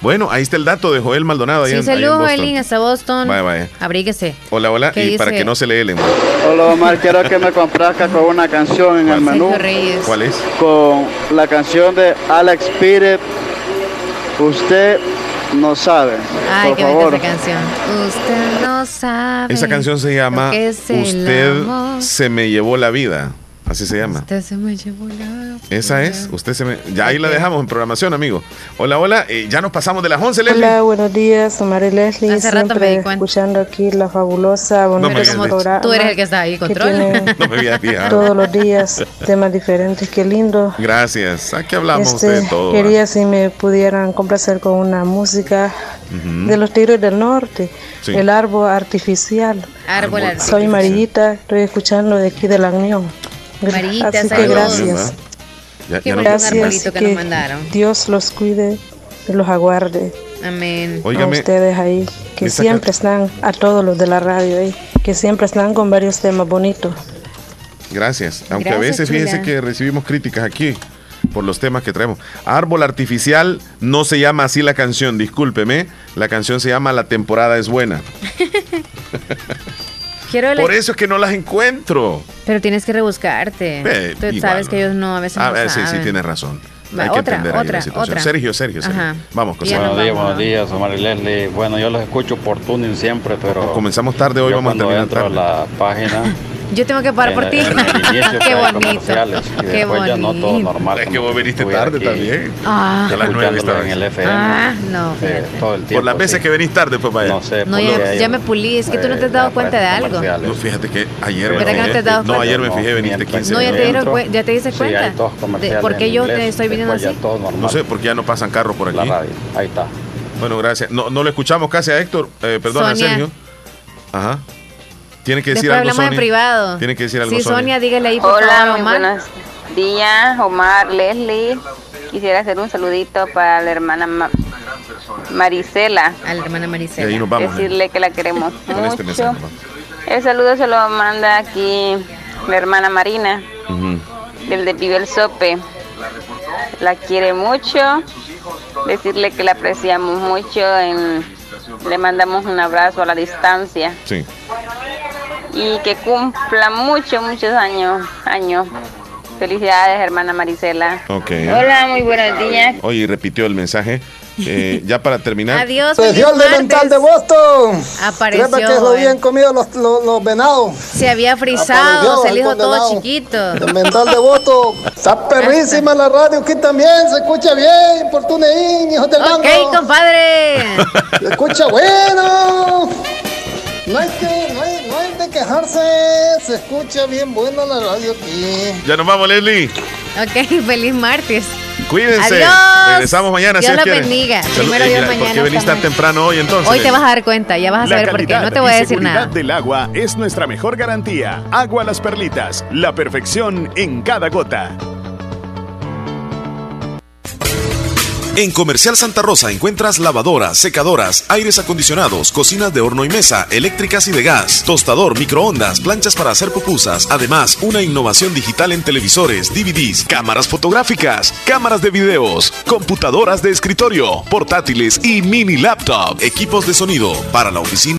Bueno, ahí está el dato de Joel Maldonado. Sí, saludos, Joelín, hasta Boston. Vaya, vaya. Abríguese. Hola, hola. Y para que no se le helen. Hola, Omar. Quiero que me complazca con una canción en el menú. ¿Cuál es? Con la canción de Alex Piret. Usted no sabe. Ay, por qué favor. esa canción. Usted no sabe. Esa canción se llama Usted se me llevó la vida. Así se llama. Usted se me llevó la Esa es. Usted se me. Ya ahí la dejamos en programación, amigo. Hola, hola. Eh, ya nos pasamos de las 11, Leslie. Hola, buenos días. Soy María Leslie. Hace rato me di escuchando aquí la fabulosa, bonita no Tú eres el que está ahí, control. no me había Todos los días temas diferentes. Qué lindo. Gracias. Aquí hablamos este, de todo. Quería si me pudieran complacer con una música de los Tigres del Norte. El árbol artificial. Árbol artificial. Soy Marillita. Estoy escuchando de aquí de la Unión. Marillita, Así que gracias. Ya, Qué gracias que, nos mandaron. Dios los cuide y los aguarde. Amén. a ustedes ahí, que siempre están, a todos los de la radio ahí, que siempre están con varios temas bonitos. Gracias. Aunque a veces fíjense que recibimos críticas aquí por los temas que traemos. Árbol artificial no se llama así la canción, discúlpeme. La canción se llama La temporada es buena. Por eso es que no las encuentro. Pero tienes que rebuscarte. Tú sabes que ellos no a veces ah, no Sí, sí, tienes razón. Hay que entender otra, la situación. Sergio, Sergio, Sergio. Vamos, José. Buenos días, buenos días, Omar y Leslie. Bueno, yo los escucho por tuning siempre, pero... Comenzamos tarde, hoy vamos a terminar entro tarde. a la página Yo tengo que parar por ti. Qué bonito. Qué bonito. no todo normal. Es que vos viniste tarde también. Ah. A las nueve en el FM. Ah, no. Eh, todo el tiempo, por las veces que venís tarde, pues vaya. No sé. No, ya, ya, me pulí. Es que tú no te has dado cuenta de algo. No, fíjate que ayer me fijé. No, no, ayer me fijé, viniste 15 No, ya te, dieron, ya te diste cuenta. ¿Por qué yo te estoy viniendo así? No sé, porque ya no pasan carros por aquí. La radio. Ahí está. Bueno, gracias. No, no le escuchamos casi a Héctor. Eh, perdón, a Sergio. Ajá. Tiene que decir Después algo, hablamos Sonia. en privado. Tiene que decir algo, sí, Sonia. dígale ahí por Hola, favor, muy buenos días, Omar, Leslie. Quisiera hacer un saludito para la hermana Ma Marisela. A la hermana Marisela. Y ahí nos vamos, Decirle ¿eh? que la queremos Este mucho. El saludo se lo manda aquí la hermana Marina, Uh -huh. del de Vivel Sope. La quiere mucho. Decirle que la apreciamos mucho. En, le mandamos un abrazo a la distancia. Sí. Y que cumpla muchos, muchos años. años. Felicidades, hermana Marisela. Ok. Hola, muy buenos días. Oye, repitió el mensaje. Eh, ya para terminar. Adiós. Especial de mental de Boston. Apareció. Creo que lo habían comido los, los, los, venados. Se había frisado, se le dijo todo chiquito. El mental de Boston. Está perrísima la radio aquí también. Se escucha bien por TuneIn, hijos del Ok, compadre. Se escucha bueno. No hay, que, no, hay, no hay de quejarse, se escucha bien bueno la radio aquí. Ya nos vamos, Leslie. Ok, feliz martes. Cuídense. Adiós. Regresamos mañana. Dios si los bendiga. Primero Dios mañana. ¿Por qué venís tan temprano hoy entonces? Hoy te vas a dar cuenta, ya vas a saber por qué. No te voy a decir nada. La calidad del agua es nuestra mejor garantía. Agua Las Perlitas, la perfección en cada gota. En Comercial Santa Rosa encuentras lavadoras, secadoras, aires acondicionados, cocinas de horno y mesa, eléctricas y de gas, tostador, microondas, planchas para hacer pupusas. Además, una innovación digital en televisores, DVDs, cámaras fotográficas, cámaras de videos, computadoras de escritorio, portátiles y mini laptop, equipos de sonido para la oficina.